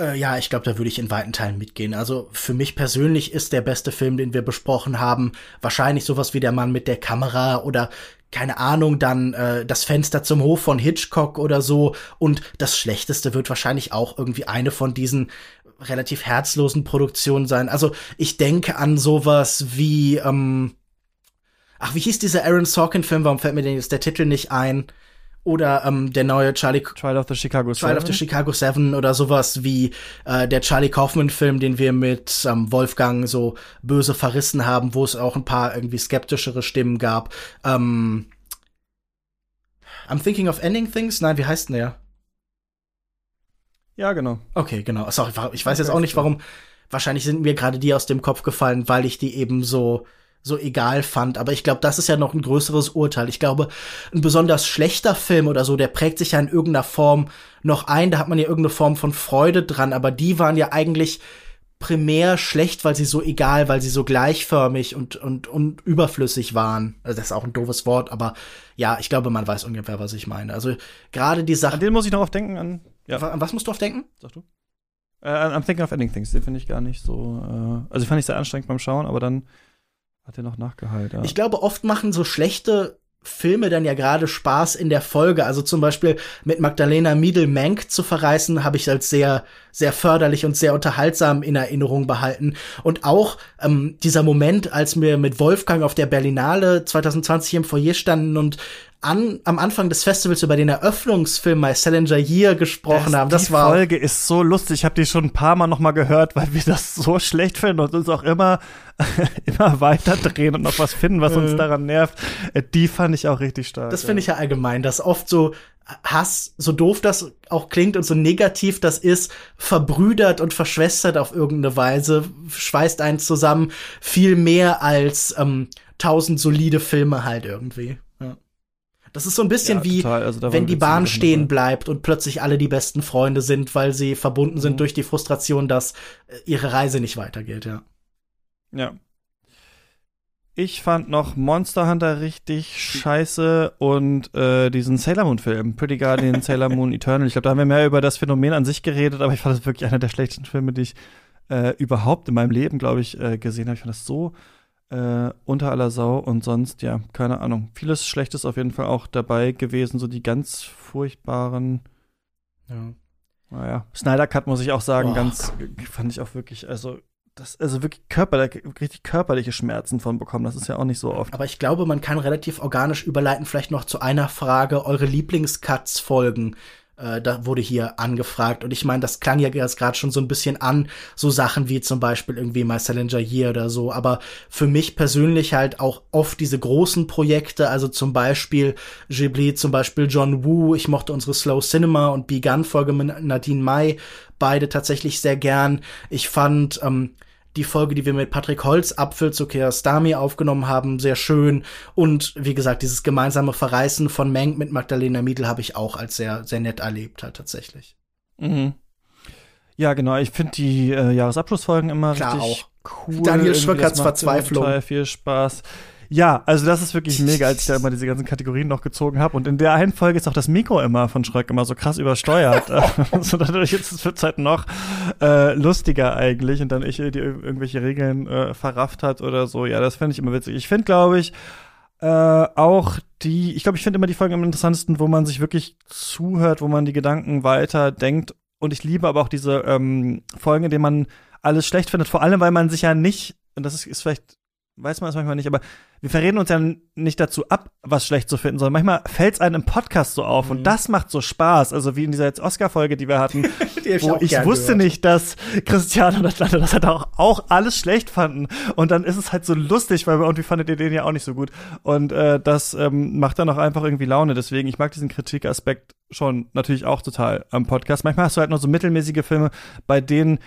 Äh, ja, ich glaube, da würde ich in weiten Teilen mitgehen. Also für mich persönlich ist der beste Film, den wir besprochen haben, wahrscheinlich sowas wie der Mann mit der Kamera oder keine Ahnung, dann äh, das Fenster zum Hof von Hitchcock oder so. Und das Schlechteste wird wahrscheinlich auch irgendwie eine von diesen relativ herzlosen Produktionen sein. Also ich denke an sowas wie, ähm, ach, wie hieß dieser Aaron Sorkin-Film? Warum fällt mir denn jetzt der Titel nicht ein? Oder ähm, der neue Charlie Trial of the Chicago Trial of the Chicago Seven oder sowas wie äh, der Charlie Kaufman-Film, den wir mit ähm, Wolfgang so böse verrissen haben, wo es auch ein paar irgendwie skeptischere Stimmen gab. Ähm, I'm thinking of ending things? Nein, wie heißt denn der? Ja, genau. Okay, genau. Sorry, ich weiß jetzt auch nicht, warum. Wahrscheinlich sind mir gerade die aus dem Kopf gefallen, weil ich die eben so so egal fand. Aber ich glaube, das ist ja noch ein größeres Urteil. Ich glaube, ein besonders schlechter Film oder so, der prägt sich ja in irgendeiner Form noch ein. Da hat man ja irgendeine Form von Freude dran. Aber die waren ja eigentlich primär schlecht, weil sie so egal, weil sie so gleichförmig und, und, und überflüssig waren. Also das ist auch ein doofes Wort, aber ja, ich glaube, man weiß ungefähr, was ich meine. Also gerade die Sache. An den muss ich noch oft denken, an. Ja. An was musst du oft denken? Sag du. Äh, I'm thinking of ending things. Den finde ich gar nicht so. Äh, also fand ich sehr anstrengend beim Schauen, aber dann hat er noch nachgeheilt, ja. Ich glaube, oft machen so schlechte Filme dann ja gerade Spaß in der Folge. Also zum Beispiel mit Magdalena Miedel-Menk zu verreißen, habe ich als sehr, sehr förderlich und sehr unterhaltsam in Erinnerung behalten. Und auch ähm, dieser Moment, als wir mit Wolfgang auf der Berlinale 2020 im Foyer standen und an, am Anfang des Festivals über den Eröffnungsfilm My Salinger Year gesprochen das, haben. Das die war Folge ist so lustig. Ich habe die schon ein paar Mal noch mal gehört, weil wir das so schlecht finden und uns auch immer <laughs> immer weiter drehen und noch was finden, was uns daran nervt. Äh, die fand ich auch richtig stark. Das finde ich ja allgemein, dass oft so Hass, so doof das auch klingt und so negativ das ist, verbrüdert und verschwestert auf irgendeine Weise, schweißt einen zusammen, viel mehr als ähm, tausend solide Filme halt irgendwie. Das ist so ein bisschen ja, wie, also wenn die Bahn stehen bleibt und plötzlich alle die besten Freunde sind, weil sie verbunden mhm. sind durch die Frustration, dass äh, ihre Reise nicht weitergeht, ja. Ja. Ich fand noch Monster Hunter richtig scheiße und äh, diesen Sailor Moon Film, Pretty Guardian <laughs> Sailor Moon Eternal. Ich glaube, da haben wir mehr über das Phänomen an sich geredet, aber ich fand das wirklich einer der schlechtesten Filme, die ich äh, überhaupt in meinem Leben, glaube ich, äh, gesehen habe. Ich fand das so äh, unter aller Sau und sonst, ja, keine Ahnung. Vieles Schlechtes auf jeden Fall auch dabei gewesen, so die ganz furchtbaren. Ja. Naja, Snyder Cut muss ich auch sagen, oh. ganz, fand ich auch wirklich, also das, also wirklich körperlich, richtig körperliche Schmerzen von bekommen. Das ist ja auch nicht so oft. Aber ich glaube, man kann relativ organisch überleiten, vielleicht noch zu einer Frage, eure Lieblingscuts-Folgen. Äh, da wurde hier angefragt. Und ich meine, das klang ja jetzt gerade schon so ein bisschen an, so Sachen wie zum Beispiel irgendwie My Salinger Year oder so. Aber für mich persönlich halt auch oft diese großen Projekte, also zum Beispiel Ghibli, zum Beispiel John Woo. Ich mochte unsere Slow Cinema und Begun Folge mit Nadine Mai beide tatsächlich sehr gern. Ich fand ähm, die Folge, die wir mit Patrick Holz, Apfel zu Kiarostami aufgenommen haben, sehr schön. Und wie gesagt, dieses gemeinsame Verreißen von Menk mit Magdalena Miedl habe ich auch als sehr, sehr nett erlebt, halt tatsächlich. Mhm. Ja, genau. Ich finde die äh, Jahresabschlussfolgen immer Klar richtig auch. cool. Daniel Schröckerts Verzweiflung. Total viel Spaß. Ja, also das ist wirklich mega, als ich da immer diese ganzen Kategorien noch gezogen habe. Und in der einen Folge ist auch das Mikro immer von Schröck immer so krass übersteuert. <laughs> <laughs> so dadurch ist es wird halt noch äh, lustiger eigentlich. Und dann ich die irgendwelche Regeln äh, verrafft hat oder so. Ja, das fände ich immer witzig. Ich finde, glaube ich, äh, auch die, ich glaube, ich finde immer die Folgen am interessantesten, wo man sich wirklich zuhört, wo man die Gedanken weiter denkt. Und ich liebe aber auch diese ähm, Folgen, in denen man alles schlecht findet, vor allem, weil man sich ja nicht, und das ist, ist vielleicht weiß man es manchmal nicht, aber wir verreden uns ja nicht dazu ab, was schlecht zu finden, sondern manchmal fällt es einem im Podcast so auf mhm. und das macht so Spaß. Also wie in dieser jetzt Oscar-Folge, die wir hatten, <laughs> die wo ich, ich wusste gehört. nicht, dass Cristiano und Atlanta das halt auch, auch alles schlecht fanden. Und dann ist es halt so lustig, weil irgendwie fandet ihr den ja auch nicht so gut. Und äh, das ähm, macht dann auch einfach irgendwie Laune. Deswegen, ich mag diesen Kritikaspekt schon natürlich auch total am Podcast. Manchmal hast du halt nur so mittelmäßige Filme, bei denen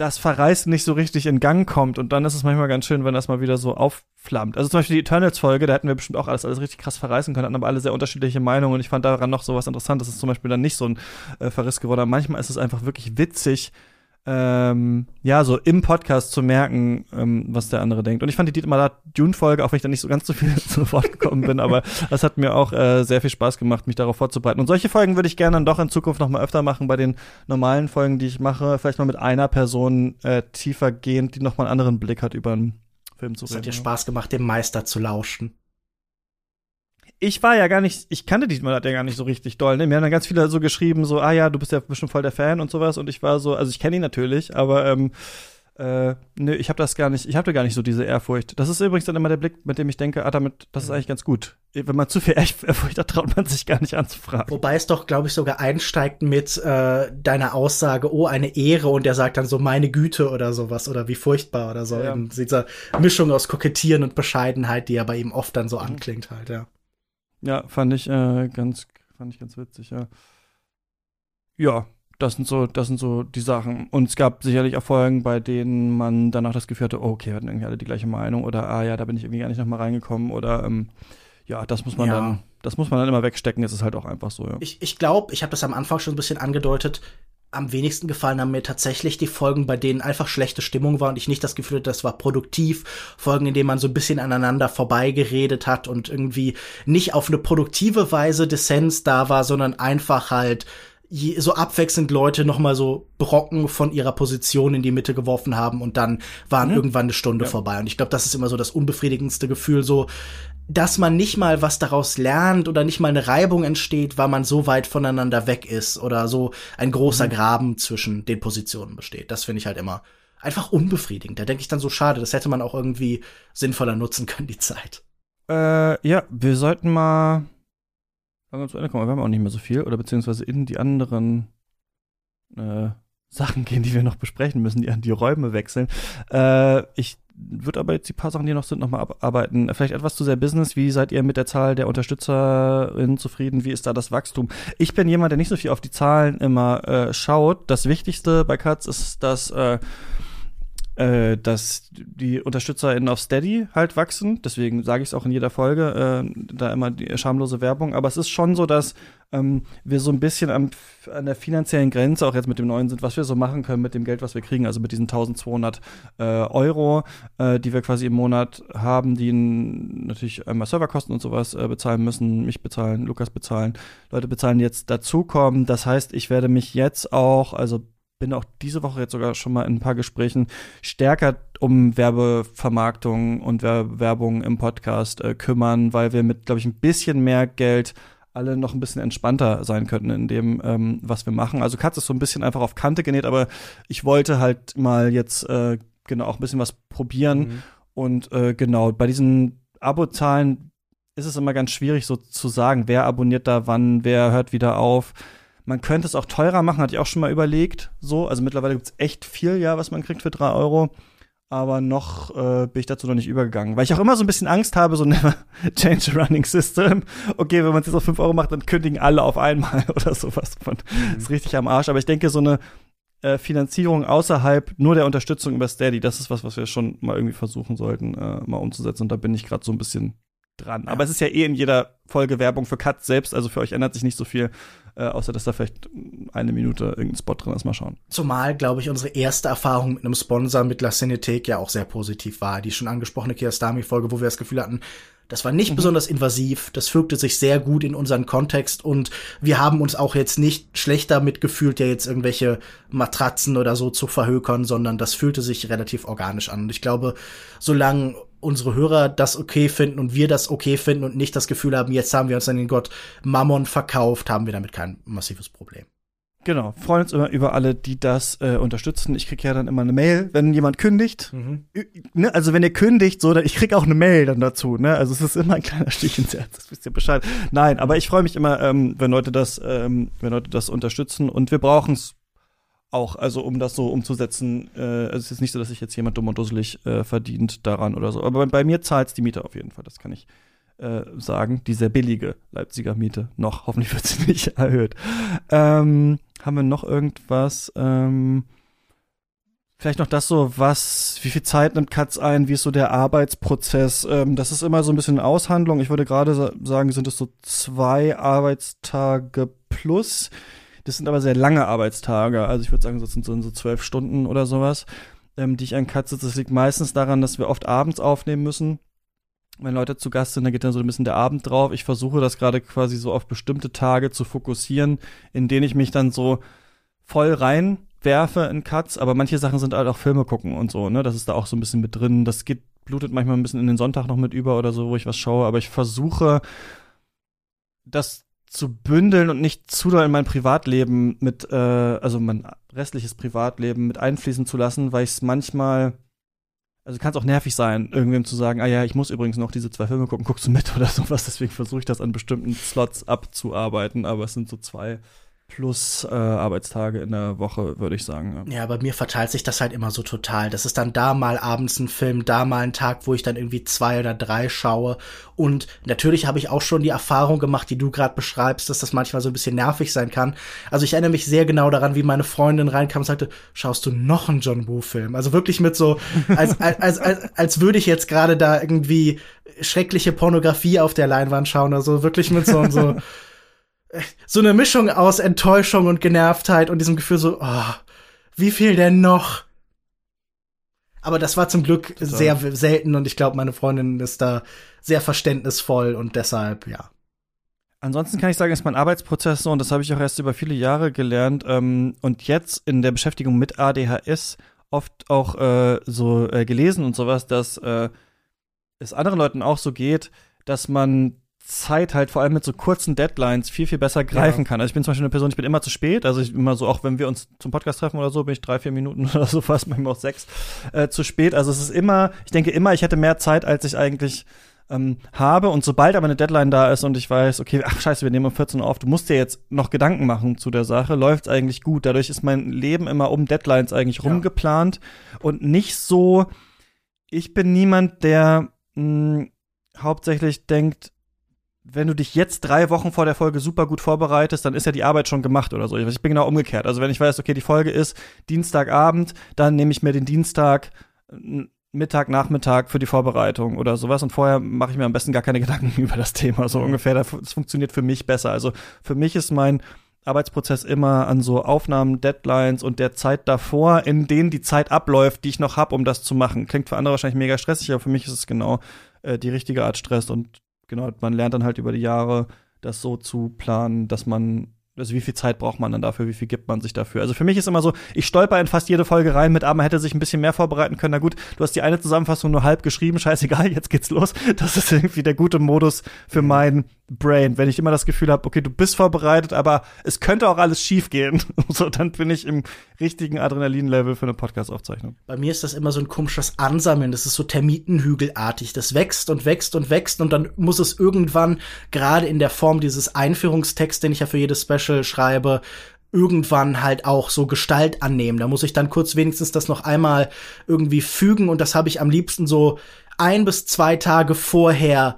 das Verreißen nicht so richtig in Gang kommt und dann ist es manchmal ganz schön, wenn das mal wieder so aufflammt. Also zum Beispiel die Eternals-Folge, da hätten wir bestimmt auch alles, alles richtig krass verreißen können, hatten aber alle sehr unterschiedliche Meinungen und ich fand daran noch so was Interessantes, dass es zum Beispiel dann nicht so ein äh, Verriss geworden. Manchmal ist es einfach wirklich witzig, ähm, ja, so im Podcast zu merken, ähm, was der andere denkt. Und ich fand die Dietmar Dune-Folge, auch wenn ich da nicht so ganz so viel <laughs> zu Wort gekommen bin, aber das hat mir auch äh, sehr viel Spaß gemacht, mich darauf vorzubereiten. Und solche Folgen würde ich gerne dann doch in Zukunft noch mal öfter machen, bei den normalen Folgen, die ich mache, vielleicht mal mit einer Person äh, tiefer gehend, die noch mal einen anderen Blick hat über einen Film zu reden. Es hat dir Spaß gemacht, dem Meister zu lauschen ich war ja gar nicht, ich kannte Dietmar ja gar nicht so richtig doll. Ne? Mir haben dann ganz viele so geschrieben, so, ah ja, du bist ja bestimmt voll der Fan und sowas. Und ich war so, also ich kenne ihn natürlich, aber ähm, äh, nö, ich habe das gar nicht, ich hatte gar nicht so diese Ehrfurcht. Das ist übrigens dann immer der Blick, mit dem ich denke, ah, damit, das ist eigentlich ganz gut. Wenn man zu viel Ehrfurcht hat, traut man sich gar nicht anzufragen. Wobei es doch, glaube ich, sogar einsteigt mit äh, deiner Aussage, oh, eine Ehre, und der sagt dann so, meine Güte oder sowas, oder wie furchtbar oder so. Ja. In dieser Mischung aus Kokettieren und Bescheidenheit, die ja bei ihm oft dann so mhm. anklingt halt, ja. Ja, fand ich äh, ganz, fand ich ganz witzig, ja. Ja, das sind so, das sind so die Sachen. Und es gab sicherlich auch Folgen, bei denen man danach das Gefühl hatte, oh, okay, wir hatten irgendwie alle die gleiche Meinung oder ah ja, da bin ich irgendwie gar nicht nochmal reingekommen oder ähm, ja, das muss man ja. dann, das muss man dann immer wegstecken, es ist halt auch einfach so, ja. Ich, ich glaube, ich habe das am Anfang schon ein bisschen angedeutet, am wenigsten gefallen haben mir tatsächlich die Folgen, bei denen einfach schlechte Stimmung war und ich nicht das Gefühl hatte, das war produktiv. Folgen, in denen man so ein bisschen aneinander vorbeigeredet hat und irgendwie nicht auf eine produktive Weise Dissens da war, sondern einfach halt so abwechselnd Leute noch mal so Brocken von ihrer Position in die Mitte geworfen haben und dann waren mhm. irgendwann eine Stunde ja. vorbei. Und ich glaube, das ist immer so das unbefriedigendste Gefühl, so dass man nicht mal was daraus lernt oder nicht mal eine Reibung entsteht, weil man so weit voneinander weg ist oder so ein großer mhm. Graben zwischen den Positionen besteht. Das finde ich halt immer einfach unbefriedigend. Da denke ich dann so schade, das hätte man auch irgendwie sinnvoller nutzen können, die Zeit. Äh, ja, wir sollten mal langsam zu Ende kommen. Wir haben auch nicht mehr so viel oder beziehungsweise in die anderen äh, Sachen gehen, die wir noch besprechen müssen, die an die Räume wechseln. Äh, ich würde aber jetzt die paar Sachen, die noch sind, nochmal abarbeiten. Vielleicht etwas zu sehr Business. Wie seid ihr mit der Zahl der UnterstützerInnen zufrieden? Wie ist da das Wachstum? Ich bin jemand, der nicht so viel auf die Zahlen immer äh, schaut. Das Wichtigste bei Katz ist, dass äh, äh, dass die UnterstützerInnen auf Steady halt wachsen. Deswegen sage ich es auch in jeder Folge, äh, da immer die schamlose Werbung. Aber es ist schon so, dass ähm, wir so ein bisschen am, an der finanziellen Grenze auch jetzt mit dem neuen sind, was wir so machen können mit dem Geld, was wir kriegen. Also mit diesen 1200 äh, Euro, äh, die wir quasi im Monat haben, die natürlich einmal Serverkosten und sowas äh, bezahlen müssen, mich bezahlen, Lukas bezahlen, Leute bezahlen, jetzt dazukommen. Das heißt, ich werde mich jetzt auch, also bin auch diese Woche jetzt sogar schon mal in ein paar Gesprächen stärker um Werbevermarktung und Werbung im Podcast äh, kümmern, weil wir mit, glaube ich, ein bisschen mehr Geld alle noch ein bisschen entspannter sein könnten in dem, ähm, was wir machen. Also Katz ist so ein bisschen einfach auf Kante genäht, aber ich wollte halt mal jetzt äh, genau auch ein bisschen was probieren. Mhm. Und äh, genau, bei diesen Abozahlen ist es immer ganz schwierig, so zu sagen, wer abonniert da wann, wer hört wieder auf. Man könnte es auch teurer machen, hatte ich auch schon mal überlegt. So, also mittlerweile gibt es echt viel, ja, was man kriegt für drei Euro. Aber noch äh, bin ich dazu noch nicht übergegangen. Weil ich auch immer so ein bisschen Angst habe, so never <laughs> change a running system. Okay, wenn man es jetzt auf fünf Euro macht, dann kündigen alle auf einmal <laughs> oder sowas. Von, mhm. Ist richtig am Arsch. Aber ich denke, so eine äh, Finanzierung außerhalb nur der Unterstützung über Steady, das ist was, was wir schon mal irgendwie versuchen sollten, äh, mal umzusetzen. Und da bin ich gerade so ein bisschen dran. Aber es ist ja eh in jeder Folge Werbung für Cut selbst, also für euch ändert sich nicht so viel, äh, außer dass da vielleicht eine Minute irgendein Spot drin ist. Mal schauen. Zumal, glaube ich, unsere erste Erfahrung mit einem Sponsor mit La Cinetek ja auch sehr positiv war. Die schon angesprochene Kiastami-Folge, wo wir das Gefühl hatten, das war nicht mhm. besonders invasiv, das fügte sich sehr gut in unseren Kontext und wir haben uns auch jetzt nicht schlechter mitgefühlt, ja jetzt irgendwelche Matratzen oder so zu verhökern, sondern das fühlte sich relativ organisch an. Und ich glaube, solange unsere Hörer das okay finden und wir das okay finden und nicht das Gefühl haben, jetzt haben wir uns an den Gott Mammon verkauft, haben wir damit kein massives Problem. Genau, freuen uns immer über alle, die das äh, unterstützen. Ich krieg ja dann immer eine Mail, wenn jemand kündigt. Mhm. Ne, also wenn ihr kündigt, so, dann, ich krieg auch eine Mail dann dazu. Ne? Also es ist immer ein kleiner Stich ins Herz, das wisst ihr Bescheid. Nein, aber ich freue mich immer, ähm, wenn Leute das, ähm, wenn Leute das unterstützen. Und wir brauchen es auch, also um das so umzusetzen, äh, also es ist nicht so, dass sich jetzt jemand dumm und dusselig äh, verdient daran oder so. Aber bei, bei mir zahlt die Miete auf jeden Fall, das kann ich äh, sagen. Die sehr billige Leipziger Miete noch. <laughs> Hoffentlich wird sie nicht erhöht. Ähm, haben wir noch irgendwas? Ähm, vielleicht noch das so, was, wie viel Zeit nimmt Katz ein, wie ist so der Arbeitsprozess? Ähm, das ist immer so ein bisschen Aushandlung. Ich würde gerade sagen, sind es so zwei Arbeitstage plus das sind aber sehr lange Arbeitstage. Also ich würde sagen, das sind so, so zwölf Stunden oder sowas, ähm, die ich an Cut sitze. Das liegt meistens daran, dass wir oft abends aufnehmen müssen. Wenn Leute zu Gast sind, dann geht dann so ein bisschen der Abend drauf. Ich versuche das gerade quasi so auf bestimmte Tage zu fokussieren, in denen ich mich dann so voll reinwerfe in Cuts, aber manche Sachen sind halt auch Filme gucken und so, ne? Das ist da auch so ein bisschen mit drin. Das geht, blutet manchmal ein bisschen in den Sonntag noch mit über oder so, wo ich was schaue, aber ich versuche, das zu bündeln und nicht zu doll in mein Privatleben mit, äh, also mein restliches Privatleben mit einfließen zu lassen, weil ich es manchmal, also kann es auch nervig sein, irgendwem zu sagen, ah ja, ich muss übrigens noch diese zwei Filme gucken, guckst du mit <laughs> oder sowas, deswegen versuche ich das an bestimmten Slots abzuarbeiten, aber es sind so zwei plus äh, Arbeitstage in der Woche, würde ich sagen. Ja. ja, bei mir verteilt sich das halt immer so total. Das ist dann da mal abends ein Film, da mal ein Tag, wo ich dann irgendwie zwei oder drei schaue. Und natürlich habe ich auch schon die Erfahrung gemacht, die du gerade beschreibst, dass das manchmal so ein bisschen nervig sein kann. Also ich erinnere mich sehr genau daran, wie meine Freundin reinkam und sagte, schaust du noch einen John Woo-Film? Also wirklich mit so, als, als, als, als, als würde ich jetzt gerade da irgendwie schreckliche Pornografie auf der Leinwand schauen oder so. Wirklich mit so, so so eine Mischung aus Enttäuschung und Genervtheit und diesem Gefühl so, oh, wie viel denn noch? Aber das war zum Glück Total. sehr selten und ich glaube, meine Freundin ist da sehr verständnisvoll und deshalb, ja. Ansonsten kann ich sagen, ist mein Arbeitsprozess so, und das habe ich auch erst über viele Jahre gelernt, ähm, und jetzt in der Beschäftigung mit ADHS oft auch äh, so äh, gelesen und sowas, dass äh, es anderen Leuten auch so geht, dass man Zeit halt vor allem mit so kurzen Deadlines viel, viel besser greifen ja. kann. Also ich bin zum Beispiel eine Person, ich bin immer zu spät. Also ich immer so, auch wenn wir uns zum Podcast treffen oder so, bin ich drei, vier Minuten <laughs> oder so fast, manchmal auch sechs äh, zu spät. Also es ist immer, ich denke immer, ich hätte mehr Zeit, als ich eigentlich ähm, habe. Und sobald aber eine Deadline da ist und ich weiß, okay, ach scheiße, wir nehmen um 14 Uhr auf, du musst dir jetzt noch Gedanken machen zu der Sache, läuft's eigentlich gut. Dadurch ist mein Leben immer um Deadlines eigentlich ja. rumgeplant und nicht so, ich bin niemand, der mh, hauptsächlich denkt, wenn du dich jetzt drei Wochen vor der Folge super gut vorbereitest, dann ist ja die Arbeit schon gemacht oder so. Ich bin genau umgekehrt. Also wenn ich weiß, okay, die Folge ist Dienstagabend, dann nehme ich mir den Dienstag Mittag, Nachmittag für die Vorbereitung oder sowas und vorher mache ich mir am besten gar keine <laughs> Gedanken über das Thema. So ungefähr, das funktioniert für mich besser. Also für mich ist mein Arbeitsprozess immer an so Aufnahmen, Deadlines und der Zeit davor, in denen die Zeit abläuft, die ich noch habe, um das zu machen. Klingt für andere wahrscheinlich mega stressig, aber für mich ist es genau äh, die richtige Art Stress und genau, man lernt dann halt über die Jahre, das so zu planen, dass man also wie viel Zeit braucht man dann dafür, wie viel gibt man sich dafür? Also für mich ist immer so, ich stolper in fast jede Folge rein mit, aber man hätte sich ein bisschen mehr vorbereiten können. Na gut, du hast die eine Zusammenfassung nur halb geschrieben, scheißegal, <laughs> jetzt geht's los. Das ist irgendwie der gute Modus für mein Brain, wenn ich immer das Gefühl habe, okay, du bist vorbereitet, aber es könnte auch alles schief gehen. <laughs> so, dann bin ich im richtigen Adrenalin-Level für eine Podcast-Aufzeichnung. Bei mir ist das immer so ein komisches Ansammeln. Das ist so Termitenhügelartig. Das wächst und wächst und wächst und dann muss es irgendwann, gerade in der Form dieses Einführungstext, den ich ja für jedes Special schreibe, irgendwann halt auch so Gestalt annehmen. Da muss ich dann kurz wenigstens das noch einmal irgendwie fügen und das habe ich am liebsten so ein bis zwei Tage vorher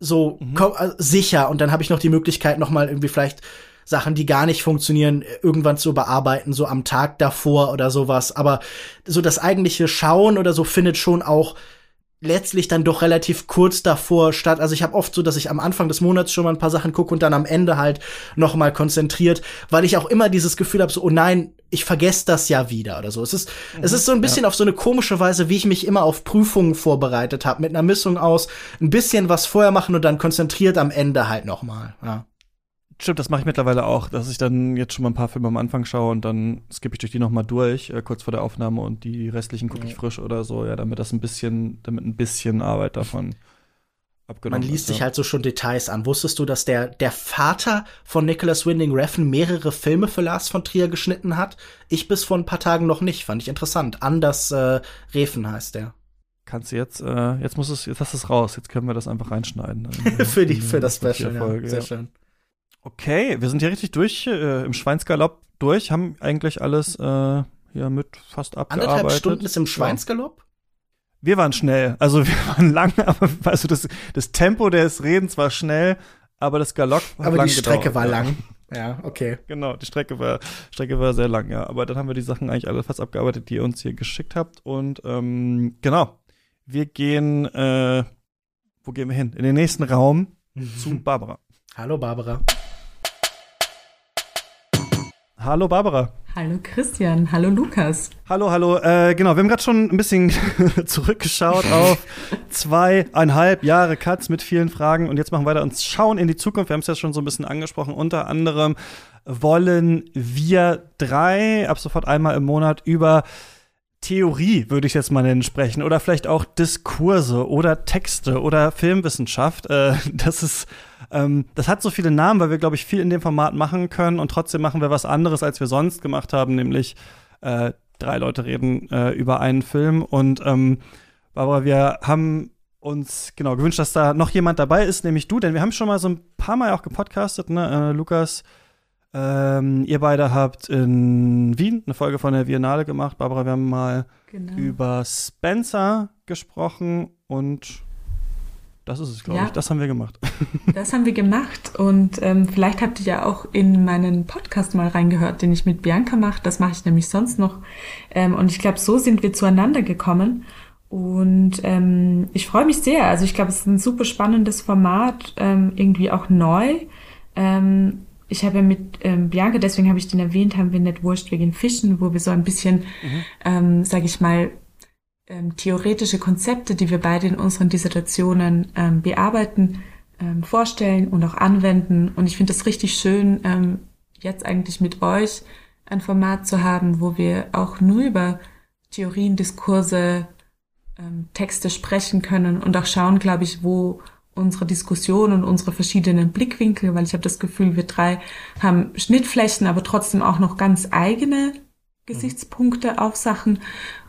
so mhm. Äh, sicher und dann habe ich noch die Möglichkeit noch mal irgendwie vielleicht Sachen, die gar nicht funktionieren, irgendwann zu bearbeiten, so am Tag davor oder sowas. Aber so das eigentliche Schauen oder so findet schon auch letztlich dann doch relativ kurz davor statt. Also ich habe oft so, dass ich am Anfang des Monats schon mal ein paar Sachen gucke und dann am Ende halt noch mal konzentriert, weil ich auch immer dieses Gefühl habe, so oh nein, ich vergesse das ja wieder oder so. Es ist mhm, es ist so ein bisschen ja. auf so eine komische Weise, wie ich mich immer auf Prüfungen vorbereitet habe, mit einer Mischung aus ein bisschen was vorher machen und dann konzentriert am Ende halt noch mal. Ja. Stimmt, das mache ich mittlerweile auch, dass ich dann jetzt schon mal ein paar Filme am Anfang schaue und dann skippe ich durch die noch mal durch, äh, kurz vor der Aufnahme und die restlichen gucke ich ja. frisch oder so, ja, damit das ein bisschen, damit ein bisschen Arbeit davon abgenommen Man liest ist, sich ja. halt so schon Details an. Wusstest du, dass der, der Vater von Nicholas Winding Refn mehrere Filme für Lars von Trier geschnitten hat? Ich bis vor ein paar Tagen noch nicht, fand ich interessant. Anders äh, Refn heißt der kannst du jetzt, äh, jetzt muss es, jetzt hast du es raus, jetzt können wir das einfach reinschneiden. <laughs> für die, für das Special, ja. Sehr ja. schön. Okay, wir sind hier richtig durch, äh, im Schweinsgalopp durch, haben eigentlich alles äh, hier mit fast abgearbeitet. Anderthalb Stunden ist im Schweinsgalopp? Wir waren schnell, also <laughs> wir waren lang, aber also das, das Tempo des Redens war schnell, aber das Galopp war Aber die Strecke gedauert, war ja. lang. Ja, okay. Genau, die Strecke war, Strecke war sehr lang, ja. Aber dann haben wir die Sachen eigentlich alle fast abgearbeitet, die ihr uns hier geschickt habt. Und ähm, genau, wir gehen, äh, wo gehen wir hin? In den nächsten Raum zu Barbara. Hallo Barbara. Hallo Barbara. Hallo Christian, hallo Lukas. Hallo, hallo. Äh, genau, wir haben gerade schon ein bisschen <laughs> zurückgeschaut auf zweieinhalb Jahre Cuts mit vielen Fragen und jetzt machen wir weiter und schauen in die Zukunft. Wir haben es ja schon so ein bisschen angesprochen. Unter anderem wollen wir drei ab sofort einmal im Monat über Theorie, würde ich jetzt mal nennen, sprechen oder vielleicht auch Diskurse oder Texte oder Filmwissenschaft. Äh, das ist ähm, das hat so viele Namen, weil wir, glaube ich, viel in dem Format machen können und trotzdem machen wir was anderes, als wir sonst gemacht haben, nämlich äh, drei Leute reden äh, über einen Film. Und ähm, Barbara, wir haben uns genau gewünscht, dass da noch jemand dabei ist, nämlich du, denn wir haben schon mal so ein paar Mal auch gepodcastet, ne? Äh, Lukas, ähm, ihr beide habt in Wien eine Folge von der Biennale gemacht. Barbara, wir haben mal genau. über Spencer gesprochen und das ist es, glaube ja, ich. Das haben wir gemacht. <laughs> Das haben wir gemacht. Und ähm, vielleicht habt ihr ja auch in meinen Podcast mal reingehört, den ich mit Bianca mache. Das mache ich nämlich sonst noch. Ähm, und ich glaube, so sind wir zueinander gekommen. Und ähm, ich freue mich sehr. Also ich glaube, es ist ein super spannendes Format, ähm, irgendwie auch neu. Ähm, ich habe mit ähm, Bianca, deswegen habe ich den erwähnt, haben wir nicht Wurscht wegen Fischen, wo wir so ein bisschen, mhm. ähm, sage ich mal, ähm, theoretische Konzepte, die wir beide in unseren Dissertationen ähm, bearbeiten, ähm, vorstellen und auch anwenden. Und ich finde es richtig schön, ähm, jetzt eigentlich mit euch ein Format zu haben, wo wir auch nur über Theorien, Diskurse, ähm, Texte sprechen können und auch schauen, glaube ich, wo unsere Diskussion und unsere verschiedenen Blickwinkel, weil ich habe das Gefühl, wir drei haben Schnittflächen, aber trotzdem auch noch ganz eigene Gesichtspunkte auf Sachen,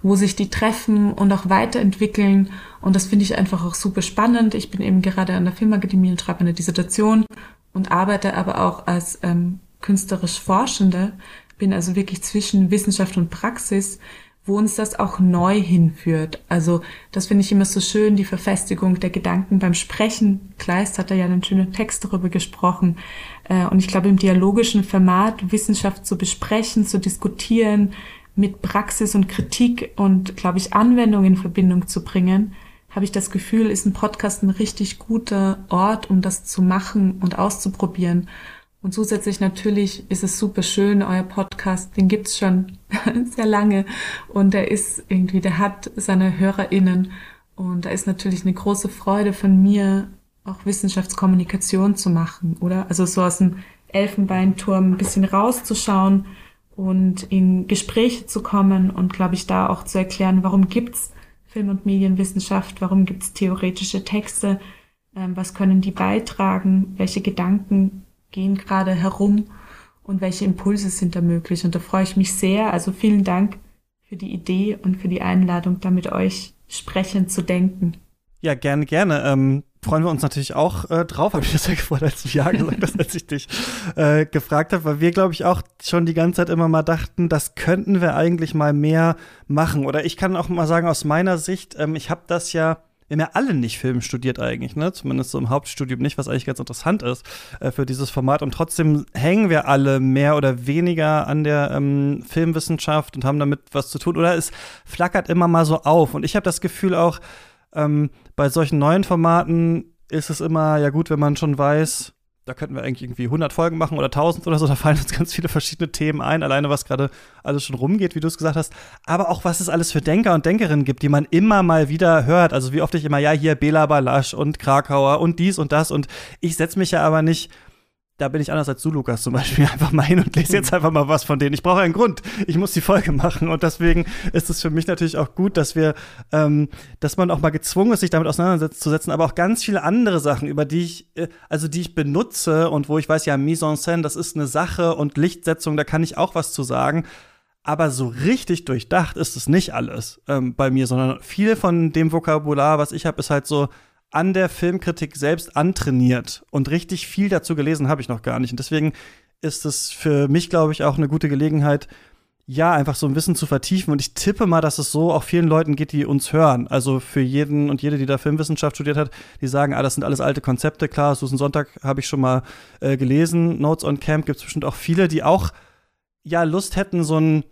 wo sich die treffen und auch weiterentwickeln. Und das finde ich einfach auch super spannend. Ich bin eben gerade an der Filmakademie und schreibe eine Dissertation und arbeite aber auch als ähm, künstlerisch Forschende, bin also wirklich zwischen Wissenschaft und Praxis wo uns das auch neu hinführt. Also das finde ich immer so schön, die Verfestigung der Gedanken beim Sprechen. Kleist hat da ja einen schönen Text darüber gesprochen. Äh, und ich glaube, im dialogischen Format Wissenschaft zu besprechen, zu diskutieren, mit Praxis und Kritik und, glaube ich, Anwendung in Verbindung zu bringen, habe ich das Gefühl, ist ein Podcast ein richtig guter Ort, um das zu machen und auszuprobieren. Und zusätzlich natürlich ist es super schön, euer Podcast, den gibt's schon <laughs> sehr lange und der ist irgendwie, der hat seine HörerInnen und da ist natürlich eine große Freude von mir, auch Wissenschaftskommunikation zu machen, oder? Also so aus dem Elfenbeinturm ein bisschen rauszuschauen und in Gespräche zu kommen und glaube ich da auch zu erklären, warum gibt's Film- und Medienwissenschaft, warum gibt's theoretische Texte, Ähm, was können die beitragen? Welche Gedanken gehen gerade herum? Und welche Impulse sind da möglich? Und da freue ich mich sehr. Also vielen Dank für die Idee und für die Einladung, da mit euch sprechen zu denken. Ja, gerne, gerne. Ähm, freuen wir uns natürlich auch äh, drauf. Habe ich das ja gefreut, als du ja gesagt hast, als ich dich äh, gefragt habe, weil wir, glaube ich, auch schon die ganze Zeit immer mal dachten, das könnten wir eigentlich mal mehr machen. Oder ich kann auch mal sagen, aus meiner Sicht, ähm, ich habe das ja wir haben ja alle nicht Film studiert eigentlich, ne? Zumindest so im Hauptstudium nicht, was eigentlich ganz interessant ist äh, für dieses Format. Und trotzdem hängen wir alle mehr oder weniger an der ähm, Filmwissenschaft und haben damit was zu tun. Oder es flackert immer mal so auf. Und ich habe das Gefühl auch, ähm, bei solchen neuen Formaten ist es immer, ja gut, wenn man schon weiß, da könnten wir eigentlich irgendwie 100 Folgen machen oder 1000 oder so, da fallen uns ganz viele verschiedene Themen ein, alleine was gerade alles schon rumgeht, wie du es gesagt hast, aber auch was es alles für Denker und Denkerinnen gibt, die man immer mal wieder hört, also wie oft ich immer, ja, hier Bela Balasch und Krakauer und dies und das. Und ich setze mich ja aber nicht da bin ich anders als du, Lukas, zum Beispiel <laughs> einfach mal hin und lese jetzt einfach mal was von denen. Ich brauche einen Grund. Ich muss die Folge machen. Und deswegen ist es für mich natürlich auch gut, dass wir, ähm, dass man auch mal gezwungen ist, sich damit auseinanderzusetzen, aber auch ganz viele andere Sachen, über die ich, äh, also die ich benutze und wo ich weiß, ja, Mise en scène, das ist eine Sache und Lichtsetzung, da kann ich auch was zu sagen. Aber so richtig durchdacht ist es nicht alles ähm, bei mir, sondern viel von dem Vokabular, was ich habe, ist halt so, an der Filmkritik selbst antrainiert und richtig viel dazu gelesen habe ich noch gar nicht. Und deswegen ist es für mich, glaube ich, auch eine gute Gelegenheit, ja, einfach so ein Wissen zu vertiefen. Und ich tippe mal, dass es so auch vielen Leuten geht, die uns hören. Also für jeden und jede, die da Filmwissenschaft studiert hat, die sagen, ah, das sind alles alte Konzepte. Klar, Susan Sonntag habe ich schon mal äh, gelesen. Notes on Camp gibt es bestimmt auch viele, die auch ja Lust hätten, so ein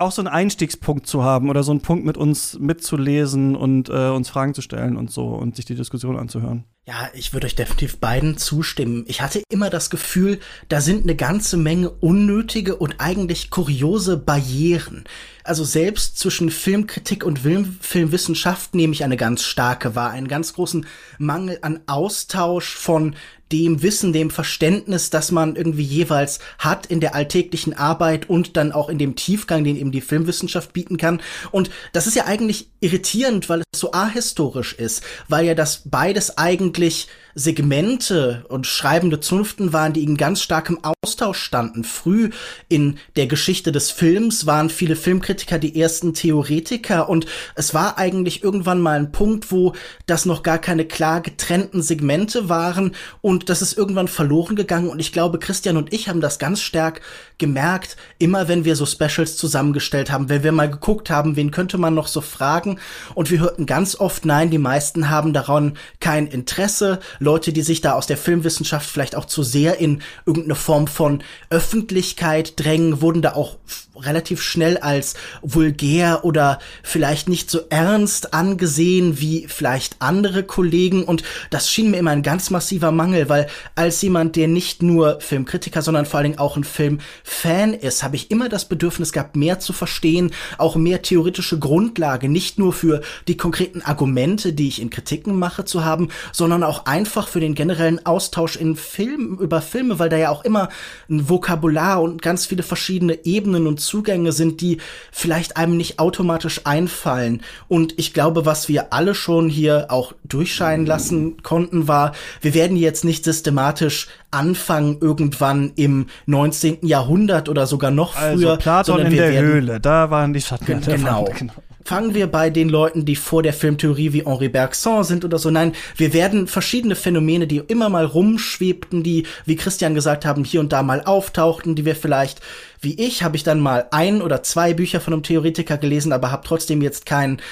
auch so einen Einstiegspunkt zu haben oder so einen Punkt mit uns mitzulesen und äh, uns Fragen zu stellen und so und sich die Diskussion anzuhören. Ja, ich würde euch definitiv beiden zustimmen. Ich hatte immer das Gefühl, da sind eine ganze Menge unnötige und eigentlich kuriose Barrieren. Also selbst zwischen Filmkritik und Film Filmwissenschaft nehme ich eine ganz starke wahr, einen ganz großen Mangel an Austausch von dem Wissen, dem Verständnis, das man irgendwie jeweils hat in der alltäglichen Arbeit und dann auch in dem Tiefgang, den eben die Filmwissenschaft bieten kann. Und das ist ja eigentlich irritierend, weil es so ahistorisch ist, weil ja das beides eigentlich Segmente und schreibende Zunften waren, die in ganz starkem Austausch standen. Früh in der Geschichte des Films waren viele Filmkritiker die ersten Theoretiker und es war eigentlich irgendwann mal ein Punkt, wo das noch gar keine klar getrennten Segmente waren und das ist irgendwann verloren gegangen und ich glaube, Christian und ich haben das ganz stark gemerkt, immer wenn wir so Specials zusammengestellt haben, wenn wir mal geguckt haben, wen könnte man noch so fragen. Und wir hörten ganz oft, nein, die meisten haben daran kein Interesse, Leute, die sich da aus der Filmwissenschaft vielleicht auch zu sehr in irgendeine Form von Öffentlichkeit drängen, wurden da auch relativ schnell als vulgär oder vielleicht nicht so ernst angesehen wie vielleicht andere Kollegen. Und das schien mir immer ein ganz massiver Mangel, weil als jemand, der nicht nur Filmkritiker, sondern vor allen Dingen auch ein Filmfan ist, habe ich immer das Bedürfnis gehabt, mehr zu verstehen, auch mehr theoretische Grundlage, nicht nur für die konkreten Argumente, die ich in Kritiken mache, zu haben, sondern auch einfach für den generellen Austausch in Filmen, über Filme, weil da ja auch immer ein Vokabular und ganz viele verschiedene Ebenen und Zugänge sind, die vielleicht einem nicht automatisch einfallen. Und ich glaube, was wir alle schon hier auch durchscheinen lassen konnten, war, wir werden jetzt nicht systematisch anfangen irgendwann im 19. Jahrhundert oder sogar noch früher. Also Platon in der Höhle, da waren die Schatten. Genau. genau. Fangen wir bei den Leuten, die vor der Filmtheorie wie Henri Bergson sind oder so. Nein, wir werden verschiedene Phänomene, die immer mal rumschwebten, die, wie Christian gesagt haben, hier und da mal auftauchten, die wir vielleicht, wie ich, habe ich dann mal ein oder zwei Bücher von einem Theoretiker gelesen, aber habe trotzdem jetzt keinen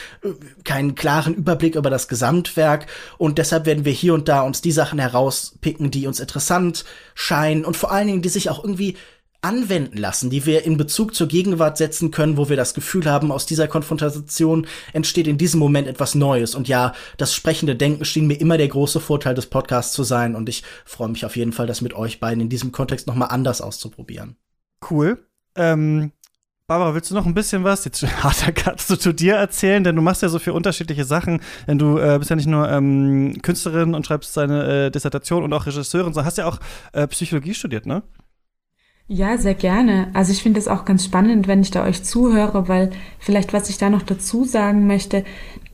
keinen klaren Überblick über das Gesamtwerk. Und deshalb werden wir hier und da uns die Sachen herauspicken, die uns interessant scheinen und vor allen Dingen, die sich auch irgendwie anwenden lassen, die wir in Bezug zur Gegenwart setzen können, wo wir das Gefühl haben, aus dieser Konfrontation entsteht in diesem Moment etwas Neues. Und ja, das sprechende Denken schien mir immer der große Vorteil des Podcasts zu sein. Und ich freue mich auf jeden Fall, das mit euch beiden in diesem Kontext nochmal anders auszuprobieren. Cool. Ähm, Barbara, willst du noch ein bisschen was, jetzt <laughs> harter Cut, so zu dir erzählen? Denn du machst ja so viele unterschiedliche Sachen. Denn du äh, bist ja nicht nur ähm, Künstlerin und schreibst deine äh, Dissertation und auch Regisseurin, sondern hast ja auch äh, Psychologie studiert, ne? Ja, sehr gerne. Also ich finde es auch ganz spannend, wenn ich da euch zuhöre, weil vielleicht was ich da noch dazu sagen möchte,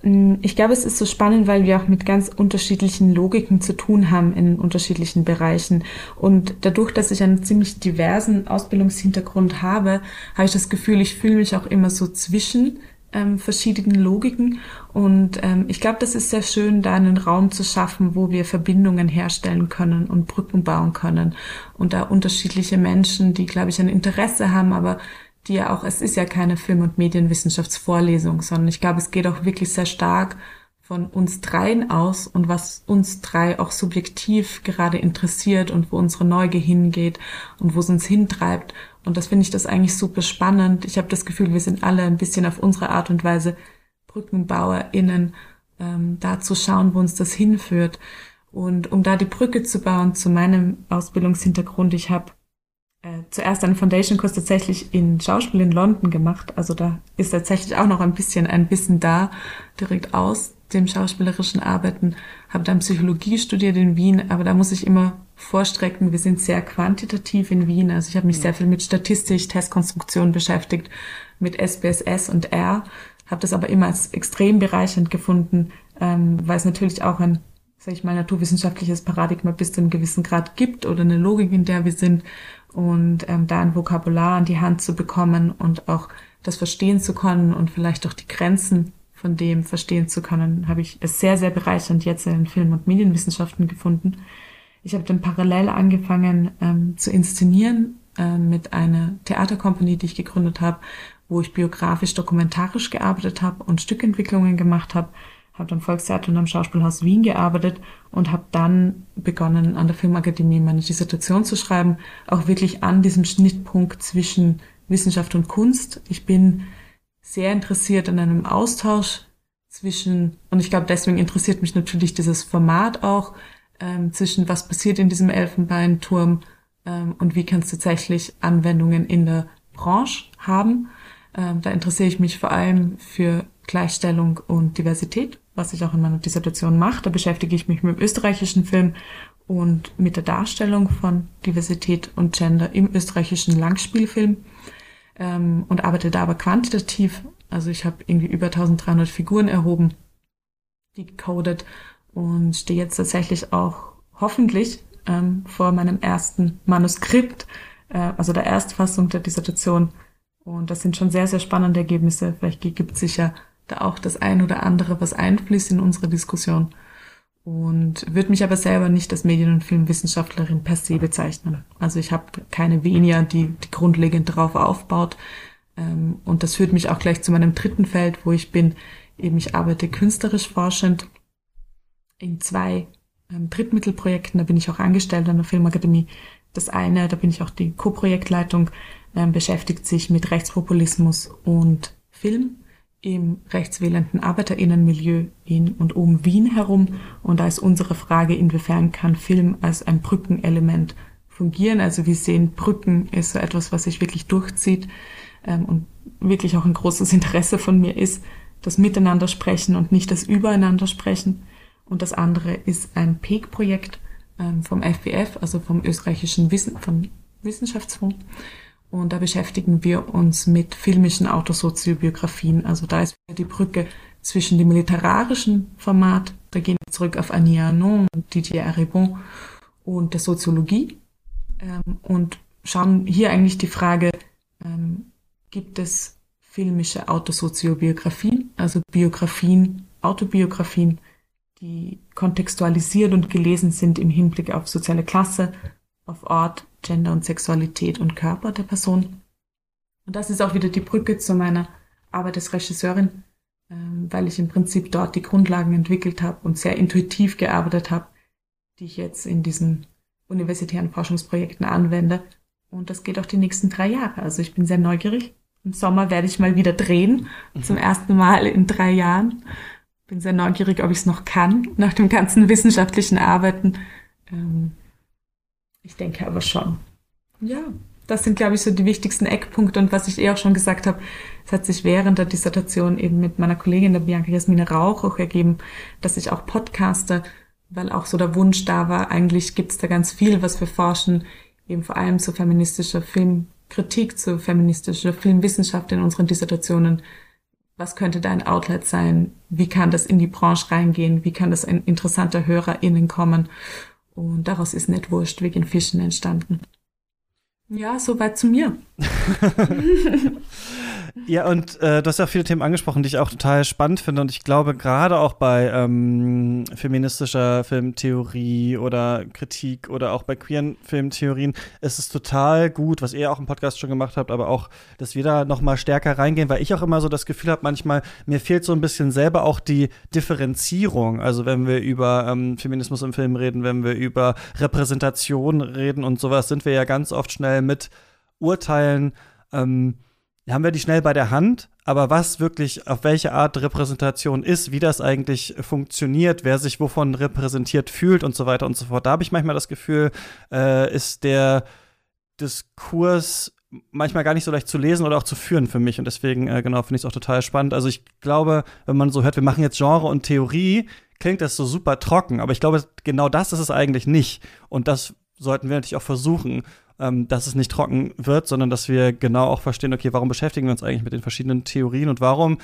Mm, ich glaube, es ist so spannend, weil wir auch mit ganz unterschiedlichen Logiken zu tun haben in unterschiedlichen Bereichen. Und dadurch, dass ich einen ziemlich diversen Ausbildungshintergrund habe, habe ich das Gefühl, ich fühle mich auch immer so zwischen ähm, verschiedenen Logiken. Und ähm, ich glaube, das ist sehr schön, da einen Raum zu schaffen, wo wir Verbindungen herstellen können und Brücken bauen können. Und da unterschiedliche Menschen, die, glaube ich, ein Interesse haben, aber die ja auch, es ist ja keine Film- und Medienwissenschaftsvorlesung, sondern ich glaube, es geht auch wirklich sehr stark von uns dreien aus und was uns drei auch subjektiv gerade interessiert und wo unsere Neugier hingeht und wo es uns hintreibt. Und das finde ich das eigentlich super spannend. Ich habe das Gefühl, wir sind alle ein bisschen auf unsere Art und Weise BrückenbauerInnen, ähm, da zu schauen, wo uns das hinführt. Und um da die Brücke zu bauen zu meinem Ausbildungshintergrund, ich habe äh, zuerst einen Foundation-Kurs tatsächlich in Schauspiel in London gemacht. Also da ist tatsächlich auch noch ein bisschen ein Wissen da, direkt aus dem schauspielerischen Arbeiten. Habe dann Psychologie studiert in Wien, aber da muss ich immer vorstrecken, wir sind sehr quantitativ in Wien. Also ich habe mich ja. sehr viel mit Statistik, Testkonstruktion beschäftigt, mit SPSS und R, habe das aber immer als extrem bereichernd gefunden, ähm, weil es natürlich auch ein sag ich mal, naturwissenschaftliches Paradigma bis zu einem gewissen Grad gibt oder eine Logik, in der wir sind und ähm, da ein Vokabular an die Hand zu bekommen und auch das verstehen zu können und vielleicht auch die Grenzen von dem verstehen zu können, habe ich es sehr, sehr bereichernd jetzt in Film- und Medienwissenschaften gefunden. Ich habe dann parallel angefangen ähm, zu inszenieren äh, mit einer Theatercompany, die ich gegründet habe, wo ich biografisch, dokumentarisch gearbeitet habe und Stückentwicklungen gemacht habe habe am Volkstheater und am Schauspielhaus Wien gearbeitet und habe dann begonnen, an der Filmakademie meine Dissertation zu schreiben, auch wirklich an diesem Schnittpunkt zwischen Wissenschaft und Kunst. Ich bin sehr interessiert an einem Austausch zwischen, und ich glaube, deswegen interessiert mich natürlich dieses Format auch, ähm, zwischen was passiert in diesem Elfenbeinturm ähm, und wie kann es tatsächlich Anwendungen in der Branche haben. Ähm, da interessiere ich mich vor allem für Gleichstellung und Diversität was ich auch in meiner Dissertation mache. Da beschäftige ich mich mit dem österreichischen Film und mit der Darstellung von Diversität und Gender im österreichischen Langspielfilm ähm, und arbeite da aber quantitativ. Also ich habe irgendwie über 1300 Figuren erhoben, die gecodet und stehe jetzt tatsächlich auch hoffentlich ähm, vor meinem ersten Manuskript, äh, also der Erstfassung der Dissertation. Und das sind schon sehr, sehr spannende Ergebnisse. Vielleicht gibt es sich ja da auch das ein oder andere, was einfließt in unsere Diskussion. Und würde mich aber selber nicht als Medien- und Filmwissenschaftlerin per se bezeichnen. Also ich habe keine Venia, die, die grundlegend darauf aufbaut. Ähm, und das führt mich auch gleich zu meinem dritten Feld, wo ich bin. Eben ich arbeite künstlerisch forschend in zwei ähm, Drittmittelprojekten. Da bin ich auch angestellt an der Filmakademie. Das eine, da bin ich auch die Co-Projektleitung, ähm, beschäftigt sich mit Rechtspopulismus und Film im rechtswählenden Arbeiterinnenmilieu in und um Wien herum. Und da ist unsere Frage, inwiefern kann Film als ein Brückenelement fungieren. Also wir sehen, Brücken ist so etwas, was sich wirklich durchzieht ähm, und wirklich auch ein großes Interesse von mir ist, das Miteinander sprechen und nicht das Übereinander sprechen. Und das andere ist ein PEG-Projekt ähm, vom FWF, also vom österreichischen Wissen, vom Wissenschaftsfonds. Und da beschäftigen wir uns mit filmischen Autosoziobiografien. Also da ist die Brücke zwischen dem literarischen Format, da gehen wir zurück auf Annie Arnaud und Didier Aribon und der Soziologie ähm, und schauen hier eigentlich die Frage, ähm, gibt es filmische Autosoziobiografien, also Biografien, Autobiografien, die kontextualisiert und gelesen sind im Hinblick auf soziale Klasse, auf Ort, Gender und Sexualität und Körper der Person. Und das ist auch wieder die Brücke zu meiner Arbeit als Regisseurin, ähm, weil ich im Prinzip dort die Grundlagen entwickelt habe und sehr intuitiv gearbeitet habe, die ich jetzt in diesen universitären Forschungsprojekten anwende. Und das geht auch die nächsten drei Jahre. Also ich bin sehr neugierig. Im Sommer werde ich mal wieder drehen, zum ersten Mal in drei Jahren. Bin sehr neugierig, ob ich es noch kann, nach dem ganzen wissenschaftlichen Arbeiten. Ähm, ich denke aber schon. Ja, das sind, glaube ich, so die wichtigsten Eckpunkte. Und was ich eh auch schon gesagt habe, es hat sich während der Dissertation eben mit meiner Kollegin, der Bianca Jasmine Rauch, auch ergeben, dass ich auch podcaste, weil auch so der Wunsch da war, eigentlich gibt es da ganz viel, was wir forschen, eben vor allem zu feministischer Filmkritik, zu feministischer Filmwissenschaft in unseren Dissertationen was könnte dein Outlet sein? Wie kann das in die Branche reingehen? Wie kann das ein interessanter HörerInnen kommen? Und daraus ist nicht wurscht wegen Fischen entstanden. Ja, soweit zu mir. <laughs> <laughs> Ja, und äh, du hast ja viele Themen angesprochen, die ich auch total spannend finde. Und ich glaube, gerade auch bei ähm, feministischer Filmtheorie oder Kritik oder auch bei queeren Filmtheorien ist es total gut, was ihr auch im Podcast schon gemacht habt, aber auch, dass wir da noch mal stärker reingehen, weil ich auch immer so das Gefühl habe, manchmal, mir fehlt so ein bisschen selber auch die Differenzierung. Also wenn wir über ähm, Feminismus im Film reden, wenn wir über Repräsentation reden und sowas, sind wir ja ganz oft schnell mit Urteilen, ähm, haben wir die schnell bei der Hand, aber was wirklich auf welche Art Repräsentation ist, wie das eigentlich funktioniert, wer sich wovon repräsentiert fühlt und so weiter und so fort. Da habe ich manchmal das Gefühl, äh, ist der Diskurs manchmal gar nicht so leicht zu lesen oder auch zu führen für mich und deswegen äh, genau finde ich es auch total spannend. Also ich glaube, wenn man so hört, wir machen jetzt Genre und Theorie, klingt das so super trocken, aber ich glaube, genau das ist es eigentlich nicht und das sollten wir natürlich auch versuchen ähm, dass es nicht trocken wird, sondern dass wir genau auch verstehen, okay, warum beschäftigen wir uns eigentlich mit den verschiedenen Theorien und warum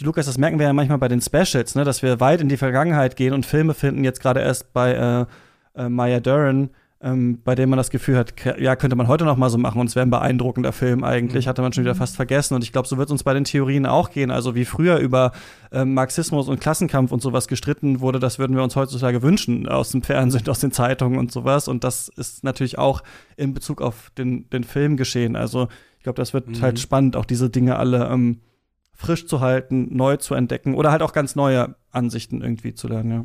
Lukas, das merken wir ja manchmal bei den Specials, ne, dass wir weit in die Vergangenheit gehen und Filme finden, jetzt gerade erst bei äh, äh, Maya Deren, ähm, bei dem man das Gefühl hat, ja, könnte man heute noch mal so machen und es wäre ein beeindruckender Film eigentlich, mhm. hatte man schon wieder fast vergessen. Und ich glaube, so wird es uns bei den Theorien auch gehen. Also wie früher über äh, Marxismus und Klassenkampf und sowas gestritten wurde, das würden wir uns heutzutage wünschen aus dem Fernsehen, aus den Zeitungen und sowas. Und das ist natürlich auch in Bezug auf den, den Film geschehen. Also ich glaube, das wird mhm. halt spannend, auch diese Dinge alle ähm, frisch zu halten, neu zu entdecken oder halt auch ganz neue Ansichten irgendwie zu lernen, ja.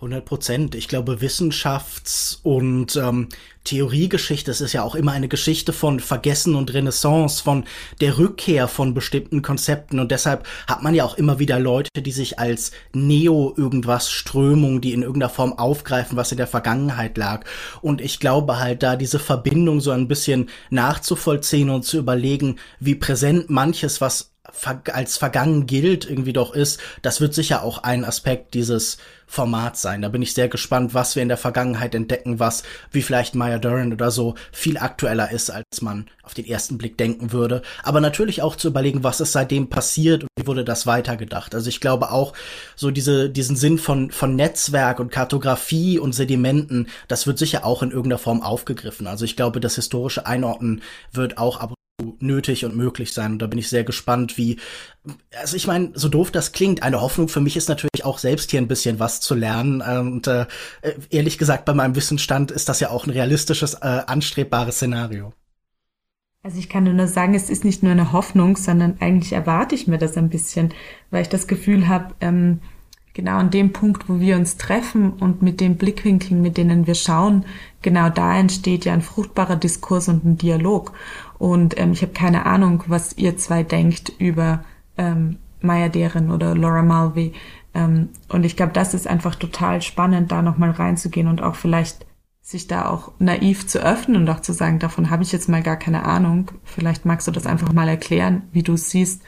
100 Prozent. Ich glaube, Wissenschafts- und ähm, Theoriegeschichte, es ist ja auch immer eine Geschichte von Vergessen und Renaissance, von der Rückkehr von bestimmten Konzepten. Und deshalb hat man ja auch immer wieder Leute, die sich als Neo-irgendwas Strömung, die in irgendeiner Form aufgreifen, was in der Vergangenheit lag. Und ich glaube halt, da diese Verbindung so ein bisschen nachzuvollziehen und zu überlegen, wie präsent manches, was als vergangen gilt, irgendwie doch ist, das wird sicher auch ein Aspekt dieses Formats sein. Da bin ich sehr gespannt, was wir in der Vergangenheit entdecken, was, wie vielleicht Maya Deren oder so, viel aktueller ist, als man auf den ersten Blick denken würde. Aber natürlich auch zu überlegen, was ist seitdem passiert und wie wurde das weitergedacht. Also ich glaube auch, so diese, diesen Sinn von, von Netzwerk und Kartografie und Sedimenten, das wird sicher auch in irgendeiner Form aufgegriffen. Also ich glaube, das historische Einordnen wird auch ab nötig und möglich sein. Und da bin ich sehr gespannt, wie. Also ich meine, so doof das klingt, eine Hoffnung für mich ist natürlich auch selbst hier ein bisschen was zu lernen. Und äh, ehrlich gesagt, bei meinem Wissensstand ist das ja auch ein realistisches, äh, anstrebbares Szenario. Also ich kann nur sagen, es ist nicht nur eine Hoffnung, sondern eigentlich erwarte ich mir das ein bisschen, weil ich das Gefühl habe, ähm, genau an dem Punkt, wo wir uns treffen und mit den Blickwinkeln, mit denen wir schauen, genau da entsteht ja ein fruchtbarer Diskurs und ein Dialog. Und ähm, ich habe keine Ahnung, was ihr zwei denkt über ähm, Maya Deren oder Laura Mulvey. Ähm, und ich glaube, das ist einfach total spannend, da nochmal reinzugehen und auch vielleicht sich da auch naiv zu öffnen und auch zu sagen, davon habe ich jetzt mal gar keine Ahnung. Vielleicht magst du das einfach mal erklären, wie du es siehst.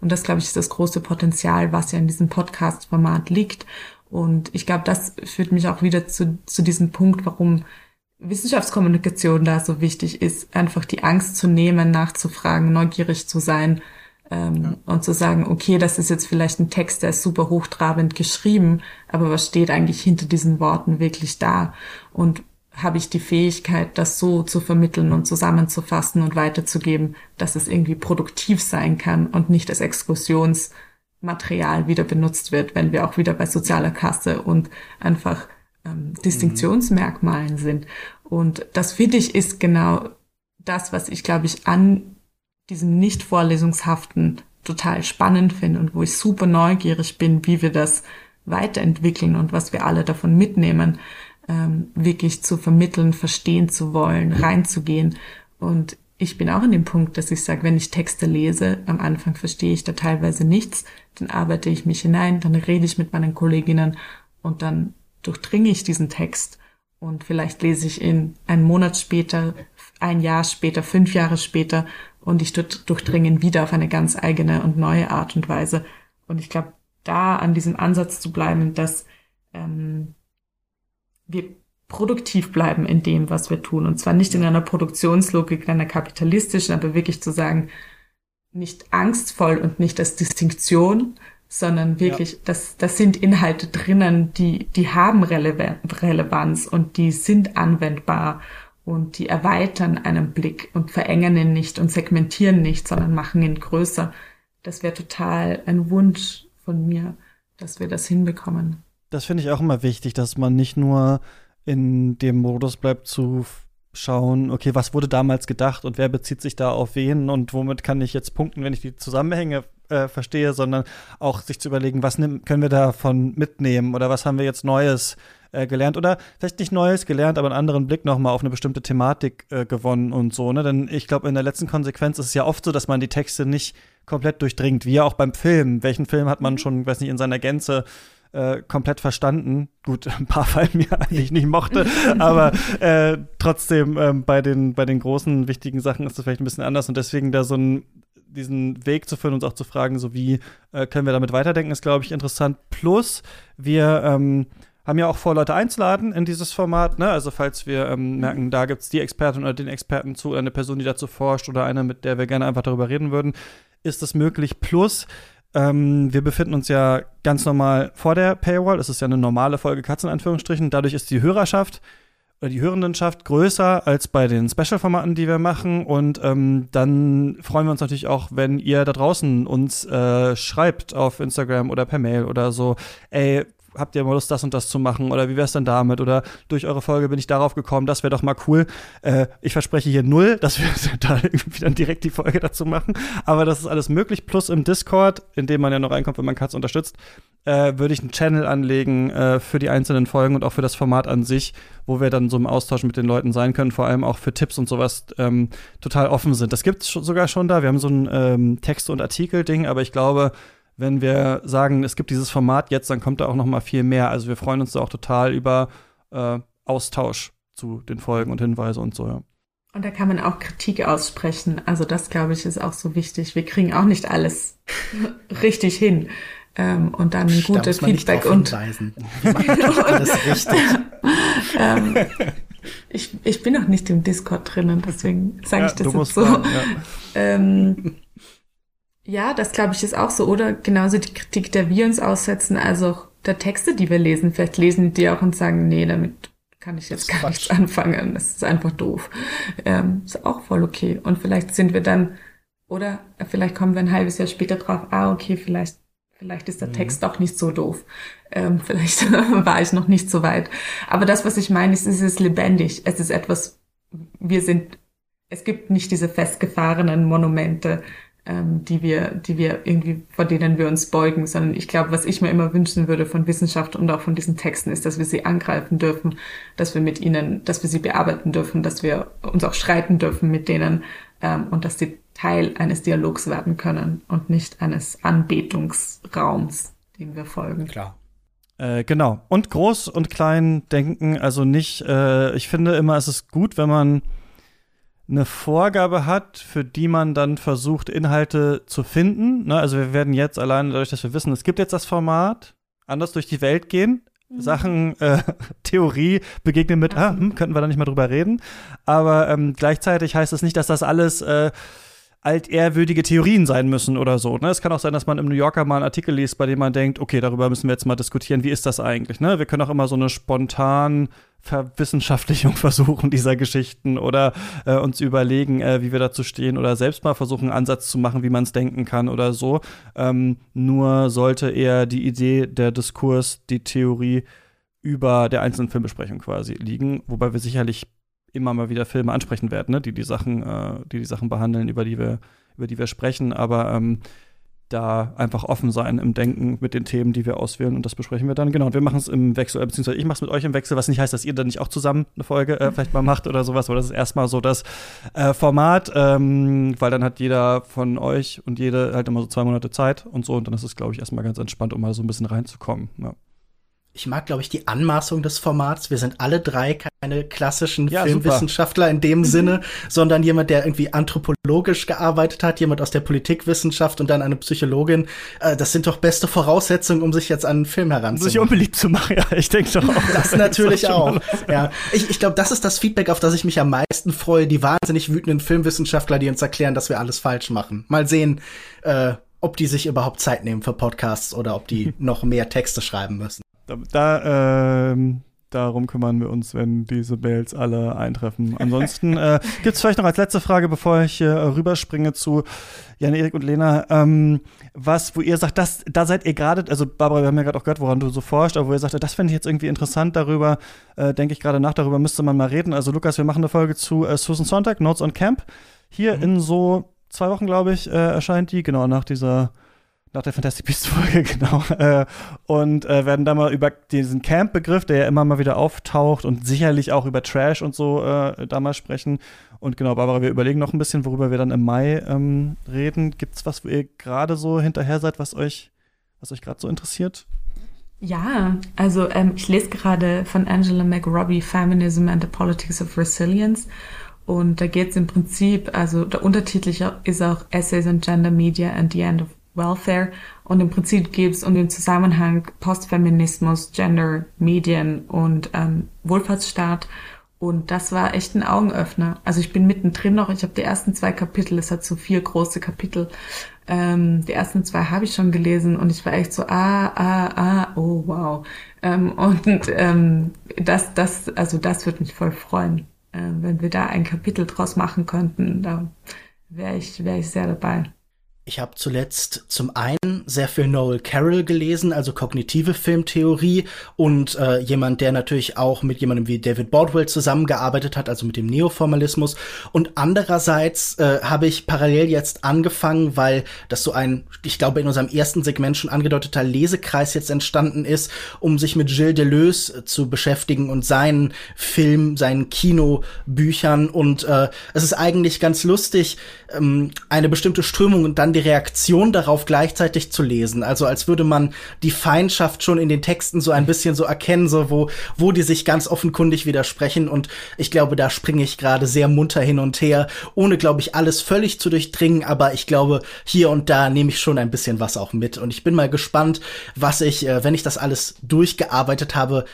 Und das, glaube ich, ist das große Potenzial, was ja in diesem Podcast-Format liegt. Und ich glaube, das führt mich auch wieder zu, zu diesem Punkt, warum Wissenschaftskommunikation da so wichtig ist, einfach die Angst zu nehmen, nachzufragen, neugierig zu sein ähm, ja. und zu sagen, okay, das ist jetzt vielleicht ein Text, der ist super hochtrabend geschrieben, aber was steht eigentlich hinter diesen Worten wirklich da? Und habe ich die Fähigkeit, das so zu vermitteln und zusammenzufassen und weiterzugeben, dass es irgendwie produktiv sein kann und nicht als Exkursionsmaterial wieder benutzt wird, wenn wir auch wieder bei sozialer Kasse und einfach ähm, Distinktionsmerkmalen sind. Und das finde ich ist genau das, was ich, glaube ich, an diesem nicht vorlesungshaften total spannend finde und wo ich super neugierig bin, wie wir das weiterentwickeln und was wir alle davon mitnehmen, ähm, wirklich zu vermitteln, verstehen zu wollen, reinzugehen. Und ich bin auch in dem Punkt, dass ich sage, wenn ich Texte lese, am Anfang verstehe ich da teilweise nichts, dann arbeite ich mich hinein, dann rede ich mit meinen Kolleginnen und dann durchdringe ich diesen Text und vielleicht lese ich ihn einen Monat später, ein Jahr später, fünf Jahre später und ich durchdringe ihn wieder auf eine ganz eigene und neue Art und Weise. Und ich glaube, da an diesem Ansatz zu bleiben, dass ähm, wir produktiv bleiben in dem, was wir tun. Und zwar nicht in einer Produktionslogik, in einer kapitalistischen, aber wirklich zu sagen, nicht angstvoll und nicht als Distinktion, sondern wirklich, ja. das, das sind Inhalte drinnen, die, die haben Relevanz und die sind anwendbar und die erweitern einen Blick und verengen ihn nicht und segmentieren nicht, sondern machen ihn größer. Das wäre total ein Wunsch von mir, dass wir das hinbekommen. Das finde ich auch immer wichtig, dass man nicht nur in dem Modus bleibt zu schauen, okay, was wurde damals gedacht und wer bezieht sich da auf wen und womit kann ich jetzt punkten, wenn ich die Zusammenhänge äh, verstehe, sondern auch sich zu überlegen, was nimm, können wir davon mitnehmen oder was haben wir jetzt Neues äh, gelernt oder vielleicht nicht Neues gelernt, aber einen anderen Blick nochmal auf eine bestimmte Thematik äh, gewonnen und so, ne? Denn ich glaube, in der letzten Konsequenz ist es ja oft so, dass man die Texte nicht komplett durchdringt, wie ja auch beim Film. Welchen Film hat man mhm. schon, weiß nicht, in seiner Gänze äh, komplett verstanden. Gut, <laughs> ein paar Fallen mir eigentlich nicht mochte, <laughs> aber äh, trotzdem äh, bei den bei den großen wichtigen Sachen ist das vielleicht ein bisschen anders und deswegen da so ein diesen Weg zu führen, uns auch zu fragen, so wie äh, können wir damit weiterdenken, ist glaube ich interessant. Plus wir ähm, haben ja auch vor, Leute einzuladen in dieses Format. Ne? Also falls wir ähm, merken, da gibt es die Expertin oder den Experten zu, eine Person, die dazu forscht oder eine, mit der wir gerne einfach darüber reden würden, ist das möglich. Plus ähm, wir befinden uns ja ganz normal vor der Paywall. Es ist ja eine normale Folge Katz in Anführungsstrichen. Dadurch ist die Hörerschaft die Hörendenschaft größer als bei den Special-Formaten, die wir machen. Und ähm, dann freuen wir uns natürlich auch, wenn ihr da draußen uns äh, schreibt auf Instagram oder per Mail oder so. Ey, habt ihr mal Lust, das und das zu machen? Oder wie wär's denn damit? Oder durch eure Folge bin ich darauf gekommen, das wäre doch mal cool. Äh, ich verspreche hier null, dass wir <laughs> da irgendwie dann direkt die Folge dazu machen. Aber das ist alles möglich. Plus im Discord, in dem man ja noch reinkommt, wenn man Katz unterstützt, äh, würde ich einen Channel anlegen äh, für die einzelnen Folgen und auch für das Format an sich, wo wir dann so im Austausch mit den Leuten sein können, vor allem auch für Tipps und sowas ähm, total offen sind. Das gibt's sogar schon da. Wir haben so ein ähm, Text- und Artikel-Ding, aber ich glaube, wenn wir sagen, es gibt dieses Format jetzt, dann kommt da auch noch mal viel mehr. Also wir freuen uns da auch total über äh, Austausch zu den Folgen und Hinweise und so. Ja. Und da kann man auch Kritik aussprechen. Also das, glaube ich, ist auch so wichtig. Wir kriegen auch nicht alles <laughs> richtig hin. Ähm, und dann ein gutes Feedback und <laughs> alles richtig. <laughs> ähm, ich, ich bin noch nicht im Discord drinnen, deswegen sage ja, ich das jetzt so. Fahren, ja. ähm, ja, das glaube ich ist auch so. Oder genauso die Kritik, der wir uns aussetzen, also auch der Texte, die wir lesen. Vielleicht lesen die auch und sagen, nee, damit kann ich jetzt gar nichts anfangen. Das ist einfach doof. Ähm, ist auch voll okay. Und vielleicht sind wir dann, oder vielleicht kommen wir ein halbes Jahr später drauf, ah, okay, vielleicht, vielleicht ist der mhm. Text doch nicht so doof. Ähm, <laughs> vielleicht war ich noch nicht so weit. Aber das, was ich meine, ist, es ist lebendig. Es ist etwas, wir sind, es gibt nicht diese festgefahrenen Monumente, ähm, die wir, die wir irgendwie, vor denen wir uns beugen, sondern ich glaube, was ich mir immer wünschen würde von Wissenschaft und auch von diesen Texten ist, dass wir sie angreifen dürfen, dass wir mit ihnen, dass wir sie bearbeiten dürfen, dass wir uns auch streiten dürfen mit denen ähm, und dass sie Teil eines Dialogs werden können und nicht eines Anbetungsraums, dem wir folgen. Klar. Äh, genau. Und groß und klein denken, also nicht, äh, ich finde immer, es ist gut, wenn man eine Vorgabe hat, für die man dann versucht, Inhalte zu finden. Ne? Also wir werden jetzt alleine dadurch, dass wir wissen, es gibt jetzt das Format, anders durch die Welt gehen. Mhm. Sachen, äh, <laughs> Theorie begegnen mit, ah, hm, könnten wir da nicht mal drüber reden. Aber ähm, gleichzeitig heißt es nicht, dass das alles äh, altehrwürdige Theorien sein müssen oder so. Ne? Es kann auch sein, dass man im New Yorker mal einen Artikel liest, bei dem man denkt, okay, darüber müssen wir jetzt mal diskutieren, wie ist das eigentlich? Ne? Wir können auch immer so eine spontan Verwissenschaftlichung <laughs> versuchen dieser Geschichten oder äh, uns überlegen, äh, wie wir dazu stehen oder selbst mal versuchen, einen Ansatz zu machen, wie man es denken kann oder so. Ähm, nur sollte eher die Idee, der Diskurs, die Theorie über der einzelnen Filmbesprechung quasi liegen, wobei wir sicherlich immer mal wieder Filme ansprechen werden, ne? die die Sachen, äh, die die Sachen behandeln, über die wir, über die wir sprechen. Aber ähm, da einfach offen sein im Denken mit den Themen, die wir auswählen und das besprechen wir dann. Genau, und wir machen es im Wechsel, beziehungsweise ich mache es mit euch im Wechsel, was nicht heißt, dass ihr dann nicht auch zusammen eine Folge äh, vielleicht mal macht oder sowas, aber das ist erstmal so das äh, Format, ähm, weil dann hat jeder von euch und jede halt immer so zwei Monate Zeit und so und dann ist es, glaube ich, erstmal ganz entspannt, um mal so ein bisschen reinzukommen. Ja. Ich mag, glaube ich, die Anmaßung des Formats. Wir sind alle drei keine klassischen ja, Filmwissenschaftler super. in dem <laughs> Sinne, sondern jemand, der irgendwie anthropologisch gearbeitet hat, jemand aus der Politikwissenschaft und dann eine Psychologin. Äh, das sind doch beste Voraussetzungen, um sich jetzt an einen Film heranzuziehen. Sich unbeliebt zu machen, <laughs> ja, ich denke doch auch. Das natürlich <laughs> auch. Ja, ich, ich glaube, das ist das Feedback, auf das ich mich am meisten freue. Die wahnsinnig wütenden Filmwissenschaftler, die uns erklären, dass wir alles falsch machen. Mal sehen, äh, ob die sich überhaupt Zeit nehmen für Podcasts oder ob die noch mehr Texte schreiben müssen. Da, da ähm, darum kümmern wir uns, wenn diese Mails alle eintreffen. Ansonsten <laughs> äh, gibt es vielleicht noch als letzte Frage, bevor ich äh, rüberspringe zu Jan, Erik und Lena, ähm, was, wo ihr sagt, das, da seid ihr gerade, also Barbara, wir haben ja gerade auch gehört, woran du so forscht, aber wo ihr sagt, das fände ich jetzt irgendwie interessant, darüber äh, denke ich gerade nach, darüber müsste man mal reden. Also Lukas, wir machen eine Folge zu äh, Susan Sonntag, Notes on Camp. Hier mhm. in so zwei Wochen, glaube ich, äh, erscheint die, genau nach dieser nach der Fantastic Beasts Folge, <laughs> genau. Äh, und äh, werden da mal über diesen Camp-Begriff, der ja immer mal wieder auftaucht und sicherlich auch über Trash und so äh, da mal sprechen. Und genau, Barbara, wir überlegen noch ein bisschen, worüber wir dann im Mai ähm, reden. Gibt's was, wo ihr gerade so hinterher seid, was euch, was euch gerade so interessiert? Ja, also ähm, ich lese gerade von Angela McRobbie Feminism and the Politics of Resilience. Und da geht es im Prinzip, also der Untertitel ist auch Essays on Gender Media and the End of Welfare. Und im Prinzip geht es um den Zusammenhang Postfeminismus, Gender, Medien und ähm, Wohlfahrtsstaat. Und das war echt ein Augenöffner. Also ich bin mittendrin noch, ich habe die ersten zwei Kapitel, es hat so vier große Kapitel. Ähm, die ersten zwei habe ich schon gelesen und ich war echt so, ah, ah, ah, oh wow. Ähm, und ähm, das, das, also das würde mich voll freuen, äh, wenn wir da ein Kapitel draus machen könnten. Da wäre ich, wäre ich sehr dabei. Ich habe zuletzt zum einen sehr viel Noel Carroll gelesen, also kognitive Filmtheorie und äh, jemand, der natürlich auch mit jemandem wie David Baldwell zusammengearbeitet hat, also mit dem Neoformalismus. Und andererseits äh, habe ich parallel jetzt angefangen, weil das so ein, ich glaube, in unserem ersten Segment schon angedeuteter Lesekreis jetzt entstanden ist, um sich mit Gilles Deleuze zu beschäftigen und seinen Film, seinen Kinobüchern. Und äh, es ist eigentlich ganz lustig, ähm, eine bestimmte Strömung und dann die Reaktion darauf gleichzeitig zu lesen. Also als würde man die Feindschaft schon in den Texten so ein bisschen so erkennen, so wo, wo die sich ganz offenkundig widersprechen. Und ich glaube, da springe ich gerade sehr munter hin und her, ohne, glaube ich, alles völlig zu durchdringen. Aber ich glaube, hier und da nehme ich schon ein bisschen was auch mit. Und ich bin mal gespannt, was ich, äh, wenn ich das alles durchgearbeitet habe,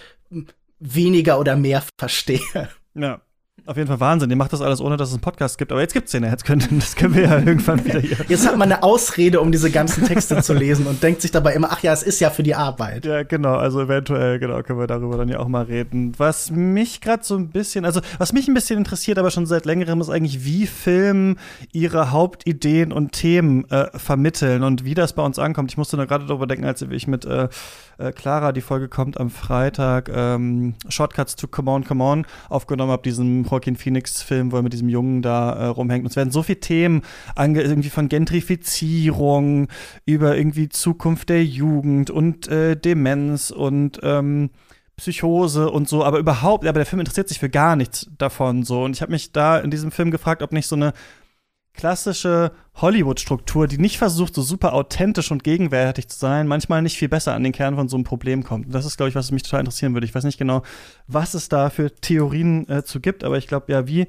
weniger oder mehr verstehe. Ja. Auf jeden Fall Wahnsinn. Ihr macht das alles, ohne dass es einen Podcast gibt. Aber jetzt gibt's den ja. Jetzt können, das können wir ja <laughs> irgendwann wieder hier. Jetzt hat man eine Ausrede, um diese ganzen Texte zu lesen und denkt sich dabei immer, ach ja, es ist ja für die Arbeit. Ja, genau. Also eventuell, genau, können wir darüber dann ja auch mal reden. Was mich gerade so ein bisschen, also was mich ein bisschen interessiert, aber schon seit längerem, ist eigentlich, wie Filme ihre Hauptideen und Themen äh, vermitteln und wie das bei uns ankommt. Ich musste nur gerade darüber denken, als ich mit äh, äh, Clara, die Folge kommt am Freitag, ähm, Shortcuts to Come On, Come On aufgenommen habe, diesen Joaquin Phoenix-Film, wo er mit diesem Jungen da äh, rumhängt. Und es werden so viele Themen ange irgendwie von Gentrifizierung über irgendwie Zukunft der Jugend und äh, Demenz und ähm, Psychose und so, aber überhaupt, aber der Film interessiert sich für gar nichts davon so. Und ich habe mich da in diesem Film gefragt, ob nicht so eine klassische Hollywood-Struktur, die nicht versucht, so super authentisch und gegenwärtig zu sein, manchmal nicht viel besser an den Kern von so einem Problem kommt. Und das ist, glaube ich, was mich total interessieren würde. Ich weiß nicht genau, was es da für Theorien äh, zu gibt, aber ich glaube ja, wie,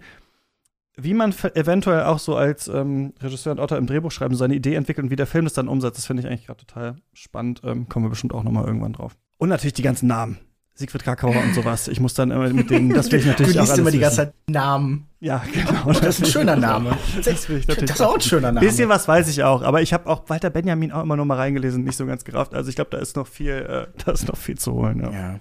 wie man eventuell auch so als ähm, Regisseur und Autor im Drehbuch schreiben, seine Idee entwickelt und wie der Film das dann umsetzt, das finde ich eigentlich gerade total spannend. Ähm, kommen wir bestimmt auch noch mal irgendwann drauf. Und natürlich die ganzen Namen. Siegfried Kakauer und sowas. Ich muss dann immer mit denen, das will ich natürlich du liest immer die ganze Zeit Namen. Ja, genau. Das ist ein schöner Name. Das, ist auch ein schöner Name. Bisschen was weiß ich auch, aber ich habe auch Walter Benjamin auch immer noch mal reingelesen, nicht so ganz gerafft. Also ich glaube, da ist noch viel, äh, da ist noch viel zu holen. Ja. ja.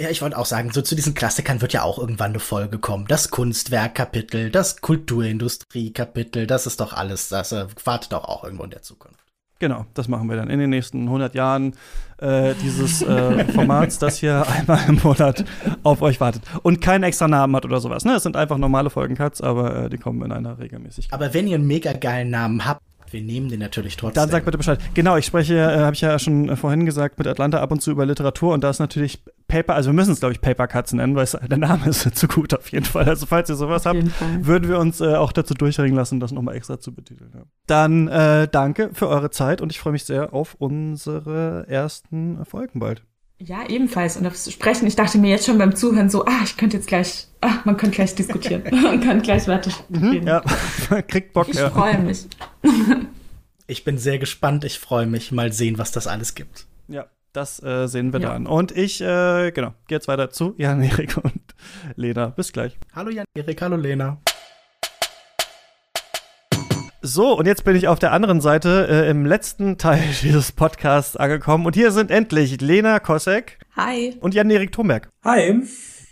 Ja, ich wollte auch sagen, so zu diesen Klassikern wird ja auch irgendwann eine Folge kommen. Das Kunstwerkkapitel, das Kulturindustrie-Kapitel, das ist doch alles, das äh, wartet doch auch irgendwo in der Zukunft. Genau, das machen wir dann in den nächsten 100 Jahren äh, dieses äh, Formats, das hier <laughs> einmal im Monat auf euch wartet und keinen extra Namen hat oder sowas. Ne? Es sind einfach normale Folgen-Cuts, aber äh, die kommen in einer Regelmäßigkeit. Aber wenn ihr einen mega geilen Namen habt, wir nehmen den natürlich trotzdem. Dann sag bitte Bescheid. Genau, ich spreche, äh, habe ich ja schon äh, vorhin gesagt, mit Atlanta ab und zu über Literatur und da ist natürlich Paper, also wir müssen es, glaube ich, Paper Cuts nennen, weil es, der Name ist <laughs> zu gut auf jeden Fall. Also falls ihr sowas habt, Fall. würden wir uns äh, auch dazu durchringen lassen, das nochmal extra zu betiteln. Ja. Dann äh, danke für eure Zeit und ich freue mich sehr auf unsere ersten Folgen bald. Ja, ebenfalls. Und aufs Sprechen, ich dachte mir jetzt schon beim Zuhören so, ah, ich könnte jetzt gleich, ah, man könnte gleich diskutieren. <laughs> man kann gleich weiter mhm, Ja, <laughs> kriegt Bock. Ich ja. freue mich. <laughs> ich bin sehr gespannt. Ich freue mich. Mal sehen, was das alles gibt. Ja, das äh, sehen wir ja. dann. Und ich, äh, genau, gehe jetzt weiter zu Jan-Erik und Lena. Bis gleich. Hallo Jan-Erik, hallo Lena. So, und jetzt bin ich auf der anderen Seite äh, im letzten Teil <laughs> dieses Podcasts angekommen. Und hier sind endlich Lena Kosek. Hi. Und Jan-Erik Thomberg. Hi.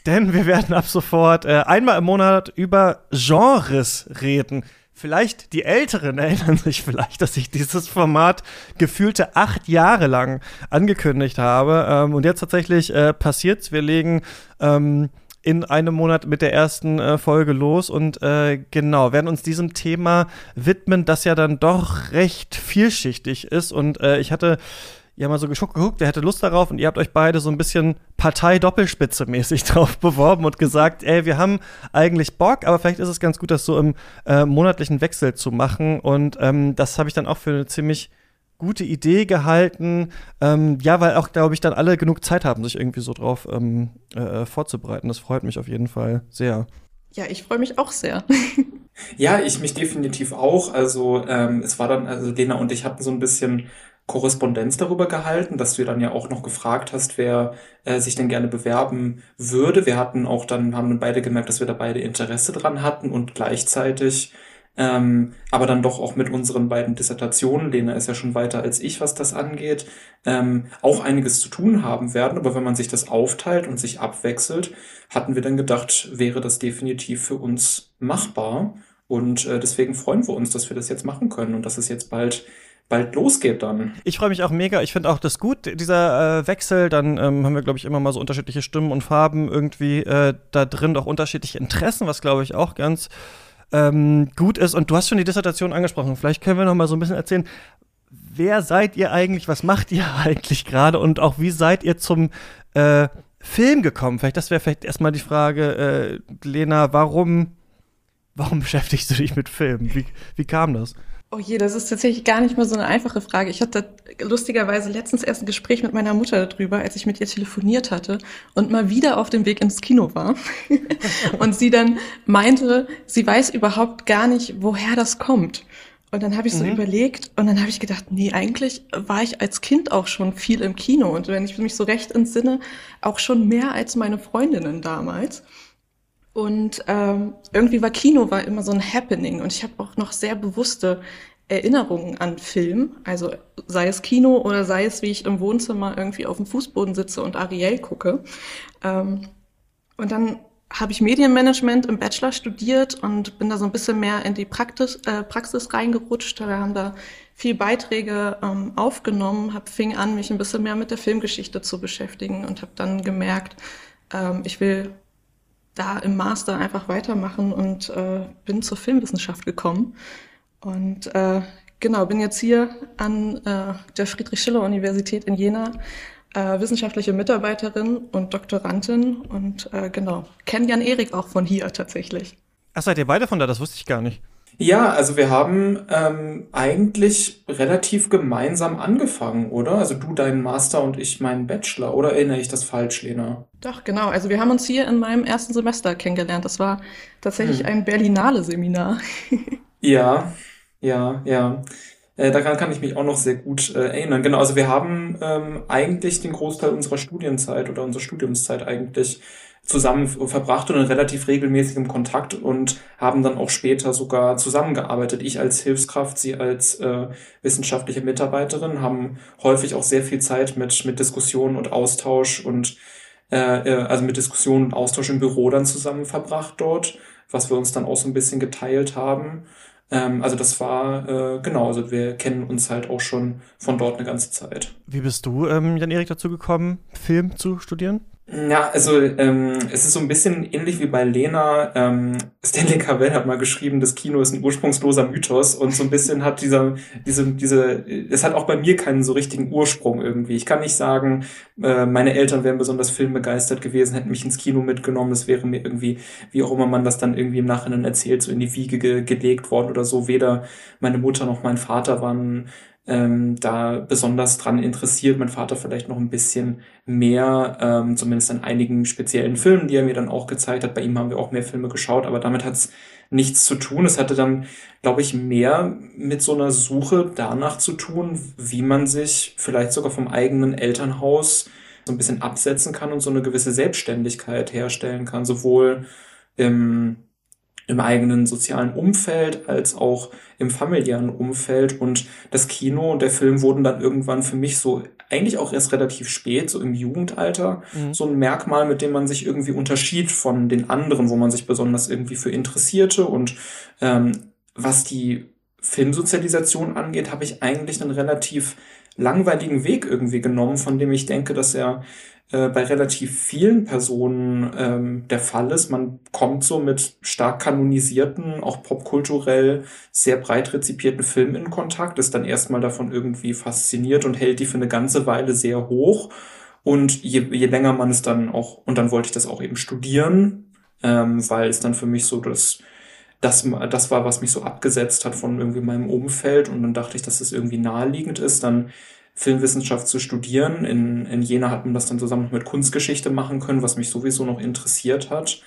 Denn wir werden ab sofort äh, einmal im Monat über Genres reden. Vielleicht die Älteren erinnern sich vielleicht, dass ich dieses Format gefühlte acht Jahre lang angekündigt habe. Ähm, und jetzt tatsächlich äh, passiert's. Wir legen ähm, in einem Monat mit der ersten äh, Folge los und äh, genau, werden uns diesem Thema widmen, das ja dann doch recht vielschichtig ist. Und äh, ich hatte ja mal so geguckt, wer hätte Lust darauf und ihr habt euch beide so ein bisschen Partei-Doppelspitze mäßig <laughs> drauf beworben und gesagt, ey, wir haben eigentlich Bock, aber vielleicht ist es ganz gut, das so im äh, monatlichen Wechsel zu machen. Und ähm, das habe ich dann auch für eine ziemlich gute Idee gehalten. Ähm, ja, weil auch, glaube ich, dann alle genug Zeit haben, sich irgendwie so drauf ähm, äh, vorzubereiten. Das freut mich auf jeden Fall sehr. Ja, ich freue mich auch sehr. <laughs> ja, ich mich definitiv auch. Also ähm, es war dann, also Lena und ich hatten so ein bisschen Korrespondenz darüber gehalten, dass du dann ja auch noch gefragt hast, wer äh, sich denn gerne bewerben würde. Wir hatten auch dann, haben dann beide gemerkt, dass wir da beide Interesse dran hatten und gleichzeitig ähm, aber dann doch auch mit unseren beiden Dissertationen, Lena ist ja schon weiter als ich, was das angeht, ähm, auch einiges zu tun haben werden. Aber wenn man sich das aufteilt und sich abwechselt, hatten wir dann gedacht, wäre das definitiv für uns machbar. Und äh, deswegen freuen wir uns, dass wir das jetzt machen können und dass es jetzt bald bald losgeht dann. Ich freue mich auch mega. Ich finde auch das gut, dieser äh, Wechsel. Dann ähm, haben wir, glaube ich, immer mal so unterschiedliche Stimmen und Farben irgendwie äh, da drin, auch unterschiedliche Interessen, was, glaube ich, auch ganz ähm, gut ist. Und du hast schon die Dissertation angesprochen. Vielleicht können wir noch mal so ein bisschen erzählen, wer seid ihr eigentlich, was macht ihr <laughs> eigentlich gerade und auch wie seid ihr zum äh, Film gekommen? Vielleicht, das wäre vielleicht erstmal die Frage, äh, Lena, warum, warum <laughs> beschäftigst du dich mit Filmen? Wie, wie kam das? Oh je, das ist tatsächlich gar nicht mal so eine einfache Frage. Ich hatte lustigerweise letztens erst ein Gespräch mit meiner Mutter darüber, als ich mit ihr telefoniert hatte und mal wieder auf dem Weg ins Kino war. <laughs> und sie dann meinte, sie weiß überhaupt gar nicht, woher das kommt. Und dann habe ich so mhm. überlegt und dann habe ich gedacht, nee, eigentlich war ich als Kind auch schon viel im Kino und wenn ich mich so recht entsinne, auch schon mehr als meine Freundinnen damals. Und ähm, irgendwie war Kino war immer so ein Happening und ich habe auch noch sehr bewusste Erinnerungen an Film, also sei es Kino oder sei es, wie ich im Wohnzimmer irgendwie auf dem Fußboden sitze und Ariel gucke. Ähm, und dann habe ich Medienmanagement im Bachelor studiert und bin da so ein bisschen mehr in die Praxis, äh, Praxis reingerutscht. Wir haben da viel Beiträge ähm, aufgenommen, hab, fing an, mich ein bisschen mehr mit der Filmgeschichte zu beschäftigen und habe dann gemerkt, ähm, ich will da im Master einfach weitermachen und äh, bin zur Filmwissenschaft gekommen. Und äh, genau, bin jetzt hier an äh, der Friedrich-Schiller-Universität in Jena äh, wissenschaftliche Mitarbeiterin und Doktorandin und äh, genau, kenne Jan Erik auch von hier tatsächlich. Ach, seid ihr beide von da? Das wusste ich gar nicht. Ja, also wir haben ähm, eigentlich relativ gemeinsam angefangen, oder? Also du deinen Master und ich meinen Bachelor, oder erinnere ich das falsch, Lena? Doch, genau. Also wir haben uns hier in meinem ersten Semester kennengelernt. Das war tatsächlich hm. ein Berlinale-Seminar. <laughs> ja, ja, ja. Äh, daran kann ich mich auch noch sehr gut äh, erinnern. Genau, also wir haben ähm, eigentlich den Großteil unserer Studienzeit oder unserer Studiumszeit eigentlich zusammen verbracht und in relativ regelmäßigem Kontakt und haben dann auch später sogar zusammengearbeitet. Ich als Hilfskraft, sie als äh, wissenschaftliche Mitarbeiterin, haben häufig auch sehr viel Zeit mit, mit Diskussionen und Austausch und äh, äh, also mit Diskussionen und Austausch im Büro dann zusammen verbracht dort, was wir uns dann auch so ein bisschen geteilt haben. Ähm, also das war, äh, genau, also wir kennen uns halt auch schon von dort eine ganze Zeit. Wie bist du, ähm, Jan-Erik, dazu gekommen, Film zu studieren? Ja, also ähm, es ist so ein bisschen ähnlich wie bei Lena. Ähm, Stanley Cavell hat mal geschrieben, das Kino ist ein ursprungsloser Mythos und so ein bisschen hat dieser, diese, diese, es hat auch bei mir keinen so richtigen Ursprung irgendwie. Ich kann nicht sagen, äh, meine Eltern wären besonders filmbegeistert gewesen, hätten mich ins Kino mitgenommen. Das wäre mir irgendwie, wie auch immer man das dann irgendwie im Nachhinein erzählt, so in die Wiege ge gelegt worden oder so. Weder meine Mutter noch mein Vater waren ähm, da besonders dran interessiert. Mein Vater vielleicht noch ein bisschen mehr, ähm, zumindest an einigen speziellen Filmen, die er mir dann auch gezeigt hat. Bei ihm haben wir auch mehr Filme geschaut, aber damit hat's nichts zu tun. Es hatte dann, glaube ich, mehr mit so einer Suche danach zu tun, wie man sich vielleicht sogar vom eigenen Elternhaus so ein bisschen absetzen kann und so eine gewisse Selbstständigkeit herstellen kann, sowohl im im eigenen sozialen Umfeld als auch im familiären Umfeld. Und das Kino und der Film wurden dann irgendwann für mich so, eigentlich auch erst relativ spät, so im Jugendalter, mhm. so ein Merkmal, mit dem man sich irgendwie unterschied von den anderen, wo man sich besonders irgendwie für interessierte. Und ähm, was die Filmsozialisation angeht, habe ich eigentlich einen relativ langweiligen Weg irgendwie genommen, von dem ich denke, dass er äh, bei relativ vielen Personen ähm, der Fall ist. Man kommt so mit stark kanonisierten, auch popkulturell sehr breit rezipierten Filmen in Kontakt, ist dann erstmal davon irgendwie fasziniert und hält die für eine ganze Weile sehr hoch. Und je, je länger man es dann auch, und dann wollte ich das auch eben studieren, ähm, weil es dann für mich so das, das, das war, was mich so abgesetzt hat von irgendwie meinem Umfeld. Und dann dachte ich, dass es irgendwie naheliegend ist, dann Filmwissenschaft zu studieren. In, in Jena hat man das dann zusammen mit Kunstgeschichte machen können, was mich sowieso noch interessiert hat.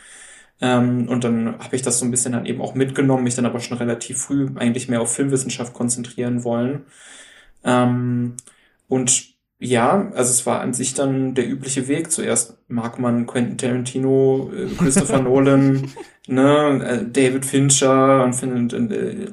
Ähm, und dann habe ich das so ein bisschen dann eben auch mitgenommen, mich dann aber schon relativ früh eigentlich mehr auf Filmwissenschaft konzentrieren wollen. Ähm, und ja, also es war an sich dann der übliche Weg. Zuerst mag man Quentin Tarantino, äh, Christopher <laughs> Nolan, ne, äh, David Fincher und, und äh,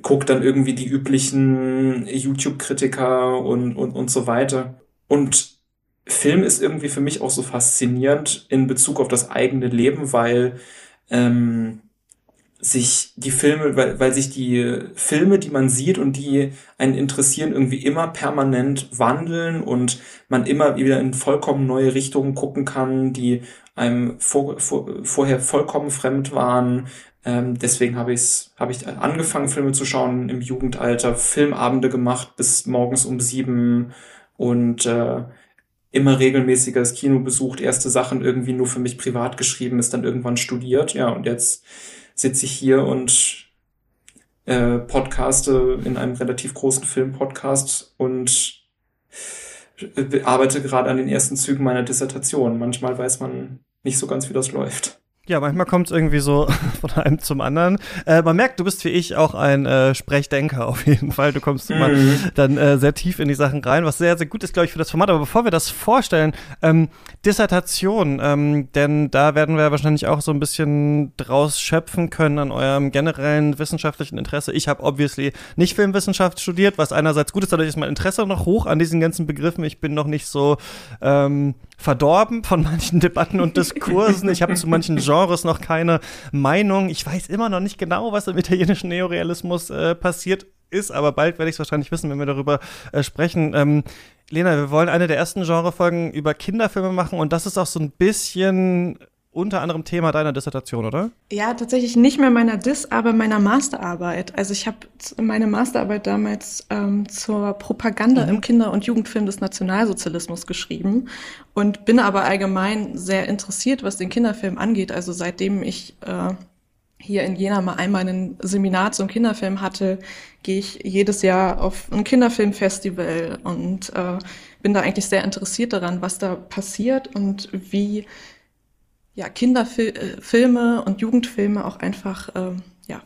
guckt dann irgendwie die üblichen YouTube-Kritiker und, und, und so weiter. Und Film ist irgendwie für mich auch so faszinierend in Bezug auf das eigene Leben, weil ähm, sich die Filme, weil, weil sich die Filme, die man sieht und die einen interessieren, irgendwie immer permanent wandeln und man immer wieder in vollkommen neue Richtungen gucken kann, die einem vor, vor, vorher vollkommen fremd waren. Ähm, deswegen habe ich hab ich angefangen, Filme zu schauen im Jugendalter, Filmabende gemacht bis morgens um sieben und äh, immer regelmäßiger das Kino besucht, erste Sachen irgendwie nur für mich privat geschrieben, ist dann irgendwann studiert, ja, und jetzt sitze ich hier und äh, podcaste in einem relativ großen Filmpodcast und äh, arbeite gerade an den ersten Zügen meiner Dissertation. Manchmal weiß man nicht so ganz, wie das läuft. Ja, manchmal kommt es irgendwie so <laughs> von einem zum anderen. Äh, man merkt, du bist wie ich auch ein äh, Sprechdenker <laughs> auf jeden Fall. Du kommst mhm. immer dann äh, sehr tief in die Sachen rein, was sehr, sehr gut ist, glaube ich, für das Format. Aber bevor wir das vorstellen, ähm, Dissertation, ähm, denn da werden wir wahrscheinlich auch so ein bisschen draus schöpfen können an eurem generellen wissenschaftlichen Interesse. Ich habe obviously nicht Filmwissenschaft studiert, was einerseits gut ist, dadurch ist mein Interesse noch hoch an diesen ganzen Begriffen. Ich bin noch nicht so ähm, verdorben von manchen Debatten und Diskursen. Ich habe zu manchen Genres noch keine Meinung. Ich weiß immer noch nicht genau, was im italienischen Neorealismus äh, passiert ist, aber bald werde ich es wahrscheinlich wissen, wenn wir darüber äh, sprechen. Ähm, Lena, wir wollen eine der ersten Genrefolgen über Kinderfilme machen und das ist auch so ein bisschen unter anderem Thema deiner Dissertation, oder? Ja, tatsächlich nicht mehr meiner Diss, aber meiner Masterarbeit. Also ich habe meine Masterarbeit damals ähm, zur Propaganda mhm. im Kinder- und Jugendfilm des Nationalsozialismus geschrieben und bin aber allgemein sehr interessiert, was den Kinderfilm angeht. Also seitdem ich äh, hier in Jena mal einmal ein Seminar zum Kinderfilm hatte, gehe ich jedes Jahr auf ein Kinderfilmfestival und äh, bin da eigentlich sehr interessiert daran, was da passiert und wie ja, Kinderfilme äh, und Jugendfilme auch einfach ähm, ja,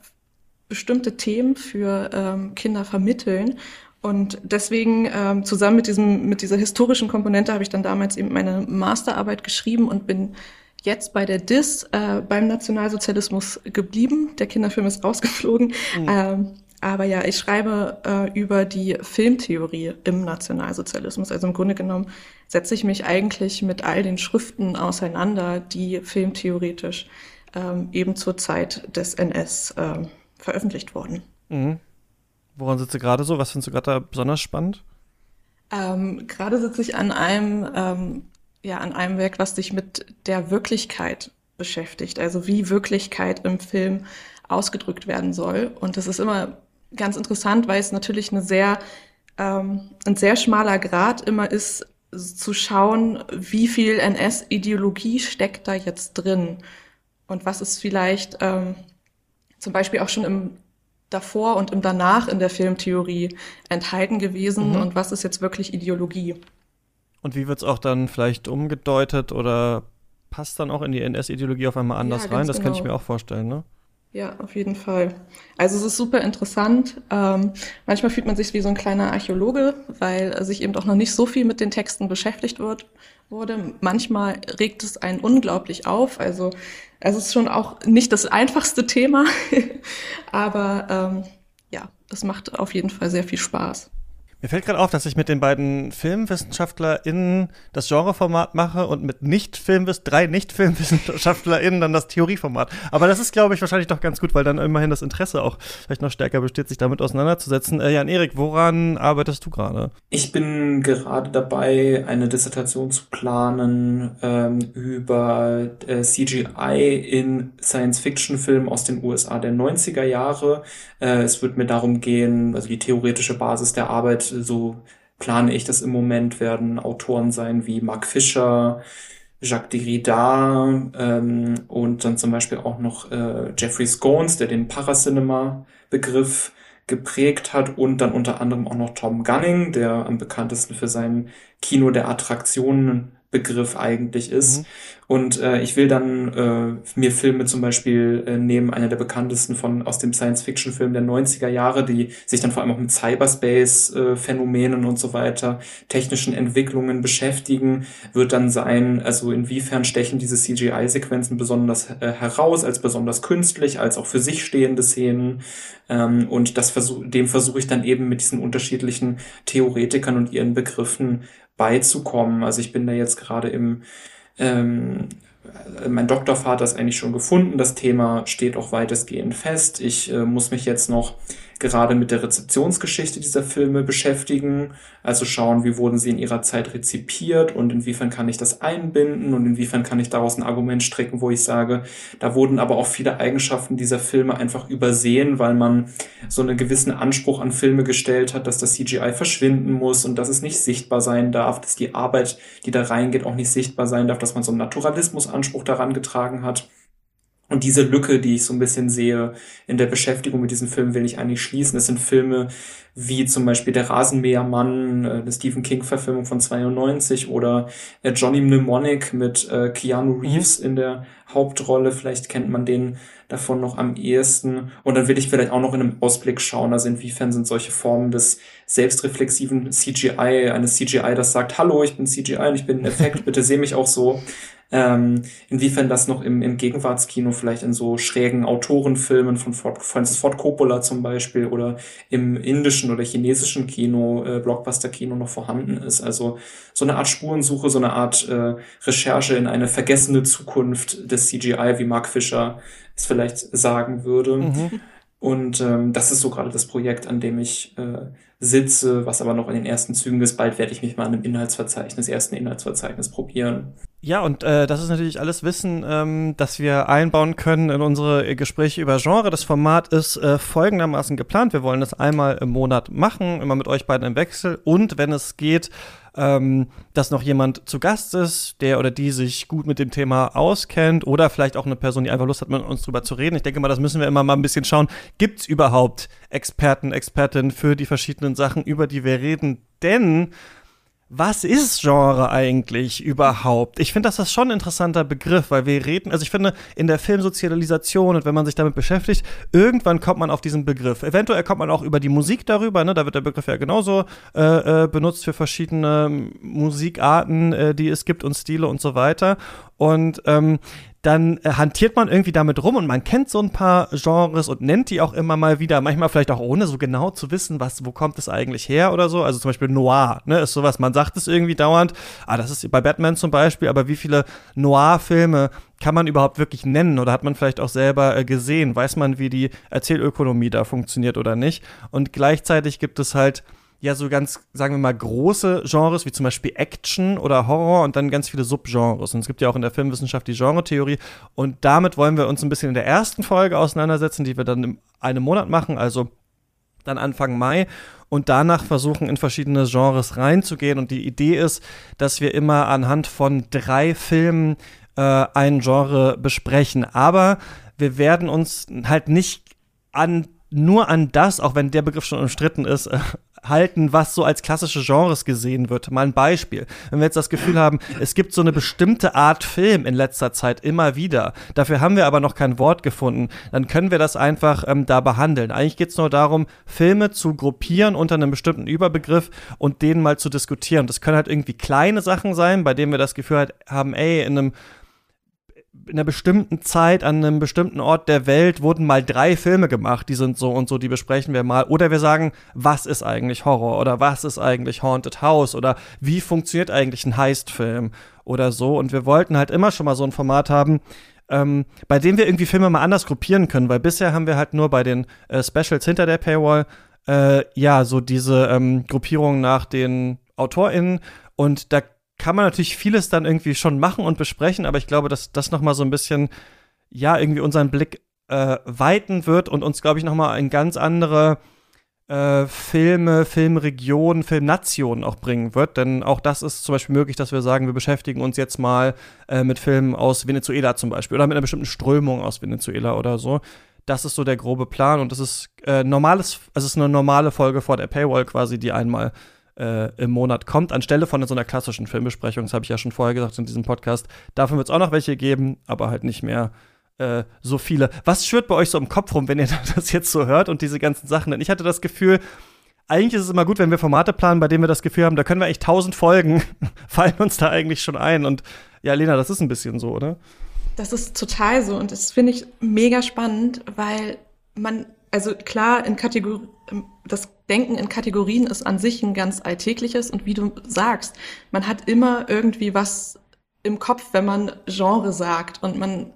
bestimmte Themen für ähm, Kinder vermitteln. Und deswegen ähm, zusammen mit diesem mit dieser historischen Komponente habe ich dann damals eben meine Masterarbeit geschrieben und bin jetzt bei der DIS äh, beim Nationalsozialismus geblieben. Der Kinderfilm ist rausgeflogen. Mhm. Ähm, aber ja, ich schreibe äh, über die Filmtheorie im Nationalsozialismus. Also im Grunde genommen setze ich mich eigentlich mit all den Schriften auseinander, die filmtheoretisch ähm, eben zur Zeit des NS ähm, veröffentlicht wurden. Mhm. Woran sitzt du gerade so? Was findest du gerade da besonders spannend? Ähm, gerade sitze ich an einem, ähm, ja, an einem Werk, was sich mit der Wirklichkeit beschäftigt. Also wie Wirklichkeit im Film ausgedrückt werden soll. Und das ist immer ganz interessant, weil es natürlich eine sehr, ähm, ein sehr schmaler Grad immer ist, zu schauen, wie viel NS-Ideologie steckt da jetzt drin und was ist vielleicht ähm, zum Beispiel auch schon im davor und im danach in der Filmtheorie enthalten gewesen mhm. und was ist jetzt wirklich Ideologie. Und wie wird es auch dann vielleicht umgedeutet oder passt dann auch in die NS-Ideologie auf einmal anders ja, rein? Das genau. kann ich mir auch vorstellen, ne? Ja, auf jeden Fall. Also es ist super interessant. Ähm, manchmal fühlt man sich wie so ein kleiner Archäologe, weil sich eben auch noch nicht so viel mit den Texten beschäftigt wird, wurde. Manchmal regt es einen unglaublich auf. Also es ist schon auch nicht das einfachste Thema, <laughs> aber ähm, ja, es macht auf jeden Fall sehr viel Spaß. Mir fällt gerade auf, dass ich mit den beiden FilmwissenschaftlerInnen das Genreformat mache und mit Nicht-Filmwiss drei Nicht-FilmwissenschaftlerInnen dann das Theorieformat. Aber das ist, glaube ich, wahrscheinlich doch ganz gut, weil dann immerhin das Interesse auch vielleicht noch stärker besteht, sich damit auseinanderzusetzen. Äh, Jan Erik, woran arbeitest du gerade? Ich bin gerade dabei, eine Dissertation zu planen ähm, über äh, CGI in Science-Fiction-Filmen aus den USA der 90er Jahre. Äh, es wird mir darum gehen, also die theoretische Basis der Arbeit so plane ich das im Moment, werden Autoren sein wie Mark Fisher, Jacques Derrida ähm, und dann zum Beispiel auch noch äh, Jeffrey Scones, der den Paracinema-Begriff geprägt hat und dann unter anderem auch noch Tom Gunning, der am bekanntesten für sein Kino der Attraktionen Begriff eigentlich ist. Mhm. Und äh, ich will dann äh, mir Filme zum Beispiel äh, nehmen, einer der bekanntesten von aus dem Science-Fiction-Film der 90er Jahre, die sich dann vor allem auch mit Cyberspace-Phänomenen und so weiter, technischen Entwicklungen beschäftigen, wird dann sein, also inwiefern stechen diese CGI-Sequenzen besonders äh, heraus, als besonders künstlich, als auch für sich stehende Szenen. Ähm, und das versuch, dem versuche ich dann eben mit diesen unterschiedlichen Theoretikern und ihren Begriffen beizukommen. Also ich bin da jetzt gerade im ähm, mein Doktorvater ist eigentlich schon gefunden. Das Thema steht auch weitestgehend fest. Ich äh, muss mich jetzt noch gerade mit der Rezeptionsgeschichte dieser Filme beschäftigen, also schauen, wie wurden sie in ihrer Zeit rezipiert und inwiefern kann ich das einbinden und inwiefern kann ich daraus ein Argument strecken, wo ich sage, da wurden aber auch viele Eigenschaften dieser Filme einfach übersehen, weil man so einen gewissen Anspruch an Filme gestellt hat, dass das CGI verschwinden muss und dass es nicht sichtbar sein darf, dass die Arbeit, die da reingeht, auch nicht sichtbar sein darf, dass man so einen Naturalismusanspruch daran getragen hat. Und diese Lücke, die ich so ein bisschen sehe in der Beschäftigung mit diesen Filmen, will ich eigentlich schließen. Es sind Filme wie zum Beispiel Der Rasenmähermann, äh, eine Stephen King-Verfilmung von 92 oder äh, Johnny Mnemonic mit äh, Keanu mhm. Reeves in der Hauptrolle. Vielleicht kennt man den davon noch am ehesten. Und dann will ich vielleicht auch noch in einem Ausblick schauen, also inwiefern sind solche Formen des selbstreflexiven CGI, eines CGI, das sagt, hallo, ich bin CGI und ich bin ein Effekt, bitte seh mich auch so, ähm, inwiefern das noch im, im Gegenwartskino vielleicht in so schrägen Autorenfilmen von Ford, Francis Ford Coppola zum Beispiel oder im indischen oder chinesischen Kino, äh, Blockbuster-Kino noch vorhanden ist. Also so eine Art Spurensuche, so eine Art äh, Recherche in eine vergessene Zukunft des CGI, wie Mark Fischer es vielleicht sagen würde. Mhm. Und ähm, das ist so gerade das Projekt, an dem ich äh, sitze, was aber noch in den ersten Zügen ist. Bald werde ich mich mal an einem Inhaltsverzeichnis, ersten Inhaltsverzeichnis probieren. Ja, und äh, das ist natürlich alles Wissen, ähm, das wir einbauen können in unsere Gespräche über Genre. Das Format ist äh, folgendermaßen geplant. Wir wollen das einmal im Monat machen, immer mit euch beiden im Wechsel. Und wenn es geht, ähm, dass noch jemand zu Gast ist, der oder die sich gut mit dem Thema auskennt oder vielleicht auch eine Person, die einfach Lust hat, mit uns drüber zu reden. Ich denke mal, das müssen wir immer mal ein bisschen schauen. Gibt es überhaupt Experten, Expertinnen für die verschiedenen Sachen, über die wir reden? Denn was ist Genre eigentlich überhaupt? Ich finde, das ist schon ein interessanter Begriff, weil wir reden, also ich finde, in der Filmsozialisation und wenn man sich damit beschäftigt, irgendwann kommt man auf diesen Begriff. Eventuell kommt man auch über die Musik darüber, ne? da wird der Begriff ja genauso äh, äh, benutzt für verschiedene Musikarten, äh, die es gibt und Stile und so weiter. Und ähm, dann äh, hantiert man irgendwie damit rum und man kennt so ein paar Genres und nennt die auch immer mal wieder, manchmal vielleicht auch ohne so genau zu wissen, was, wo kommt es eigentlich her oder so. Also zum Beispiel Noir, ne, ist sowas, man sagt es irgendwie dauernd, ah, das ist bei Batman zum Beispiel, aber wie viele Noir-Filme kann man überhaupt wirklich nennen oder hat man vielleicht auch selber äh, gesehen? Weiß man, wie die Erzählökonomie da funktioniert oder nicht? Und gleichzeitig gibt es halt ja so ganz, sagen wir mal, große Genres, wie zum Beispiel Action oder Horror und dann ganz viele Subgenres. Und es gibt ja auch in der Filmwissenschaft die Genretheorie. Und damit wollen wir uns ein bisschen in der ersten Folge auseinandersetzen, die wir dann in einem Monat machen, also dann Anfang Mai und danach versuchen, in verschiedene Genres reinzugehen. Und die Idee ist, dass wir immer anhand von drei Filmen äh, ein Genre besprechen. Aber wir werden uns halt nicht an nur an das, auch wenn der Begriff schon umstritten ist, äh, halten, was so als klassische Genres gesehen wird. Mal ein Beispiel. Wenn wir jetzt das Gefühl haben, es gibt so eine bestimmte Art Film in letzter Zeit immer wieder, dafür haben wir aber noch kein Wort gefunden, dann können wir das einfach ähm, da behandeln. Eigentlich geht es nur darum, Filme zu gruppieren unter einem bestimmten Überbegriff und den mal zu diskutieren. Das können halt irgendwie kleine Sachen sein, bei denen wir das Gefühl halt haben, ey, in einem in einer bestimmten Zeit an einem bestimmten Ort der Welt wurden mal drei Filme gemacht, die sind so und so, die besprechen wir mal. Oder wir sagen, was ist eigentlich Horror? Oder was ist eigentlich Haunted House? Oder wie funktioniert eigentlich ein Heist-Film? Oder so. Und wir wollten halt immer schon mal so ein Format haben, ähm, bei dem wir irgendwie Filme mal anders gruppieren können, weil bisher haben wir halt nur bei den äh, Specials hinter der Paywall äh, ja so diese ähm, Gruppierung nach den AutorInnen. Und da kann man natürlich vieles dann irgendwie schon machen und besprechen, aber ich glaube, dass das noch mal so ein bisschen, ja, irgendwie unseren Blick äh, weiten wird und uns, glaube ich, noch mal in ganz andere äh, Filme, Filmregionen, Filmnationen auch bringen wird. Denn auch das ist zum Beispiel möglich, dass wir sagen, wir beschäftigen uns jetzt mal äh, mit Filmen aus Venezuela zum Beispiel oder mit einer bestimmten Strömung aus Venezuela oder so. Das ist so der grobe Plan und das ist äh, normales, also es ist eine normale Folge vor der Paywall quasi, die einmal äh, im Monat kommt, anstelle von so einer klassischen Filmbesprechung. Das habe ich ja schon vorher gesagt in diesem Podcast. Davon wird es auch noch welche geben, aber halt nicht mehr äh, so viele. Was schwirrt bei euch so im Kopf rum, wenn ihr <laughs> das jetzt so hört und diese ganzen Sachen? Denn ich hatte das Gefühl, eigentlich ist es immer gut, wenn wir Formate planen, bei denen wir das Gefühl haben, da können wir echt tausend Folgen, <laughs> fallen uns da eigentlich schon ein. Und ja, Lena, das ist ein bisschen so, oder? Das ist total so und das finde ich mega spannend, weil man, also klar, in Kategorien, das Denken in Kategorien ist an sich ein ganz alltägliches und wie du sagst, man hat immer irgendwie was im Kopf, wenn man Genre sagt und man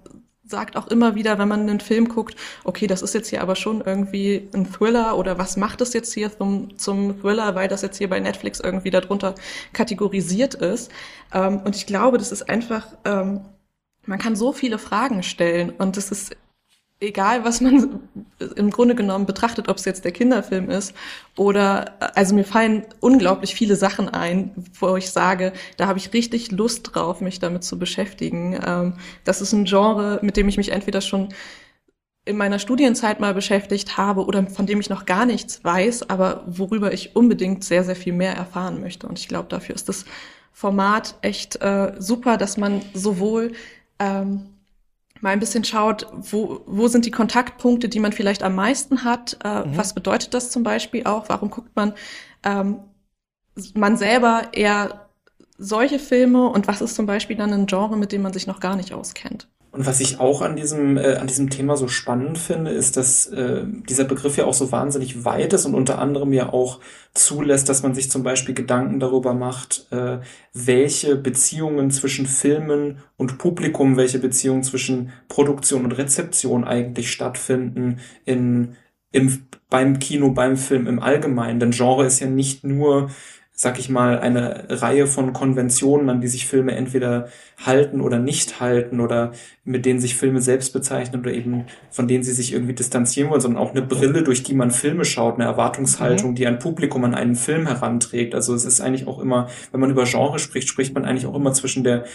sagt auch immer wieder, wenn man einen Film guckt, okay, das ist jetzt hier aber schon irgendwie ein Thriller oder was macht es jetzt hier zum, zum Thriller, weil das jetzt hier bei Netflix irgendwie darunter kategorisiert ist. Ähm, und ich glaube, das ist einfach, ähm, man kann so viele Fragen stellen und das ist egal was man im Grunde genommen betrachtet, ob es jetzt der Kinderfilm ist oder, also mir fallen unglaublich viele Sachen ein, wo ich sage, da habe ich richtig Lust drauf, mich damit zu beschäftigen. Ähm, das ist ein Genre, mit dem ich mich entweder schon in meiner Studienzeit mal beschäftigt habe oder von dem ich noch gar nichts weiß, aber worüber ich unbedingt sehr, sehr viel mehr erfahren möchte. Und ich glaube, dafür ist das Format echt äh, super, dass man sowohl ähm, mal ein bisschen schaut, wo, wo sind die Kontaktpunkte, die man vielleicht am meisten hat. Äh, mhm. Was bedeutet das zum Beispiel auch? Warum guckt man ähm, man selber eher solche Filme und was ist zum Beispiel dann ein Genre, mit dem man sich noch gar nicht auskennt? Und was ich auch an diesem, äh, an diesem Thema so spannend finde, ist, dass äh, dieser Begriff ja auch so wahnsinnig weit ist und unter anderem ja auch zulässt, dass man sich zum Beispiel Gedanken darüber macht, äh, welche Beziehungen zwischen Filmen und Publikum, welche Beziehungen zwischen Produktion und Rezeption eigentlich stattfinden in, im, beim Kino, beim Film im Allgemeinen. Denn Genre ist ja nicht nur sag ich mal, eine Reihe von Konventionen, an die sich Filme entweder halten oder nicht halten oder mit denen sich Filme selbst bezeichnen oder eben von denen sie sich irgendwie distanzieren wollen, sondern auch eine Brille, durch die man Filme schaut, eine Erwartungshaltung, mhm. die ein Publikum an einen Film heranträgt. Also es ist eigentlich auch immer, wenn man über Genre spricht, spricht man eigentlich auch immer zwischen der,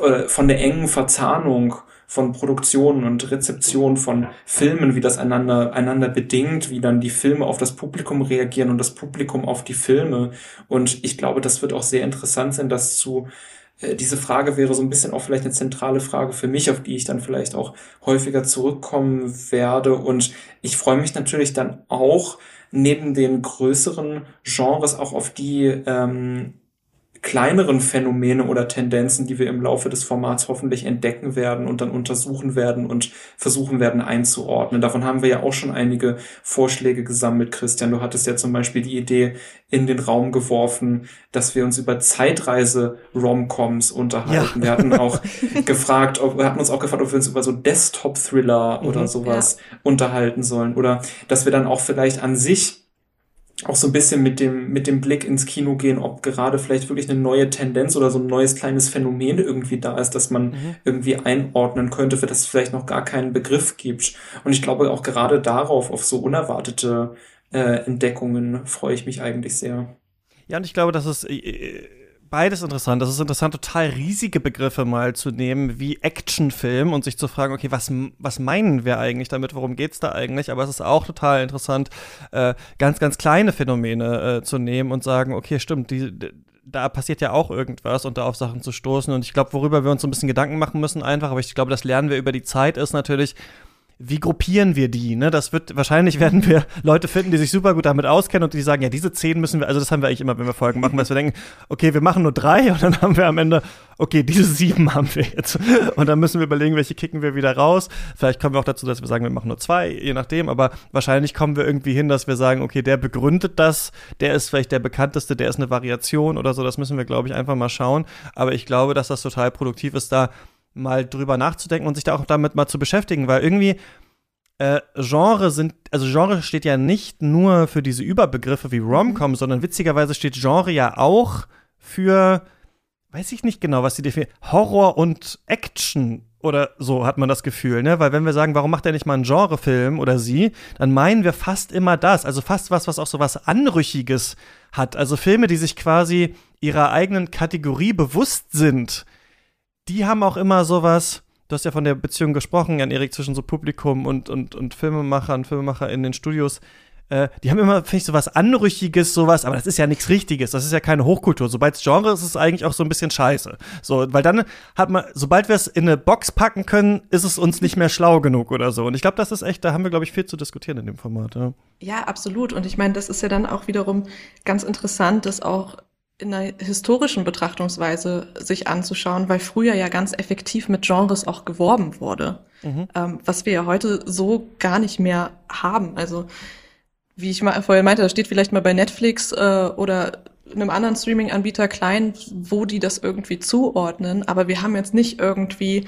äh, von der engen Verzahnung von Produktion und Rezeption von Filmen, wie das einander, einander bedingt, wie dann die Filme auf das Publikum reagieren und das Publikum auf die Filme. Und ich glaube, das wird auch sehr interessant sein, das zu äh, diese Frage wäre so ein bisschen auch vielleicht eine zentrale Frage für mich, auf die ich dann vielleicht auch häufiger zurückkommen werde. Und ich freue mich natürlich dann auch neben den größeren Genres auch auf die ähm, kleineren Phänomene oder Tendenzen, die wir im Laufe des Formats hoffentlich entdecken werden und dann untersuchen werden und versuchen werden einzuordnen. Davon haben wir ja auch schon einige Vorschläge gesammelt, Christian. Du hattest ja zum Beispiel die Idee in den Raum geworfen, dass wir uns über Zeitreise-Romcoms unterhalten. Ja. Wir hatten auch <laughs> gefragt, ob, wir hatten uns auch gefragt, ob wir uns über so Desktop-Thriller mhm, oder sowas ja. unterhalten sollen oder dass wir dann auch vielleicht an sich auch so ein bisschen mit dem, mit dem Blick ins Kino gehen, ob gerade vielleicht wirklich eine neue Tendenz oder so ein neues kleines Phänomen irgendwie da ist, dass man mhm. irgendwie einordnen könnte, für das es vielleicht noch gar keinen Begriff gibt. Und ich glaube auch gerade darauf, auf so unerwartete äh, Entdeckungen, freue ich mich eigentlich sehr. Ja, und ich glaube, dass es äh, beides interessant. Das ist interessant, total riesige Begriffe mal zu nehmen, wie Actionfilm und sich zu fragen, okay, was, was meinen wir eigentlich damit? Worum geht's da eigentlich? Aber es ist auch total interessant, äh, ganz, ganz kleine Phänomene äh, zu nehmen und sagen, okay, stimmt, die, da passiert ja auch irgendwas und da auf Sachen zu stoßen. Und ich glaube, worüber wir uns so ein bisschen Gedanken machen müssen einfach, aber ich glaube, das lernen wir über die Zeit, ist natürlich, wie gruppieren wir die? Ne? Das wird wahrscheinlich werden wir Leute finden, die sich super gut damit auskennen und die sagen, ja, diese zehn müssen wir, also das haben wir eigentlich immer, wenn wir Folgen machen, dass wir denken, okay, wir machen nur drei und dann haben wir am Ende, okay, diese sieben haben wir jetzt. Und dann müssen wir überlegen, welche kicken wir wieder raus. Vielleicht kommen wir auch dazu, dass wir sagen, wir machen nur zwei, je nachdem, aber wahrscheinlich kommen wir irgendwie hin, dass wir sagen, okay, der begründet das, der ist vielleicht der bekannteste, der ist eine Variation oder so, das müssen wir, glaube ich, einfach mal schauen. Aber ich glaube, dass das total produktiv ist, da mal drüber nachzudenken und sich da auch damit mal zu beschäftigen, weil irgendwie äh, Genre sind, also Genre steht ja nicht nur für diese Überbegriffe wie Romcom, mhm. sondern witzigerweise steht Genre ja auch für, weiß ich nicht genau, was die definieren, Horror und Action oder so hat man das Gefühl, ne? Weil wenn wir sagen, warum macht er nicht mal einen Genrefilm oder sie, dann meinen wir fast immer das, also fast was, was auch so was Anrüchiges hat. Also Filme, die sich quasi ihrer eigenen Kategorie bewusst sind die haben auch immer sowas, du hast ja von der Beziehung gesprochen, Jan Erik, zwischen so Publikum und, und, und Filmemachern, Filmemacher in den Studios. Äh, die haben immer, finde ich, sowas Anrüchiges, sowas, aber das ist ja nichts Richtiges, das ist ja keine Hochkultur. Sobald es Genre ist, ist es eigentlich auch so ein bisschen scheiße. So, weil dann hat man, sobald wir es in eine Box packen können, ist es uns nicht mehr schlau genug oder so. Und ich glaube, das ist echt, da haben wir, glaube ich, viel zu diskutieren in dem Format. Ja, ja absolut. Und ich meine, das ist ja dann auch wiederum ganz interessant, dass auch in einer historischen Betrachtungsweise sich anzuschauen, weil früher ja ganz effektiv mit Genres auch geworben wurde, mhm. ähm, was wir ja heute so gar nicht mehr haben. Also wie ich mal vorher meinte, da steht vielleicht mal bei Netflix äh, oder einem anderen Streaming-Anbieter klein, wo die das irgendwie zuordnen, aber wir haben jetzt nicht irgendwie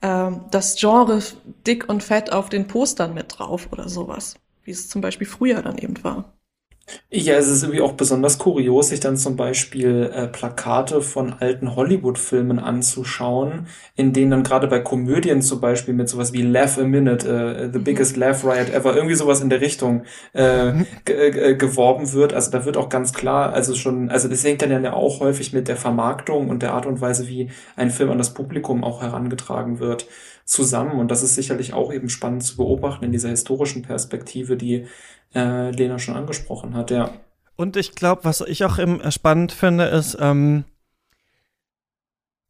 äh, das Genre dick und fett auf den Postern mit drauf oder sowas, wie es zum Beispiel früher dann eben war. Ja, es ist irgendwie auch besonders kurios, sich dann zum Beispiel äh, Plakate von alten Hollywood-Filmen anzuschauen, in denen dann gerade bei Komödien zum Beispiel mit sowas wie Laugh a Minute, äh, The mhm. Biggest Laugh Riot Ever, irgendwie sowas in der Richtung äh, mhm. äh, geworben wird. Also da wird auch ganz klar, also schon, also das hängt dann ja auch häufig mit der Vermarktung und der Art und Weise, wie ein Film an das Publikum auch herangetragen wird zusammen. Und das ist sicherlich auch eben spannend zu beobachten in dieser historischen Perspektive, die äh, Lena schon angesprochen hat, ja. Und ich glaube, was ich auch äh, spannend finde, ist, ähm,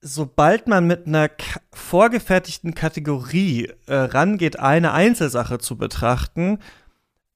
sobald man mit einer vorgefertigten Kategorie äh, rangeht, eine Einzelsache zu betrachten,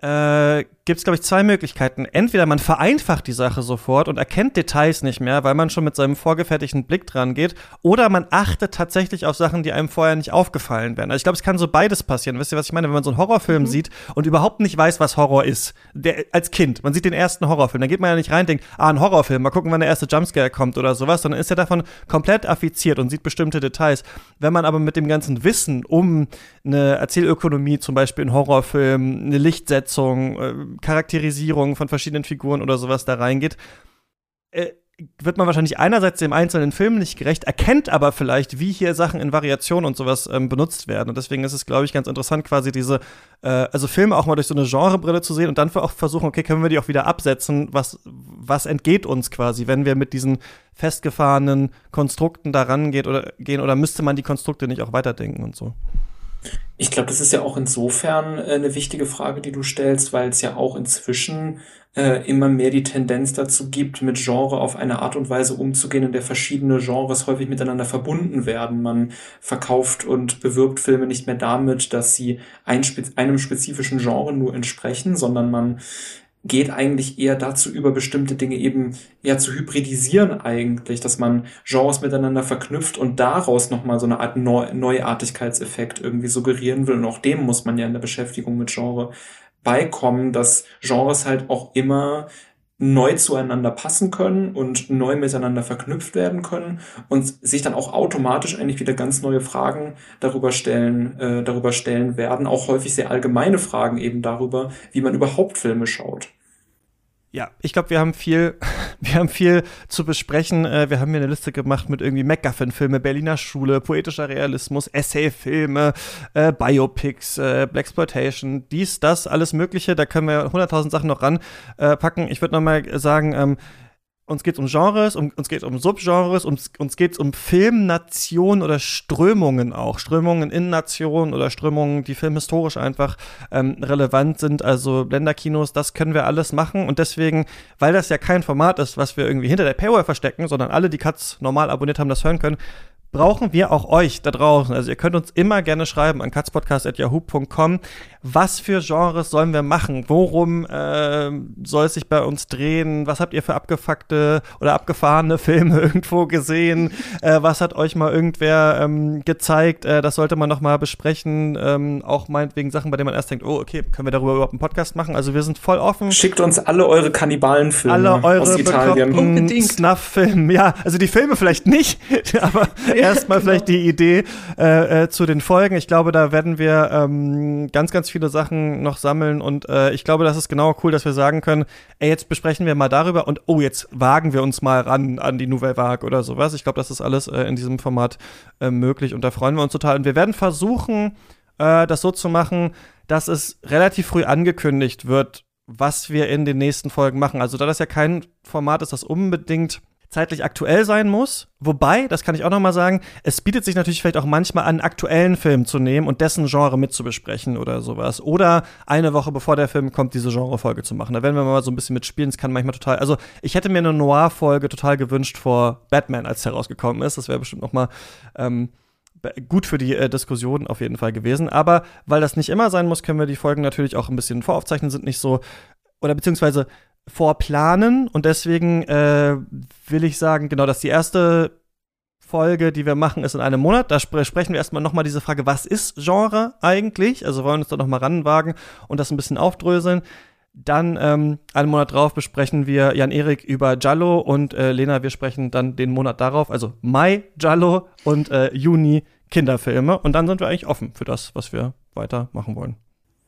äh, gibt es, glaube ich, zwei Möglichkeiten. Entweder man vereinfacht die Sache sofort und erkennt Details nicht mehr, weil man schon mit seinem vorgefertigten Blick dran geht, oder man achtet tatsächlich auf Sachen, die einem vorher nicht aufgefallen wären. Also ich glaube, es kann so beides passieren. Wisst ihr, was ich meine? Wenn man so einen Horrorfilm mhm. sieht und überhaupt nicht weiß, was Horror ist, der, als Kind, man sieht den ersten Horrorfilm, dann geht man ja nicht rein und denkt, ah, ein Horrorfilm, mal gucken, wann der erste Jumpscare kommt oder sowas, sondern ist ja davon komplett affiziert und sieht bestimmte Details. Wenn man aber mit dem ganzen Wissen um eine Erzählökonomie, zum Beispiel in Horrorfilmen, eine Lichtsetzung, äh, Charakterisierung von verschiedenen Figuren oder sowas da reingeht, äh, wird man wahrscheinlich einerseits dem einzelnen Film nicht gerecht, erkennt aber vielleicht, wie hier Sachen in Variationen und sowas ähm, benutzt werden. Und deswegen ist es, glaube ich, ganz interessant, quasi diese, äh, also Filme auch mal durch so eine Genrebrille zu sehen und dann auch versuchen, okay, können wir die auch wieder absetzen? Was, was entgeht uns quasi, wenn wir mit diesen festgefahrenen Konstrukten da rangehen oder gehen oder müsste man die Konstrukte nicht auch weiterdenken und so? Ich glaube, das ist ja auch insofern äh, eine wichtige Frage, die du stellst, weil es ja auch inzwischen äh, immer mehr die Tendenz dazu gibt, mit Genre auf eine Art und Weise umzugehen, in der verschiedene Genres häufig miteinander verbunden werden. Man verkauft und bewirbt Filme nicht mehr damit, dass sie ein, einem spezifischen Genre nur entsprechen, sondern man geht eigentlich eher dazu über, bestimmte Dinge eben eher zu hybridisieren eigentlich, dass man Genres miteinander verknüpft und daraus nochmal so eine Art Neu Neuartigkeitseffekt irgendwie suggerieren will. Und auch dem muss man ja in der Beschäftigung mit Genre beikommen, dass Genres halt auch immer neu zueinander passen können und neu miteinander verknüpft werden können und sich dann auch automatisch eigentlich wieder ganz neue Fragen darüber stellen, äh, darüber stellen werden, auch häufig sehr allgemeine Fragen eben darüber, wie man überhaupt Filme schaut. Ja, ich glaube, wir haben viel, <laughs> wir haben viel zu besprechen. Äh, wir haben hier eine Liste gemacht mit irgendwie MacGuffin-Filme, Berliner Schule, poetischer Realismus, Essay-Filme, äh, Biopics, äh, Blaxploitation, dies, das, alles Mögliche. Da können wir hunderttausend Sachen noch ranpacken. Äh, ich würde noch mal sagen, ähm, uns geht es um Genres, um, uns geht es um Subgenres, uns, uns geht es um Filmnationen oder Strömungen auch. Strömungen in Nationen oder Strömungen, die filmhistorisch einfach ähm, relevant sind. Also Länderkinos, das können wir alles machen. Und deswegen, weil das ja kein Format ist, was wir irgendwie hinter der Paywall verstecken, sondern alle, die Katz normal abonniert haben, das hören können, brauchen wir auch euch da draußen. Also ihr könnt uns immer gerne schreiben an katzpodcast.yahoo.com. Was für Genres sollen wir machen? Worum äh, soll es sich bei uns drehen? Was habt ihr für abgefuckte oder abgefahrene <laughs> Filme irgendwo gesehen? Äh, was hat euch mal irgendwer ähm, gezeigt? Äh, das sollte man noch mal besprechen. Ähm, auch meinetwegen Sachen, bei denen man erst denkt, oh, okay, können wir darüber überhaupt einen Podcast machen? Also wir sind voll offen. Schickt uns alle eure Kannibalenfilme alle eure aus Italien. Snuff-Filme. Ja, also die Filme vielleicht nicht, <laughs> aber erstmal genau. vielleicht die Idee äh, äh, zu den Folgen. Ich glaube, da werden wir ähm, ganz, ganz viele Sachen noch sammeln und äh, ich glaube, das ist genau cool, dass wir sagen können, ey, jetzt besprechen wir mal darüber und oh, jetzt wagen wir uns mal ran an die Nouvelle Vague oder sowas. Ich glaube, das ist alles äh, in diesem Format äh, möglich und da freuen wir uns total. Und wir werden versuchen, äh, das so zu machen, dass es relativ früh angekündigt wird, was wir in den nächsten Folgen machen. Also da das ja kein Format ist, das unbedingt zeitlich aktuell sein muss. Wobei, das kann ich auch noch mal sagen, es bietet sich natürlich vielleicht auch manchmal an, einen aktuellen Film zu nehmen und dessen Genre mitzubesprechen oder sowas. Oder eine Woche bevor der Film kommt, diese Genrefolge zu machen. Da werden wir mal so ein bisschen mitspielen. Es kann manchmal total. Also, ich hätte mir eine Noir-Folge total gewünscht vor Batman, als es herausgekommen ist. Das wäre bestimmt noch mal ähm, gut für die äh, Diskussion auf jeden Fall gewesen. Aber weil das nicht immer sein muss, können wir die Folgen natürlich auch ein bisschen voraufzeichnen, sind nicht so oder beziehungsweise vorplanen und deswegen äh, will ich sagen, genau, dass die erste Folge, die wir machen, ist in einem Monat. Da sp sprechen wir erstmal nochmal diese Frage, was ist Genre eigentlich? Also wollen uns da nochmal ranwagen und das ein bisschen aufdröseln. Dann ähm, einen Monat drauf besprechen wir Jan-Erik über Jallo und äh, Lena, wir sprechen dann den Monat darauf, also Mai Jallo und äh, Juni Kinderfilme. Und dann sind wir eigentlich offen für das, was wir weiter machen wollen.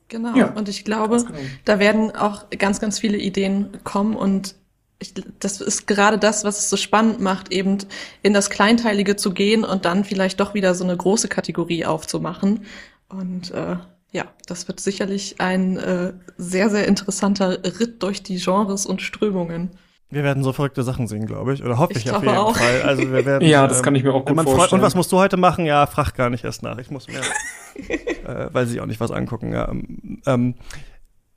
Genau. Ja, und ich glaube, genau. da werden auch ganz, ganz viele Ideen kommen und ich, das ist gerade das, was es so spannend macht, eben in das Kleinteilige zu gehen und dann vielleicht doch wieder so eine große Kategorie aufzumachen. Und äh, ja, das wird sicherlich ein äh, sehr, sehr interessanter Ritt durch die Genres und Strömungen. Wir werden so verrückte Sachen sehen, glaube ich. Oder hoffe ich, ich auf jeden auch. Fall. Also wir <laughs> werden, ja, das kann ich mir auch gut vorstellen. Und was musst du heute machen? Ja, frag gar nicht erst nach. Ich muss mir, <laughs> äh, weil sie auch nicht was angucken. Ja, ähm,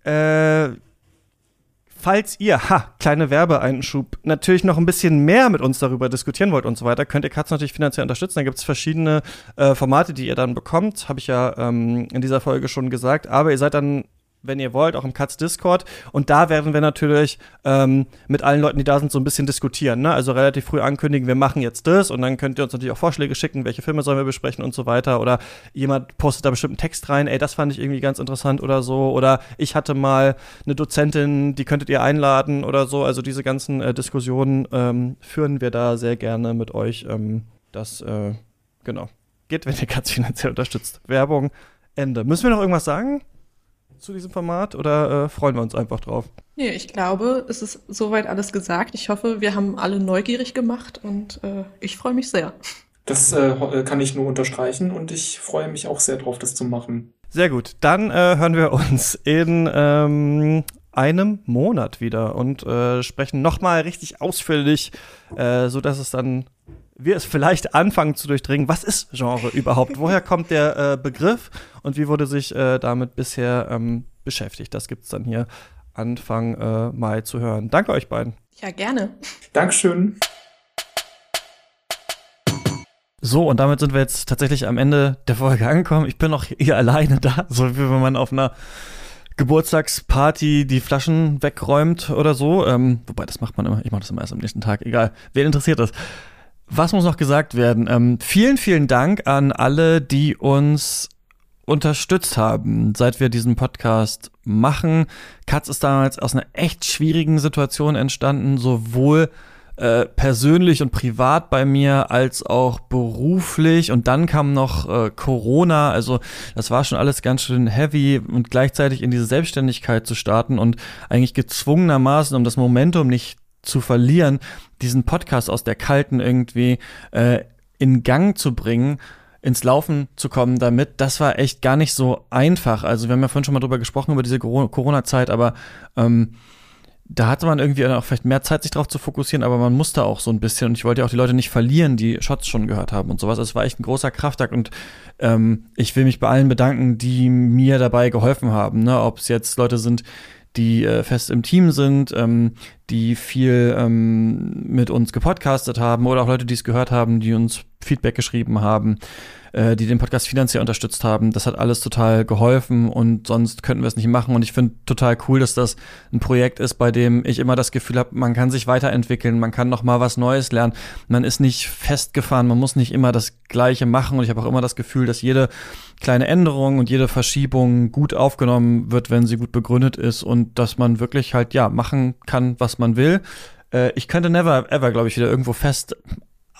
äh, falls ihr, ha, kleine Werbeeinschub, natürlich noch ein bisschen mehr mit uns darüber diskutieren wollt und so weiter, könnt ihr Katz natürlich finanziell unterstützen. Da gibt es verschiedene äh, Formate, die ihr dann bekommt. Habe ich ja ähm, in dieser Folge schon gesagt. Aber ihr seid dann wenn ihr wollt, auch im Katz Discord. Und da werden wir natürlich ähm, mit allen Leuten, die da sind, so ein bisschen diskutieren. Ne? Also relativ früh ankündigen, wir machen jetzt das. Und dann könnt ihr uns natürlich auch Vorschläge schicken, welche Filme sollen wir besprechen und so weiter. Oder jemand postet da bestimmt einen Text rein, ey, das fand ich irgendwie ganz interessant oder so. Oder ich hatte mal eine Dozentin, die könntet ihr einladen oder so. Also diese ganzen äh, Diskussionen ähm, führen wir da sehr gerne mit euch. Ähm, das, äh, genau. Geht, wenn ihr Katz finanziell unterstützt. Werbung, Ende. Müssen wir noch irgendwas sagen? Zu diesem Format oder äh, freuen wir uns einfach drauf? Nee, ich glaube, es ist soweit alles gesagt. Ich hoffe, wir haben alle neugierig gemacht und äh, ich freue mich sehr. Das äh, kann ich nur unterstreichen und ich freue mich auch sehr drauf, das zu machen. Sehr gut. Dann äh, hören wir uns in ähm, einem Monat wieder und äh, sprechen nochmal richtig ausführlich, äh, sodass es dann wir es vielleicht anfangen zu durchdringen, was ist Genre überhaupt? Woher kommt der äh, Begriff und wie wurde sich äh, damit bisher ähm, beschäftigt? Das gibt es dann hier Anfang äh, Mai zu hören. Danke euch beiden. Ja, gerne. Dankeschön. So, und damit sind wir jetzt tatsächlich am Ende der Folge angekommen. Ich bin noch hier alleine da, <laughs> so wie wenn man auf einer Geburtstagsparty die Flaschen wegräumt oder so. Ähm, wobei, das macht man immer. Ich mache das immer erst am nächsten Tag. Egal. Wen interessiert das? Was muss noch gesagt werden? Ähm, vielen, vielen Dank an alle, die uns unterstützt haben, seit wir diesen Podcast machen. Katz ist damals aus einer echt schwierigen Situation entstanden, sowohl äh, persönlich und privat bei mir als auch beruflich und dann kam noch äh, Corona, also das war schon alles ganz schön heavy und gleichzeitig in diese Selbstständigkeit zu starten und eigentlich gezwungenermaßen, um das Momentum nicht zu verlieren, diesen Podcast aus der kalten irgendwie äh, in Gang zu bringen, ins Laufen zu kommen damit, das war echt gar nicht so einfach. Also wir haben ja vorhin schon mal drüber gesprochen, über diese Corona-Zeit, aber ähm, da hatte man irgendwie auch vielleicht mehr Zeit, sich darauf zu fokussieren, aber man musste auch so ein bisschen. Und ich wollte ja auch die Leute nicht verlieren, die Shots schon gehört haben und sowas. Es war echt ein großer Kraftakt und ähm, ich will mich bei allen bedanken, die mir dabei geholfen haben. Ne? Ob es jetzt Leute sind, die äh, fest im Team sind, ähm, die viel ähm, mit uns gepodcastet haben oder auch Leute, die es gehört haben, die uns Feedback geschrieben haben äh, die den Podcast finanziell unterstützt haben. Das hat alles total geholfen und sonst könnten wir es nicht machen. Und ich finde total cool, dass das ein Projekt ist, bei dem ich immer das Gefühl habe, man kann sich weiterentwickeln, man kann noch mal was Neues lernen. Man ist nicht festgefahren, man muss nicht immer das Gleiche machen. Und ich habe auch immer das Gefühl, dass jede kleine Änderung und jede Verschiebung gut aufgenommen wird, wenn sie gut begründet ist und dass man wirklich halt ja machen kann, was man will. Äh, ich könnte never ever, glaube ich, wieder irgendwo fest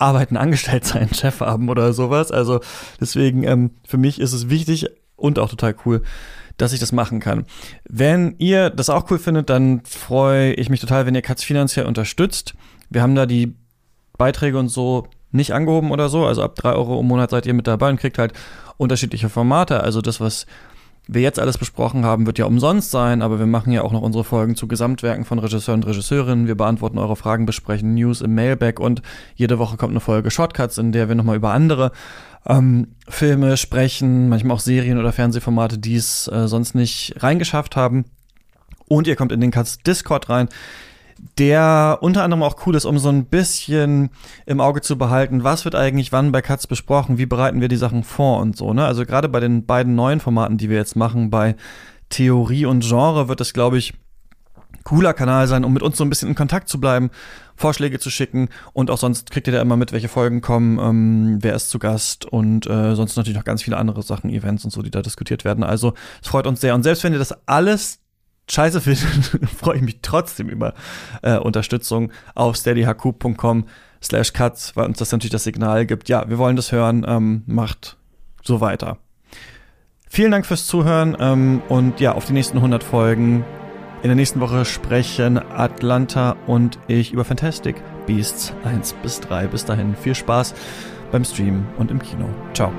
arbeiten, angestellt sein, <laughs> Chef haben oder sowas. Also deswegen, ähm, für mich ist es wichtig und auch total cool, dass ich das machen kann. Wenn ihr das auch cool findet, dann freue ich mich total, wenn ihr Katz finanziell unterstützt. Wir haben da die Beiträge und so nicht angehoben oder so. Also ab drei Euro im Monat seid ihr mit dabei und kriegt halt unterschiedliche Formate. Also das, was wir jetzt alles besprochen haben, wird ja umsonst sein, aber wir machen ja auch noch unsere Folgen zu Gesamtwerken von Regisseuren und Regisseurinnen. Wir beantworten eure Fragen, besprechen News im Mailback und jede Woche kommt eine Folge Shortcuts, in der wir nochmal über andere ähm, Filme sprechen, manchmal auch Serien oder Fernsehformate, die es äh, sonst nicht reingeschafft haben. Und ihr kommt in den Cuts Discord rein der unter anderem auch cool ist, um so ein bisschen im Auge zu behalten, was wird eigentlich wann bei Katz besprochen, wie bereiten wir die Sachen vor und so, ne? Also gerade bei den beiden neuen Formaten, die wir jetzt machen, bei Theorie und Genre wird es, glaube ich, cooler Kanal sein, um mit uns so ein bisschen in Kontakt zu bleiben, Vorschläge zu schicken und auch sonst kriegt ihr da immer mit, welche Folgen kommen, ähm, wer ist zu Gast und äh, sonst natürlich noch ganz viele andere Sachen, Events und so, die da diskutiert werden. Also es freut uns sehr und selbst wenn ihr das alles scheiße findet, <laughs> freue ich mich trotzdem über äh, Unterstützung auf steadyhq.com slash cuts, weil uns das natürlich das Signal gibt, ja, wir wollen das hören, ähm, macht so weiter. Vielen Dank fürs Zuhören ähm, und ja, auf die nächsten 100 Folgen. In der nächsten Woche sprechen Atlanta und ich über Fantastic Beasts 1 bis 3. Bis dahin viel Spaß beim Stream und im Kino. Ciao.